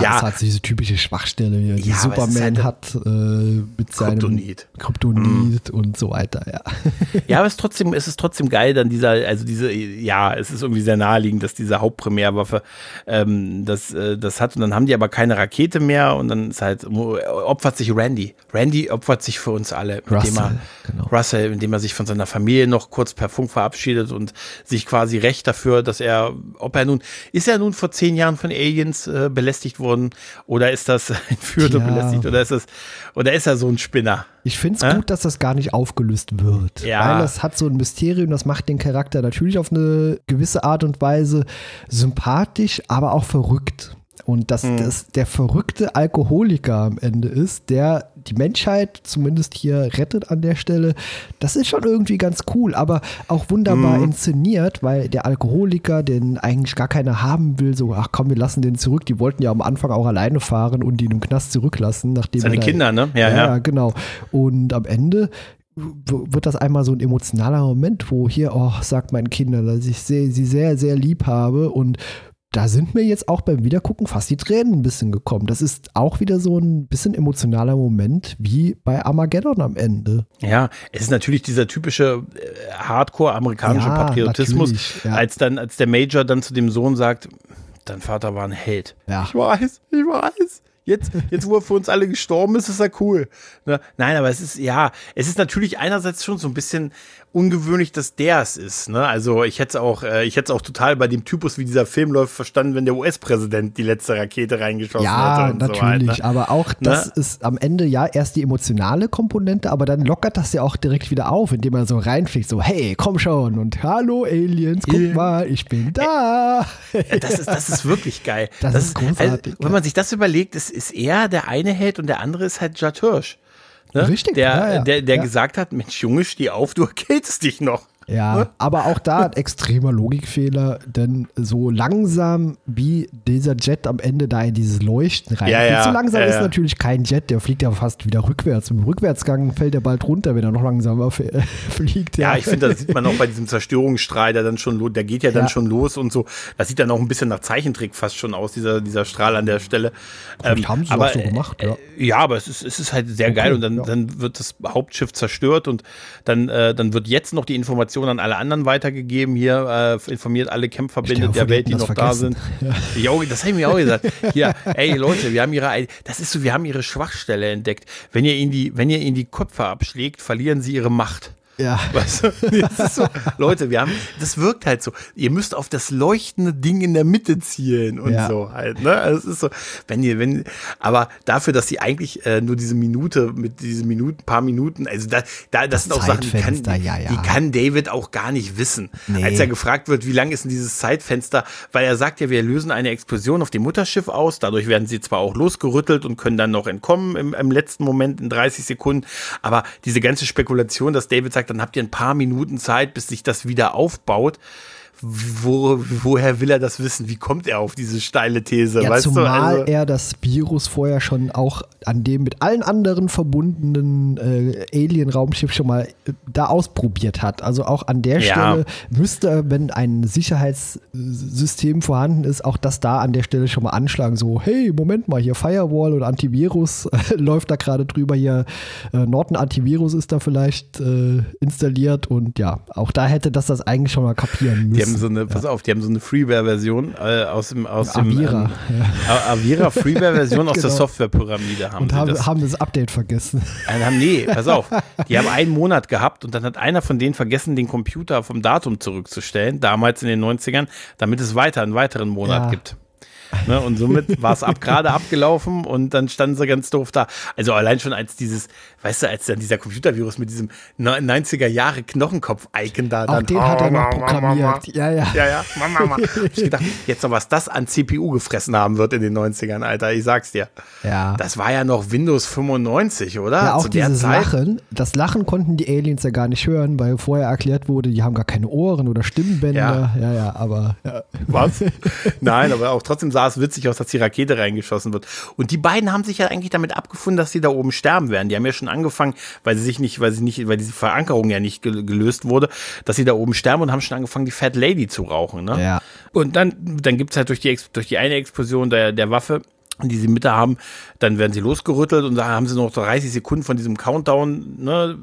ja, das hat diese typische Schwachstelle, die ja, Superman halt hat äh, mit seinem Kryptonit, Kryptonit mm. und so weiter. Ja. ja, aber es ist trotzdem, es ist trotzdem geil, dann dieser, also diese, ja, es ist irgendwie sehr naheliegend, dass diese Hauptprimärwaffe ähm, das, äh, das hat und dann haben die aber keine Rakete mehr und dann ist halt opfert sich Randy. Randy opfert sich für uns alle, Russell, er, genau. Russell, indem er sich von seiner Familie noch kurz per Funk verabschiedet und sich quasi recht dafür, dass er, ob er nun, ist er nun vor zehn Jahren von A Aliens äh, belästigt worden oder ist das entführt und belästigt oder ist das oder ist er so ein Spinner? Ich finde es äh? gut, dass das gar nicht aufgelöst wird. Ja. Weil das hat so ein Mysterium, das macht den Charakter natürlich auf eine gewisse Art und Weise sympathisch, aber auch verrückt. Und dass mhm. das der verrückte Alkoholiker am Ende ist, der die Menschheit zumindest hier rettet an der Stelle, das ist schon irgendwie ganz cool, aber auch wunderbar mhm. inszeniert, weil der Alkoholiker, den eigentlich gar keiner haben will, so, ach komm, wir lassen den zurück. Die wollten ja am Anfang auch alleine fahren und ihn im Knast zurücklassen, nachdem Seine da, Kinder, ne? Ja, ja, ja, genau. Und am Ende wird das einmal so ein emotionaler Moment, wo hier, oh, sagt meinen Kindern, dass ich sie sehr, sehr lieb habe und da sind mir jetzt auch beim Wiedergucken fast die Tränen ein bisschen gekommen. Das ist auch wieder so ein bisschen emotionaler Moment wie bei Armageddon am Ende. Ja, es ist natürlich dieser typische äh, Hardcore-amerikanische ja, Patriotismus, ja. als dann, als der Major dann zu dem Sohn sagt, dein Vater war ein Held. Ja. Ich weiß, ich weiß. Jetzt, jetzt, wo er für uns alle gestorben ist, ist er cool. Ne? Nein, aber es ist, ja, es ist natürlich einerseits schon so ein bisschen ungewöhnlich, dass der es ist. Ne? Also ich hätte es auch, äh, ich hätte auch total bei dem Typus, wie dieser Film läuft, verstanden, wenn der US-Präsident die letzte Rakete reingeschossen ja, hätte. Ja, natürlich. So halt, ne? Aber auch das ne? ist am Ende ja erst die emotionale Komponente, aber dann lockert das ja auch direkt wieder auf, indem er so reinfliegt, so hey, komm schon und hallo Aliens, guck yeah. mal, ich bin da. das ist, das ist wirklich geil. Das, das ist großartig. Also, wenn man sich das überlegt, ist, ist er der eine Held und der andere ist halt Judd Hirsch. Ne? Richtig. Der, ja, ja. der, der ja. gesagt hat, Mensch, Junge, steh auf, du erkältest dich noch. Ja, aber auch da ein extremer Logikfehler, denn so langsam wie dieser Jet am Ende da in dieses Leuchten rein. Ja, ja, so langsam ja, ist natürlich kein Jet, der fliegt ja fast wieder rückwärts. Im Rückwärtsgang fällt er bald runter, wenn er noch langsamer fliegt. Ja, ich finde, das sieht man auch bei diesem Zerstörungsstrahl, der dann schon, der geht ja dann schon los und so. Das sieht dann auch ein bisschen nach Zeichentrick fast schon aus, dieser, dieser Strahl an der Stelle. Ähm, haben sie aber, auch so gemacht, ja. Äh, ja, aber es ist, es ist halt sehr okay, geil und dann, dann wird das Hauptschiff zerstört und dann, äh, dann wird jetzt noch die Information Informationen an alle anderen weitergegeben. Hier äh, informiert alle Kämpferbände der Welt, die noch vergessen. da sind. Ja. Jo, das habe ich mir auch gesagt. Hier, ey Leute, wir haben ihre, das ist so, wir haben ihre Schwachstelle entdeckt. Wenn ihr ihnen die, wenn ihr ihnen die Köpfe abschlägt, verlieren sie ihre Macht. Ja. Weißt du? so, Leute, wir haben, das wirkt halt so. Ihr müsst auf das leuchtende Ding in der Mitte zielen und ja. so halt, ne? Also es ist so, wenn ihr, wenn, aber dafür, dass sie eigentlich äh, nur diese Minute mit diesen Minuten, paar Minuten, also da, da das, das sind auch Sachen, die kann, ja, ja. die kann David auch gar nicht wissen. Nee. Als er gefragt wird, wie lang ist denn dieses Zeitfenster, weil er sagt ja, wir lösen eine Explosion auf dem Mutterschiff aus, dadurch werden sie zwar auch losgerüttelt und können dann noch entkommen im, im letzten Moment in 30 Sekunden, aber diese ganze Spekulation, dass David sagt, dann habt ihr ein paar Minuten Zeit, bis sich das wieder aufbaut. Wo, woher will er das wissen? Wie kommt er auf diese steile These? Ja, weißt zumal du? Also, er das Virus vorher schon auch an dem mit allen anderen verbundenen äh, Alien-Raumschiff schon mal äh, da ausprobiert hat. Also auch an der Ja. Stelle müsste, wenn ein Sicherheitssystem vorhanden ist, auch das da an der Stelle schon mal anschlagen. So, hey, Moment mal, hier Firewall oder Antivirus läuft da gerade drüber. Hier äh, Norton Antivirus ist da vielleicht äh, installiert und ja, auch da hätte das das eigentlich schon mal kapieren müssen. Die haben so eine, pass auf, die haben so eine Freeware-Version äh, aus dem, aus dem Avira, ähm, A- Avira Freeware-Version aus der Genau. Softwarepyramide haben und haben, das. haben das Update vergessen. Äh, haben, nee, pass auf. Die haben einen Monat gehabt und dann hat einer von denen vergessen, den Computer vom Datum zurückzustellen, damals in den 90ern, damit es weiter einen weiteren Monat Ja. gibt. Ne, und somit war es ab, gerade abgelaufen und dann standen sie ganz doof da. Also allein schon als dieses, weißt du, als dann dieser Computervirus mit diesem 90er Jahre Knochenkopf-Icon da Auch dann. den hat er noch programmiert. Ja, ja. Ja, ja, Mama, Mama. Hab ich gedacht, jetzt noch was das an CPU gefressen haben wird in den 90ern, Alter, ich sag's dir. Ja. Das war ja noch Windows 95, oder? Ja, auch Zu der dieses Zeit. Lachen. Das Lachen konnten die Aliens ja gar nicht hören, weil vorher erklärt wurde, die haben gar keine Ohren oder Stimmbänder. Ja, ja, aber ja. Was? Nein, aber auch trotzdem sah es witzig aus, dass die Rakete reingeschossen wird. Und die beiden haben sich ja eigentlich damit abgefunden, dass sie da oben sterben werden. Die haben ja schon angefangen, weil sie sich nicht, weil sie nicht, weil diese Verankerung ja nicht gel- gelöst wurde, dass sie da oben sterben und haben schon angefangen, die Fat Lady zu rauchen. Ne? Ja. Und dann, dann gibt es halt durch die, durch die eine Explosion der, der Waffe, die sie mit da haben, dann werden sie losgerüttelt und da haben sie noch 30 Sekunden von diesem Countdown, ne,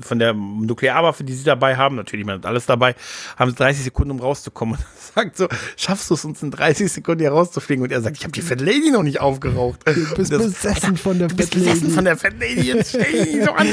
von der Nuklearwaffe, die sie dabei haben, natürlich, man hat alles dabei, haben sie 30 Sekunden, um rauszukommen. Und sagt so, schaffst du es uns in 30 Sekunden hier rauszufliegen? Und er sagt, ich habe die Fat Lady noch nicht aufgeraucht. Du bist Und das- besessen von der Du bist Fat Lady. besessen von der Fat Lady, jetzt stell dich so an.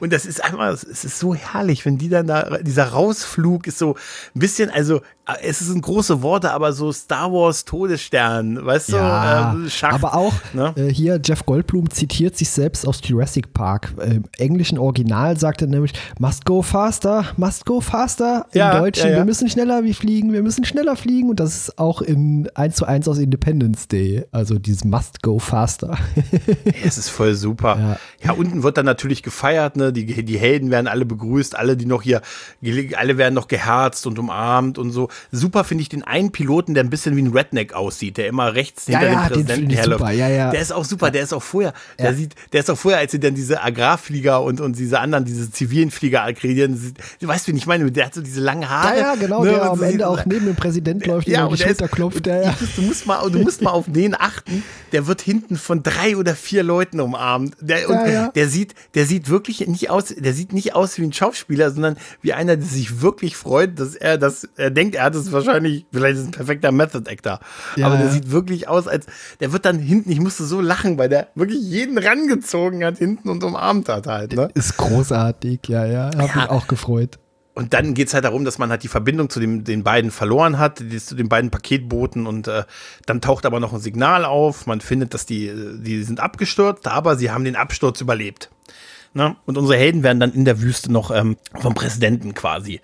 Und das ist einfach, es ist so herrlich, wenn die dann da, dieser Rausflug ist so ein bisschen, also es sind große Worte, aber so Star Wars Todesstern, weißt Ja, du, äh, Schacht, aber auch ne? äh, hier Jeff Goldblum zitiert sich selbst aus Jurassic Park. Im englischen Original sagt er nämlich, must go faster, must go faster. Im Ja, Deutschen, ja, wir müssen schneller wie fliegen, wir müssen schneller fliegen. Und das ist auch in 1 zu 1 aus Independence Day. Also dieses must go faster. Es ist voll super. Ja. Ja. unten wird dann natürlich gefeiert, ne? Die, die Helden werden alle begrüßt, alle, die noch hier, alle werden noch geherzt und umarmt und so. Super finde ich den einen Piloten, der ein bisschen wie ein Redneck aussieht, der immer rechts Ja, hinter ja, dem den Präsidenten ich herläuft. super, ja, ja. Der ist auch super, der ist auch vorher, der sieht, der ist auch vorher, als sie dann diese Agrarflieger und, und diese anderen, diese zivilen Flieger akkreditieren, du weißt, wen ich meine, der hat so diese langen Haare. Ja, ja, genau, ne, der am Ende auch neben dem Präsident läuft, ja, und der ist- klopft. Ja, ja. Du musst mal, du musst mal auf den achten. Der wird hinten von drei oder vier Leuten umarmt. Der, und der sieht, der sieht wirklich nicht aus, der sieht nicht aus wie ein Schauspieler, sondern wie einer, der sich wirklich freut, dass er das, er denkt, er hat es wahrscheinlich, vielleicht ist es ein perfekter Method Actor. Ja, aber der ja. sieht wirklich aus, als, der wird dann hinten, ich musste so lachen, weil der wirklich jeden rangezogen hat hinten und umarmt hat halt, ne? Ist großartig, ja, ja. Hab mich auch gefreut. Und dann geht es halt darum, dass man halt die Verbindung zu dem, den beiden verloren hat, die, zu den beiden Paketbooten und äh, dann taucht aber noch ein Signal auf. Man findet, dass die, äh, die sind abgestürzt, aber sie haben den Absturz überlebt. Ne? Und unsere Helden werden dann in der Wüste noch ähm, vom Präsidenten quasi,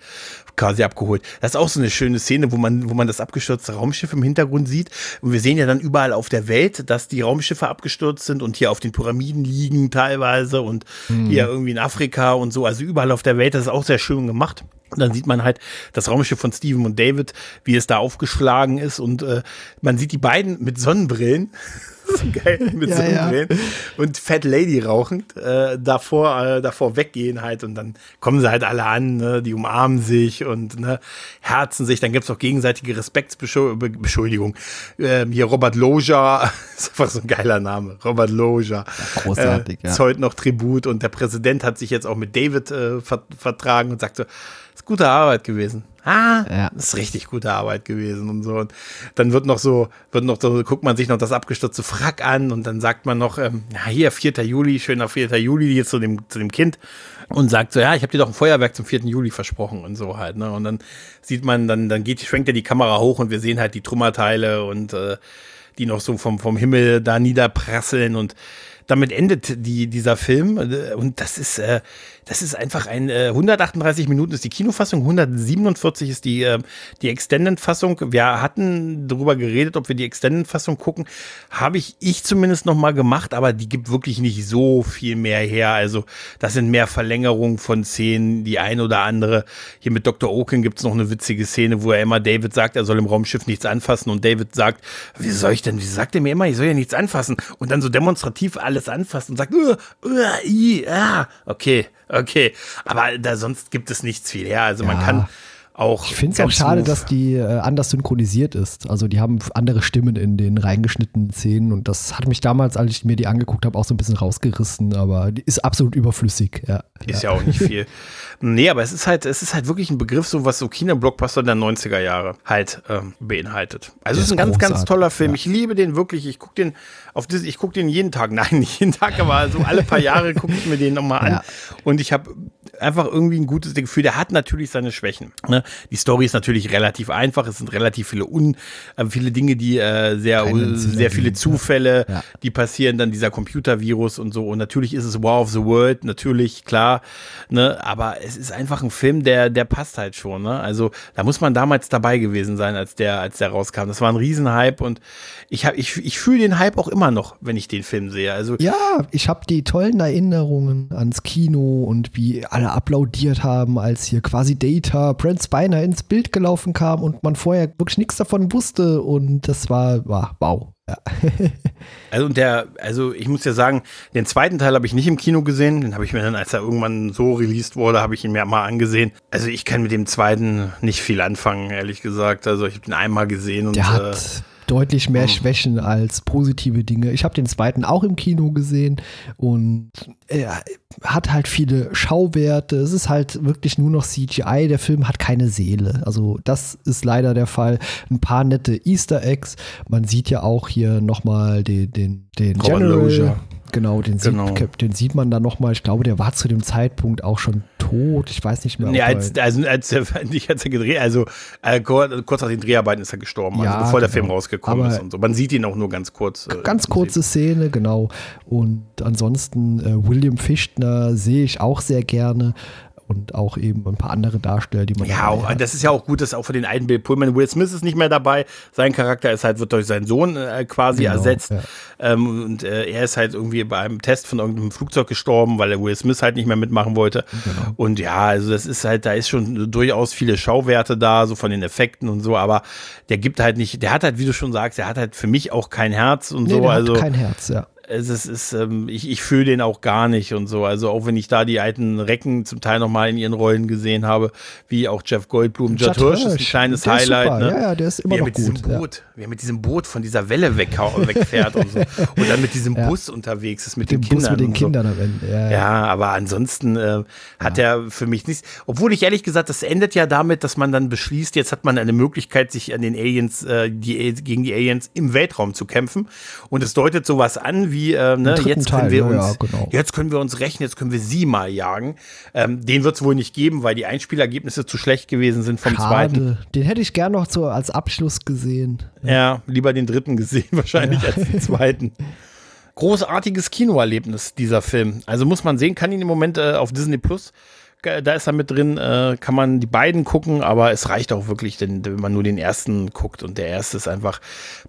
quasi abgeholt. Das ist auch so eine schöne Szene, wo man, wo man das abgestürzte Raumschiff im Hintergrund sieht. Und wir sehen ja dann überall auf der Welt, dass die Raumschiffe abgestürzt sind und hier auf den Pyramiden liegen teilweise und hier irgendwie in Afrika und so. Also überall auf der Welt. Das ist auch sehr schön gemacht. Und dann sieht man halt das Raumschiff von Steven und David, wie es da aufgeschlagen ist. Und äh, man sieht die beiden mit Sonnenbrillen. so geil, mit Ja, Sonnenbrillen. Und Fat Lady rauchend äh, davor, äh, davor weggehen halt. Und dann kommen sie halt alle an, ne? die umarmen sich und ne, herzen sich. Dann gibt's auch gegenseitige Respektsbeschuldigung. Ähm, hier Robert Loja, ist einfach so ein geiler Name. Robert Loja. großartig, äh, ja. zollt noch Tribut. Und der Präsident hat sich jetzt auch mit David äh, ver vertragen und sagt so, ist gute Arbeit gewesen. Ah, Ja. das ist richtig gute Arbeit gewesen und so. Und dann wird noch so, wird noch so, guckt man sich noch das abgestürzte Frack an und dann sagt man noch, ähm, ja, hier, 4. Juli, schöner 4. Juli hier zu dem, zu dem Kind und sagt so, ja, ich habe dir doch ein Feuerwerk zum 4. Juli versprochen und so halt, ne? Und dann sieht man, dann, dann geht, schwenkt er die Kamera hoch und wir sehen halt die Trümmerteile und äh, die noch so vom, vom Himmel da niederprasseln und damit endet die, dieser Film. Und das ist, äh, das ist einfach ein äh, 138 Minuten ist die Kinofassung, 147 ist die, äh, die Extended-Fassung. Wir hatten darüber geredet, ob wir die Extended-Fassung gucken. Habe ich, ich zumindest noch mal gemacht, aber die gibt wirklich nicht so viel mehr her. Also das sind mehr Verlängerungen von Szenen, die ein oder andere. Hier mit Dr. Oaken gibt es noch eine witzige Szene, wo er immer David sagt, er soll im Raumschiff nichts anfassen und David sagt, wie soll ich denn, wie sagt er mir immer, ich soll ja nichts anfassen und dann so demonstrativ alles anfassen und sagt, uh, uh, i, ah, okay, okay. Aber da sonst gibt es nichts viel her. Also ja. man kann auch. Ich finde es auch schade, dass die äh, anders synchronisiert ist. Also die haben andere Stimmen in den reingeschnittenen Szenen und das hat mich damals, als ich mir die angeguckt habe, auch so ein bisschen rausgerissen, aber die ist absolut überflüssig. Ja, ist ja. ja auch nicht viel. nee, aber es ist halt, es ist halt wirklich ein Begriff, so was so Kino-Blockbuster der 90er Jahre halt ähm, beinhaltet. Also es ist ein ganz, großartig. ganz toller Film. Ja. Ich liebe den wirklich. Ich gucke den auf das, ich gucke den jeden Tag. Nein, nicht jeden Tag, aber so alle paar Jahre gucke ich mir den nochmal an. Und ich habe einfach irgendwie ein gutes Gefühl. Der hat natürlich seine Schwächen. Ne? Die Story ist natürlich relativ einfach. Es sind relativ viele un, äh, viele Dinge, die äh, sehr, sehr viele Zufälle, ja. die passieren. Dann dieser Computervirus und so. Und natürlich ist es War of the World, natürlich klar. Ne? Aber es ist einfach ein Film, der, der passt halt schon. Ne? Also da muss man damals dabei gewesen sein, als der, als der rauskam. Das war ein Riesenhype und ich habe, ich, ich fühle den Hype auch immer noch, wenn ich den Film sehe. Also ja, ich habe die tollen Erinnerungen ans Kino und wie alle applaudiert haben, als hier quasi Data, Brent Spiner ins Bild gelaufen kam und man vorher wirklich nichts davon wusste und das war, war wow. Ja. also der, also ich muss ja sagen, den zweiten Teil habe ich nicht im Kino gesehen. Den habe ich mir dann, als er irgendwann so released wurde, habe ich ihn mir mal angesehen. Also ich kann mit dem zweiten nicht viel anfangen, ehrlich gesagt. Also ich habe den einmal gesehen und der hat äh, deutlich mehr Schwächen als positive Dinge. Ich habe den zweiten auch im Kino gesehen und er hat halt viele Schauwerte. Es ist halt wirklich nur noch CGI. Der Film hat keine Seele. Also das ist leider der Fall. Ein paar nette Easter Eggs. Man sieht ja auch hier nochmal den, den, den General. Genau, den, genau. Sieht, den sieht man dann nochmal. Ich glaube, der war zu dem Zeitpunkt auch schon tot. Ich weiß nicht mehr. Nee, als, also, als, er, nicht als er gedreht, also äh, kurz nach den Dreharbeiten ist er gestorben, also ja, bevor genau. der Film rausgekommen Aber ist und so. Man sieht ihn auch nur ganz kurz. Äh, ganz kurze Szene, genau. Und ansonsten äh, William Fichtner sehe ich auch sehr gerne und auch eben ein paar andere Darsteller, die man. Ja, auch, das ist ja auch gut, dass auch für den alten Bill Pullman Will Smith ist nicht mehr dabei. Sein Charakter ist halt, wird durch seinen Sohn äh, quasi genau, ersetzt. Ja. Ähm, und äh, er ist halt irgendwie bei einem Test von irgendeinem Flugzeug gestorben, weil der Will Smith halt nicht mehr mitmachen wollte. Genau. Und ja, also das ist halt, da ist schon durchaus viele Schauwerte da, so von den Effekten und so, aber der gibt halt nicht, der hat halt, wie du schon sagst, der hat halt für mich auch kein Herz und nee, so. also kein Herz, ja es ist, ist ähm, ich, ich fühle den auch gar nicht und so. Also auch wenn ich da die alten Recken zum Teil nochmal in ihren Rollen gesehen habe, wie auch Jeff Goldblum, Judd Hirsch ist ein kleines Highlight. Ne? Ja, ja, der ist immer wie noch mit gut. Diesem Boot, ja. Wie er mit diesem Boot von dieser Welle weg, wegfährt und so. Und dann mit diesem ja. Bus unterwegs ist mit, mit den Kindern. Bus mit den Kindern am Ende. Ja, ja, aber ansonsten äh, hat er für mich nichts. Obwohl ich ehrlich gesagt, das endet ja damit, dass man dann beschließt, jetzt hat man eine Möglichkeit, sich an den Aliens, äh, die, gegen die Aliens im Weltraum zu kämpfen. Und es deutet sowas an wie, äh, ne, jetzt können wir uns, ja, genau. jetzt können wir uns rechnen, jetzt können wir sie mal jagen. Ähm, den wird es wohl nicht geben, weil die Einspielergebnisse zu schlecht gewesen sind vom Schade. zweiten. Den hätte ich gern noch so als Abschluss gesehen. Ja, lieber den dritten gesehen wahrscheinlich ja. als den zweiten. Großartiges Kinoerlebnis, dieser Film. Also muss man sehen, kann ihn im Moment äh, auf Disney Plus da ist er mit drin, äh, kann man die beiden gucken, aber es reicht auch wirklich, denn, wenn man nur den ersten guckt und der erste ist einfach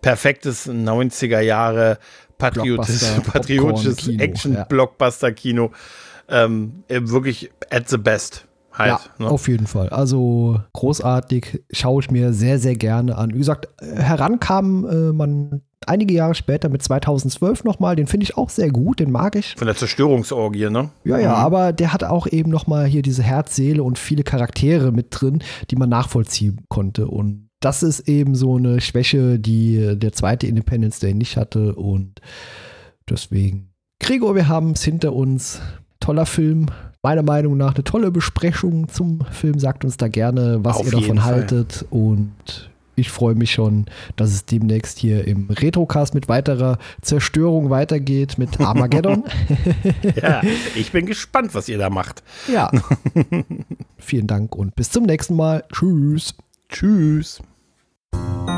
perfektes 90er Jahre patriotisches, patriotisches Action-Blockbuster-Kino. Ähm, wirklich at the best. Halt, ja, ne? auf jeden Fall. Also großartig, schaue ich mir sehr, sehr gerne an. Wie gesagt, herankam äh, man einige Jahre später mit 2012 nochmal, den finde ich auch sehr gut, den mag ich. Von der Zerstörungsorgie, ne? Ja, ja, mhm. aber der hat auch eben nochmal hier diese Herz, Seele und viele Charaktere mit drin, die man nachvollziehen konnte. Und das ist eben so eine Schwäche, die der zweite Independence Day nicht hatte. Und deswegen, Gregor, wir haben es hinter uns. Toller Film. Meiner Meinung nach eine tolle Besprechung zum Film. Sagt uns da gerne, was Auf ihr davon haltet. Und ich freue mich schon, dass es demnächst hier im Retrocast mit weiterer Zerstörung weitergeht mit Armageddon. ja, ich bin gespannt, was ihr da macht. Ja. Vielen Dank und bis zum nächsten Mal. Tschüss. Tschüss. Thank you.